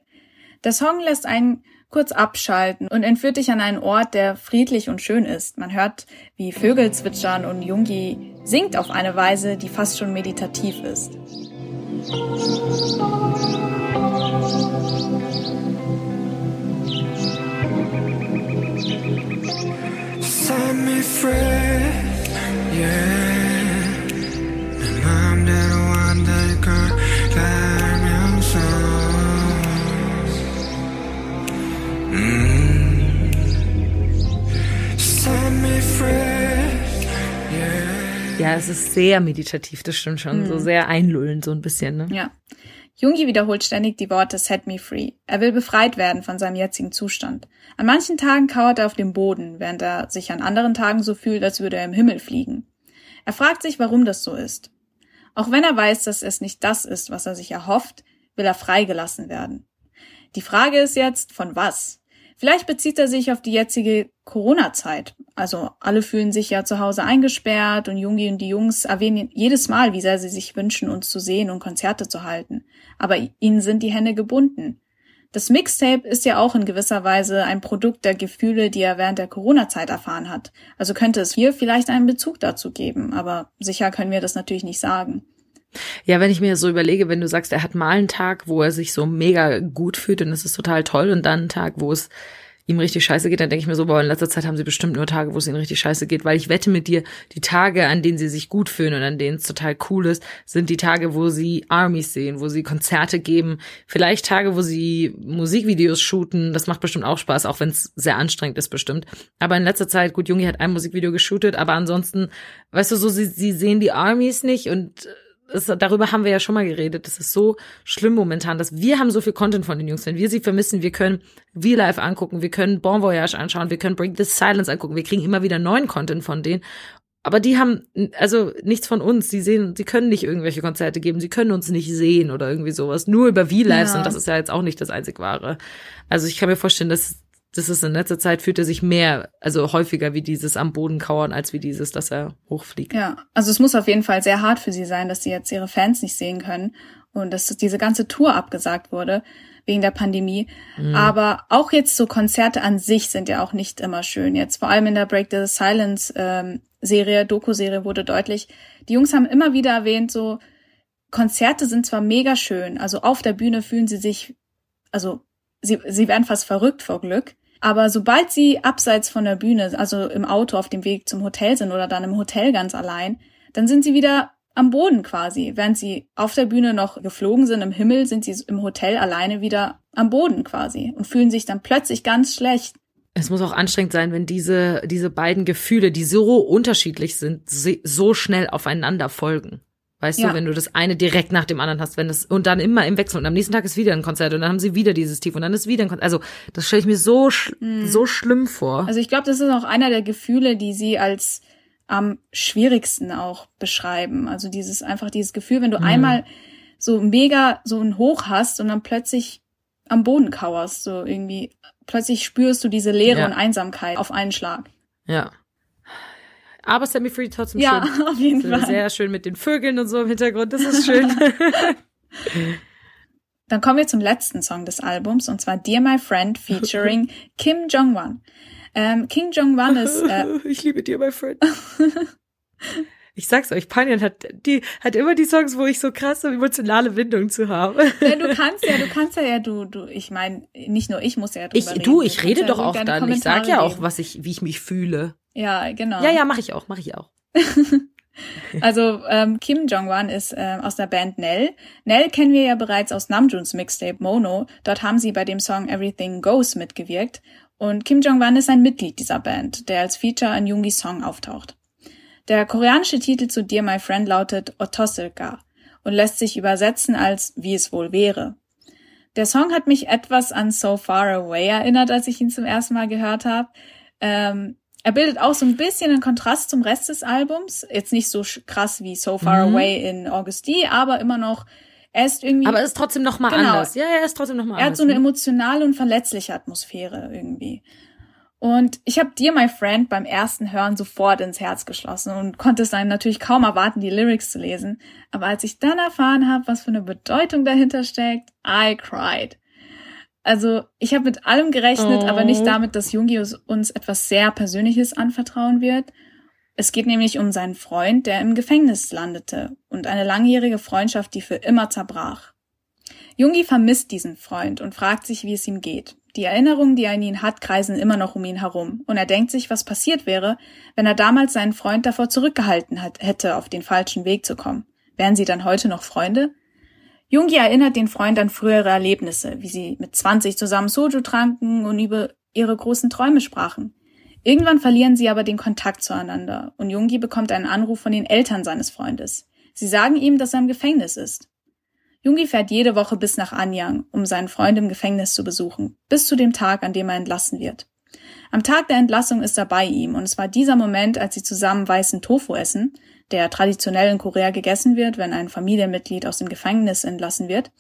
Der Song lässt einen kurz abschalten und entführt dich an einen Ort, der friedlich und schön ist. Man hört, wie Vögel zwitschern und Jungi singt auf eine Weise, die fast schon meditativ ist. Set me free, yeah. Ja, es ist sehr meditativ, das stimmt schon. Mhm. So sehr einlullend, so ein bisschen, ne? Ja. Jungi wiederholt ständig die Worte Set me free. Er will befreit werden von seinem jetzigen Zustand. An manchen Tagen kauert er auf dem Boden, während er sich an anderen Tagen so fühlt, als würde er im Himmel fliegen. Er fragt sich, warum das so ist. Auch wenn er weiß, dass es nicht das ist, was er sich erhofft, will er freigelassen werden. Die Frage ist jetzt, von was? Vielleicht bezieht er sich auf die jetzige Corona-Zeit. Also alle fühlen sich ja zu Hause eingesperrt und Jungi und die Jungs erwähnen jedes Mal, wie sehr sie sich wünschen, uns zu sehen und Konzerte zu halten. Aber ihnen sind die Hände gebunden. Das Mixtape ist ja auch in gewisser Weise ein Produkt der Gefühle, die er während der Corona-Zeit erfahren hat. Also könnte es hier vielleicht einen Bezug dazu geben, aber sicher können wir das natürlich nicht sagen. Ja, wenn ich mir so überlege, wenn du sagst, er hat mal einen Tag, wo er sich so mega gut fühlt und es ist total toll und dann einen Tag, wo es ihm richtig scheiße geht, dann denke ich mir so, boah, in letzter Zeit haben sie bestimmt nur Tage, wo es ihnen richtig scheiße geht, weil ich wette mit dir, die Tage, an denen sie sich gut fühlen und an denen es total cool ist, sind die Tage, wo sie Armies sehen, wo sie Konzerte geben, vielleicht Tage, wo sie Musikvideos shooten, das macht bestimmt auch Spaß, auch wenn es sehr anstrengend ist bestimmt. Aber in letzter Zeit, gut, Jungi hat ein Musikvideo geshootet, aber ansonsten, weißt du, so, sie, sie sehen die Armies nicht und es, darüber haben wir ja schon mal geredet. Das ist so schlimm momentan, dass wir haben so viel Content von den Jungs. Wenn wir sie vermissen, wir können V-Live angucken, wir können Bon Voyage anschauen, wir können Bring the Silence angucken, wir kriegen immer wieder neuen Content von denen. Aber die haben also nichts von uns. Sie sehen, sie können nicht irgendwelche Konzerte geben, sie können uns nicht sehen oder irgendwie sowas. Nur über V-Lives ja. und das ist ja jetzt auch nicht das einzig wahre. Also ich kann mir vorstellen, dass das ist in letzter Zeit fühlt er sich mehr, also häufiger wie dieses am Boden kauern, als wie dieses, dass er hochfliegt. Ja, also es muss auf jeden Fall sehr hart für sie sein, dass sie jetzt ihre Fans nicht sehen können und dass diese ganze Tour abgesagt wurde wegen der Pandemie. Mhm. Aber auch jetzt so Konzerte an sich sind ja auch nicht immer schön. Jetzt vor allem in der Break the Silence ähm, Serie, Doku-Serie wurde deutlich, die Jungs haben immer wieder erwähnt, so Konzerte sind zwar mega schön, also auf der Bühne fühlen sie sich, also sie, sie werden fast verrückt vor Glück. Aber sobald sie abseits von der Bühne, also im Auto auf dem Weg zum Hotel sind oder dann im Hotel ganz allein, dann sind sie wieder am Boden quasi. Während sie auf der Bühne noch geflogen sind im Himmel, sind sie im Hotel alleine wieder am Boden quasi und fühlen sich dann plötzlich ganz schlecht. Es muss auch anstrengend sein, wenn diese, diese beiden Gefühle, die so unterschiedlich sind, so schnell aufeinander folgen. Weißt ja. du, wenn du das eine direkt nach dem anderen hast, wenn das und dann immer im Wechsel und am nächsten Tag ist wieder ein Konzert und dann haben sie wieder dieses Tief und dann ist wieder ein Konzert. Also das stelle ich mir so mm. so schlimm vor. Also ich glaube, das ist auch einer der Gefühle, die sie als am schwierigsten auch beschreiben. Also dieses einfach dieses Gefühl, wenn du mm. einmal so mega so ein Hoch hast und dann plötzlich am Boden kauerst, so irgendwie plötzlich spürst du diese Leere ja. und Einsamkeit auf einen Schlag. Ja. Aber Sammy Free trotzdem ja, schön. Ja, auf jeden so Fall. Sehr schön mit den Vögeln und so im Hintergrund. Das ist schön. Dann kommen wir zum letzten Song des Albums und zwar Dear My Friend featuring Kim Jong-wan. Ähm, Kim Jong-wan ist. Äh, ich liebe Dear My Friend. Ich sag's euch, Panjan hat die hat immer die Songs, wo ich so krasse emotionale Bindung zu habe. Ja, du kannst ja, du kannst ja, ja du, du, ich meine, nicht nur ich muss ja drüber Ich, reden. du, ich rede doch auch dann. Ich sag ja auch, was ich, wie ich mich fühle. Ja, genau. Ja, ja, mache ich auch, mache ich auch. Also ähm, Kim Jong-wan ist ähm, aus der Band Nell. Nell kennen wir ja bereits aus Namjoons Mixtape Mono. Dort haben sie bei dem Song Everything Goes mitgewirkt. Und Kim Jong-wan ist ein Mitglied dieser Band, der als Feature in Jungis Song auftaucht. Der koreanische Titel zu Dear My Friend lautet Otosilka und lässt sich übersetzen als Wie es wohl wäre. Der Song hat mich etwas an So Far Away erinnert, als ich ihn zum ersten Mal gehört habe. Ähm, er bildet auch so ein bisschen einen Kontrast zum Rest des Albums. Jetzt nicht so krass wie So Far Mhm. Away in August D, aber immer noch, er ist irgendwie, Aber ist trotzdem noch mal Genau. anders. Ja, ja, ist trotzdem noch mal er hat anders. so eine ne? emotionale und verletzliche Atmosphäre irgendwie. Und ich habe Dear My Friend beim ersten Hören sofort ins Herz geschlossen und konnte es dann natürlich kaum erwarten, die Lyrics zu lesen. Aber als ich dann erfahren habe, was für eine Bedeutung dahinter steckt, I cried. Also ich habe mit allem gerechnet, Oh. aber nicht damit, dass Jungi uns- uns etwas sehr Persönliches anvertrauen wird. Es geht nämlich um seinen Freund, der im Gefängnis landete und eine langjährige Freundschaft, die für immer zerbrach. Jungi vermisst diesen Freund und fragt sich, wie es ihm geht. Die Erinnerungen, die er an ihn hat, kreisen immer noch um ihn herum. Und er denkt sich, was passiert wäre, wenn er damals seinen Freund davor zurückgehalten hat, hätte, auf den falschen Weg zu kommen. Wären sie dann heute noch Freunde? Jungi erinnert den Freund an frühere Erlebnisse, wie sie mit 20 zusammen Soju tranken und über ihre großen Träume sprachen. Irgendwann verlieren sie aber den Kontakt zueinander und Jungi bekommt einen Anruf von den Eltern seines Freundes. Sie sagen ihm, dass er im Gefängnis ist. Jungi fährt jede Woche bis nach Anyang, um seinen Freund im Gefängnis zu besuchen, bis zu dem Tag, an dem er entlassen wird. Am Tag der Entlassung ist er bei ihm und es war dieser Moment, als sie zusammen weißen Tofu essen, der traditionell in Korea gegessen wird, wenn ein Familienmitglied aus dem Gefängnis entlassen wird,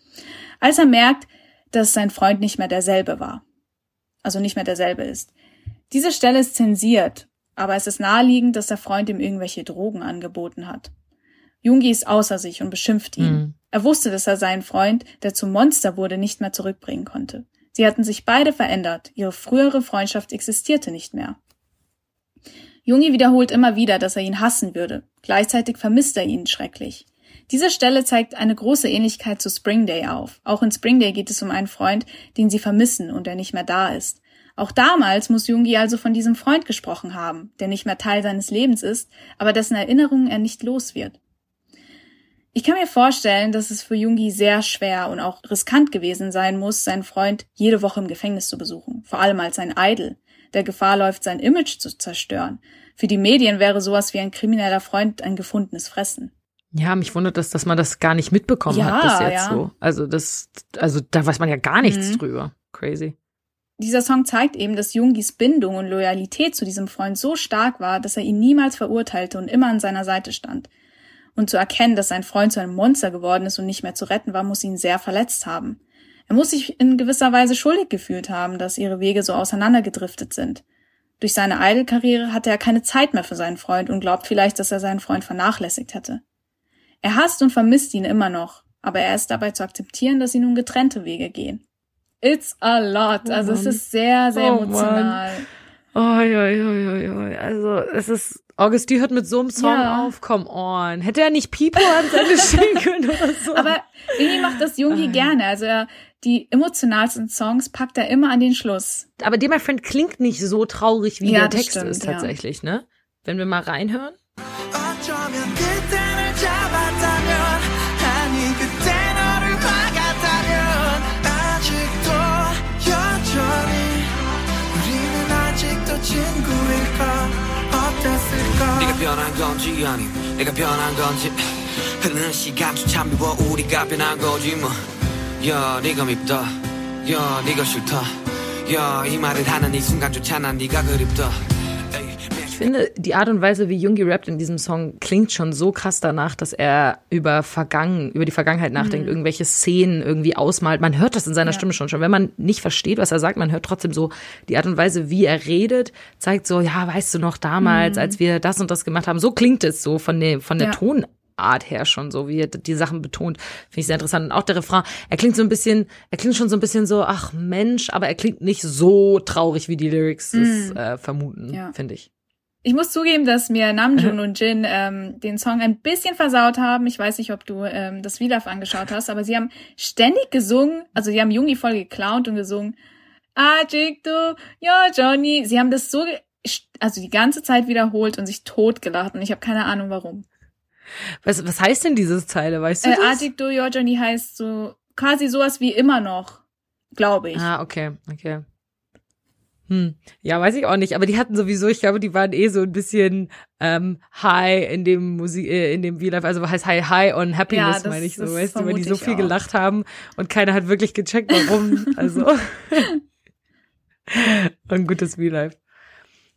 als er merkt, dass sein Freund nicht mehr derselbe war. Also nicht mehr derselbe ist. Diese Stelle ist zensiert, aber es ist naheliegend, dass der Freund ihm irgendwelche Drogen angeboten hat. Jungi ist außer sich und beschimpft ihn. Mhm. Er wusste, dass er seinen Freund, der zum Monster wurde, nicht mehr zurückbringen konnte. Sie hatten sich beide verändert, ihre frühere Freundschaft existierte nicht mehr. Jungi wiederholt immer wieder, dass er ihn hassen würde. Gleichzeitig vermisst er ihn schrecklich. Diese Stelle zeigt eine große Ähnlichkeit zu Spring Day auf. Auch in Spring Day geht es um einen Freund, den sie vermissen und der nicht mehr da ist. Auch damals muss Jungi also von diesem Freund gesprochen haben, der nicht mehr Teil seines Lebens ist, aber dessen Erinnerungen er nicht los wird. Ich kann mir vorstellen, dass es für Jungi sehr schwer und auch riskant gewesen sein muss, seinen Freund jede Woche im Gefängnis zu besuchen, vor allem als ein Idol, der Gefahr läuft, sein Image zu zerstören. Für die Medien wäre sowas wie ein krimineller Freund ein gefundenes Fressen. Ja, mich wundert das, dass man das gar nicht mitbekommen Ja, hat bis jetzt ja. so. Also das, also da weiß man ja gar nichts Mhm. drüber. Crazy. Dieser Song zeigt eben, dass Jungis Bindung und Loyalität zu diesem Freund so stark war, dass er ihn niemals verurteilte und immer an seiner Seite stand. Und zu erkennen, dass sein Freund zu einem Monster geworden ist und nicht mehr zu retten war, muss ihn sehr verletzt haben. Er muss sich in gewisser Weise schuldig gefühlt haben, dass ihre Wege so auseinandergedriftet sind. Durch seine Idol-Karriere hatte er keine Zeit mehr für seinen Freund und glaubt vielleicht, dass er seinen Freund vernachlässigt hätte. Er hasst und vermisst ihn immer noch, aber er ist dabei zu akzeptieren, dass sie nun getrennte Wege gehen. It's a lot. Oh also es Mann. ist sehr, sehr Oh emotional. Oi, oi, oi, oi, oi. Also es ist, Augusti hört mit so einem Song Ja. auf, come on. Hätte er nicht Pipo ans Ende stehen können oder so? Aber irgendwie macht das Jungi Ah. gerne. Also er, die emotionalsten Songs packt er immer an den Schluss. Aber Dear My Friend klingt nicht so traurig, wie Ja, der Text stimmt, ist ja. tatsächlich, ne? Wenn wir mal reinhören. 변한 건지 아님 내가 변한 건지. 흐르는 시간조차 미워 우리가 변한 거지 뭐야 네가 밉다. 야 네가 싫다. 야이 말을 하는 이 순간조차 난 네가 그립다 finde, die Art und Weise, wie Jungi rappt in diesem Song, klingt schon so krass danach, dass er über Vergangen, über die Vergangenheit nachdenkt, irgendwelche Szenen irgendwie ausmalt. Man hört das in seiner Ja. Stimme schon. Schon wenn man nicht versteht, was er sagt, man hört trotzdem so die Art und Weise, wie er redet, zeigt so, ja, weißt du noch damals, als wir das und das gemacht haben. So klingt es so von der, von der Ja. Tonart her schon so, wie er die Sachen betont. Finde ich sehr interessant. Und auch der Refrain, er klingt so ein bisschen, er klingt schon so ein bisschen so, ach Mensch, aber er klingt nicht so traurig, wie die Lyrics es äh, vermuten, Ja. finde ich. Ich muss zugeben, dass mir Namjoon und Jin ähm, den Song ein bisschen versaut haben. Ich weiß nicht, ob du ähm, das Videof angeschaut hast, aber sie haben ständig gesungen, also sie haben Jungi voll geklaut und gesungen. Ajikto, ja Johnny. Sie haben das so, also die ganze Zeit wiederholt und sich totgelacht und ich habe keine Ahnung warum. Was, was heißt denn diese Zeile, weißt du Äh? Ajikto, ja Johnny heißt so quasi sowas wie immer noch, glaube ich. Ah, okay, okay. Hm. Ja, weiß ich auch nicht. Aber die hatten sowieso, ich glaube, die waren eh so ein bisschen ähm, high in dem Musik, äh, in dem V-Life, also heißt high, high on happiness, Ja, meine ich so, weißt du, weil die so viel auch. gelacht haben und keiner hat wirklich gecheckt, warum. also. ein gutes V-Life.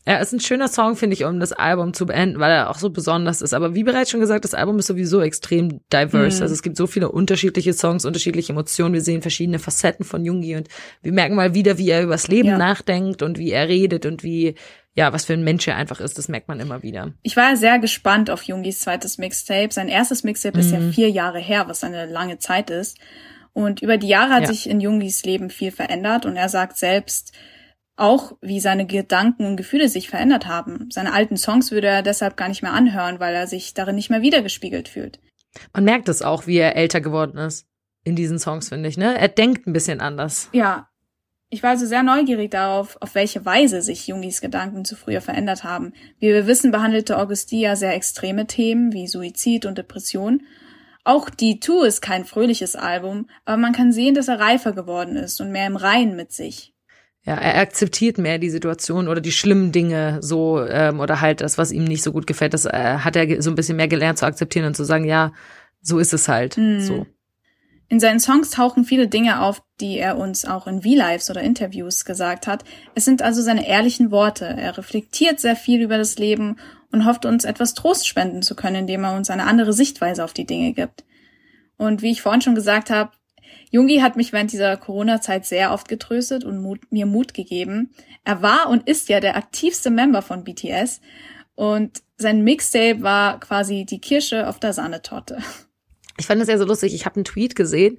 Ja, ist ein schöner Song, finde ich, um das Album zu beenden, weil er auch so besonders ist. Aber wie bereits schon gesagt, das Album ist sowieso extrem diverse. Mhm. Also es gibt so viele unterschiedliche Songs, unterschiedliche Emotionen. Wir sehen verschiedene Facetten von Jungi und wir merken mal wieder, wie er übers Leben Ja. nachdenkt und wie er redet und wie, ja, was für ein Mensch er einfach ist. Das merkt man immer wieder. Ich war sehr gespannt auf Jungis zweites Mixtape. Sein erstes Mixtape ist ja Mhm. vier Jahre her, was eine lange Zeit ist. Und über die Jahre hat Ja. sich in Jungis Leben viel verändert und er sagt selbst auch, wie seine Gedanken und Gefühle sich verändert haben. Seine alten Songs würde er deshalb gar nicht mehr anhören, weil er sich darin nicht mehr wiedergespiegelt fühlt. Man merkt es auch, wie er älter geworden ist in diesen Songs, finde ich, ne? Er denkt ein bisschen anders. Ja, ich war also sehr neugierig darauf, auf welche Weise sich Jungis Gedanken zu früher verändert haben. Wie wir wissen, behandelte Augustia sehr extreme Themen wie Suizid und Depression. Auch Die Two ist kein fröhliches Album, aber man kann sehen, dass er reifer geworden ist und mehr im Reinen mit sich. Ja, er akzeptiert mehr die Situation oder die schlimmen Dinge so ähm, oder halt das, was ihm nicht so gut gefällt. Das äh, hat er so ein bisschen mehr gelernt zu akzeptieren und zu sagen, ja, so ist es halt. Mhm. So. In seinen Songs tauchen viele Dinge auf, die er uns auch in V-Lives oder Interviews gesagt hat. Es sind also seine ehrlichen Worte. Er reflektiert sehr viel über das Leben und hofft uns etwas Trost spenden zu können, indem er uns eine andere Sichtweise auf die Dinge gibt. Und wie ich vorhin schon gesagt habe, Jungi hat mich während dieser Corona-Zeit sehr oft getröstet und Mut, mir Mut gegeben. Er war und ist ja der aktivste Member von BTS und sein Mixtape war quasi die Kirsche auf der Sahnetorte. Ich fand es ja so lustig. Ich habe einen Tweet gesehen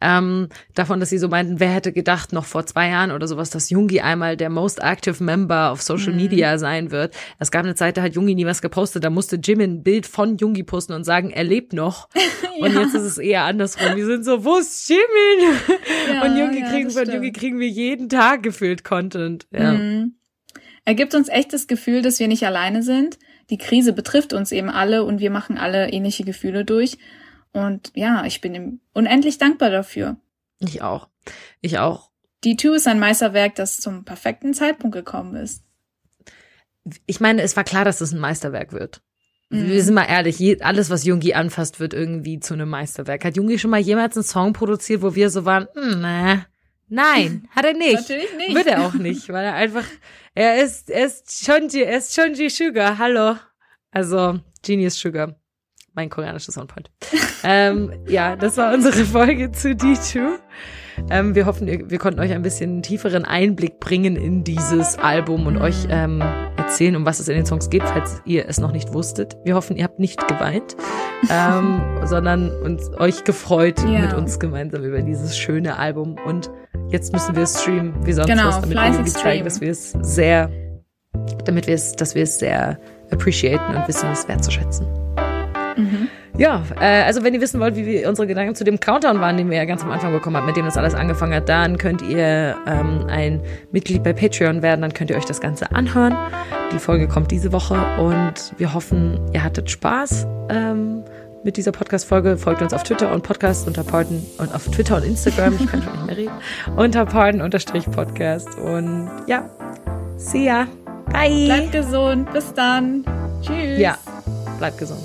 ähm, davon, dass sie so meinten, wer hätte gedacht, noch vor zwei Jahren oder sowas, dass Jungi einmal der most active Member auf Social Mhm. Media sein wird. Es gab eine Zeit, da hat Jungi nie was gepostet. Da musste Jimin ein Bild von Jungi posten und sagen, er lebt noch. Und Ja. jetzt ist es eher andersrum. Wir sind so, wo ist Jimin? Ja, und Jungi ja, kriegen, das von. Jungi kriegen wir jeden Tag gefühlt Content. Ja. Mhm. Er gibt uns echt das Gefühl, dass wir nicht alleine sind. Die Krise betrifft uns eben alle und wir machen alle ähnliche Gefühle durch. Und ja, ich bin ihm unendlich dankbar dafür. Ich auch. Ich auch. Die 2 ist ein Meisterwerk, das zum perfekten Zeitpunkt gekommen ist. Ich meine, es war klar, dass es ein Meisterwerk wird. Mhm. Wir sind mal ehrlich, alles, was Jungi anfasst, wird irgendwie zu einem Meisterwerk. Hat Jungi schon mal jemals einen Song produziert, wo wir so waren, hm, nee, nein, hat er nicht. Natürlich nicht. Wird er auch nicht, weil er einfach, er ist, er ist Chonji, er ist Chonji Sugar, hallo. Also, Genius Sugar. Mein koreanischer Soundpoint. ähm, ja, das war unsere Folge zu D2. Ähm, wir hoffen, wir konnten euch ein bisschen tieferen Einblick bringen in dieses Album und euch ähm, erzählen, um was es in den Songs geht, falls ihr es noch nicht wusstet. Wir hoffen, ihr habt nicht geweint, ähm, sondern uns euch gefreut Ja. mit uns gemeinsam über dieses schöne Album. Und jetzt müssen wir es streamen, wie sonst Genau, was, damit wir zeigen, dass wir es sehr, damit wir es, dass wir es sehr appreciaten und wissen, es wertzuschätzen. Ja, äh, also wenn ihr wissen wollt, wie wir unsere Gedanken zu dem Countdown waren, den wir ja ganz am Anfang bekommen haben, mit dem das alles angefangen hat, dann könnt ihr ähm, ein Mitglied bei Patreon werden, dann könnt ihr euch das Ganze anhören. Die Folge kommt diese Woche und wir hoffen, ihr hattet Spaß ähm, mit dieser Podcast-Folge. Folgt uns auf Twitter und Podcast unter Pardon und auf Twitter und Instagram, ich kann schon nicht mehr reden, unter Pardon-Podcast und ja, see ya. Bye. Bleibt gesund. Bis dann. Tschüss. ja, bleibt gesund.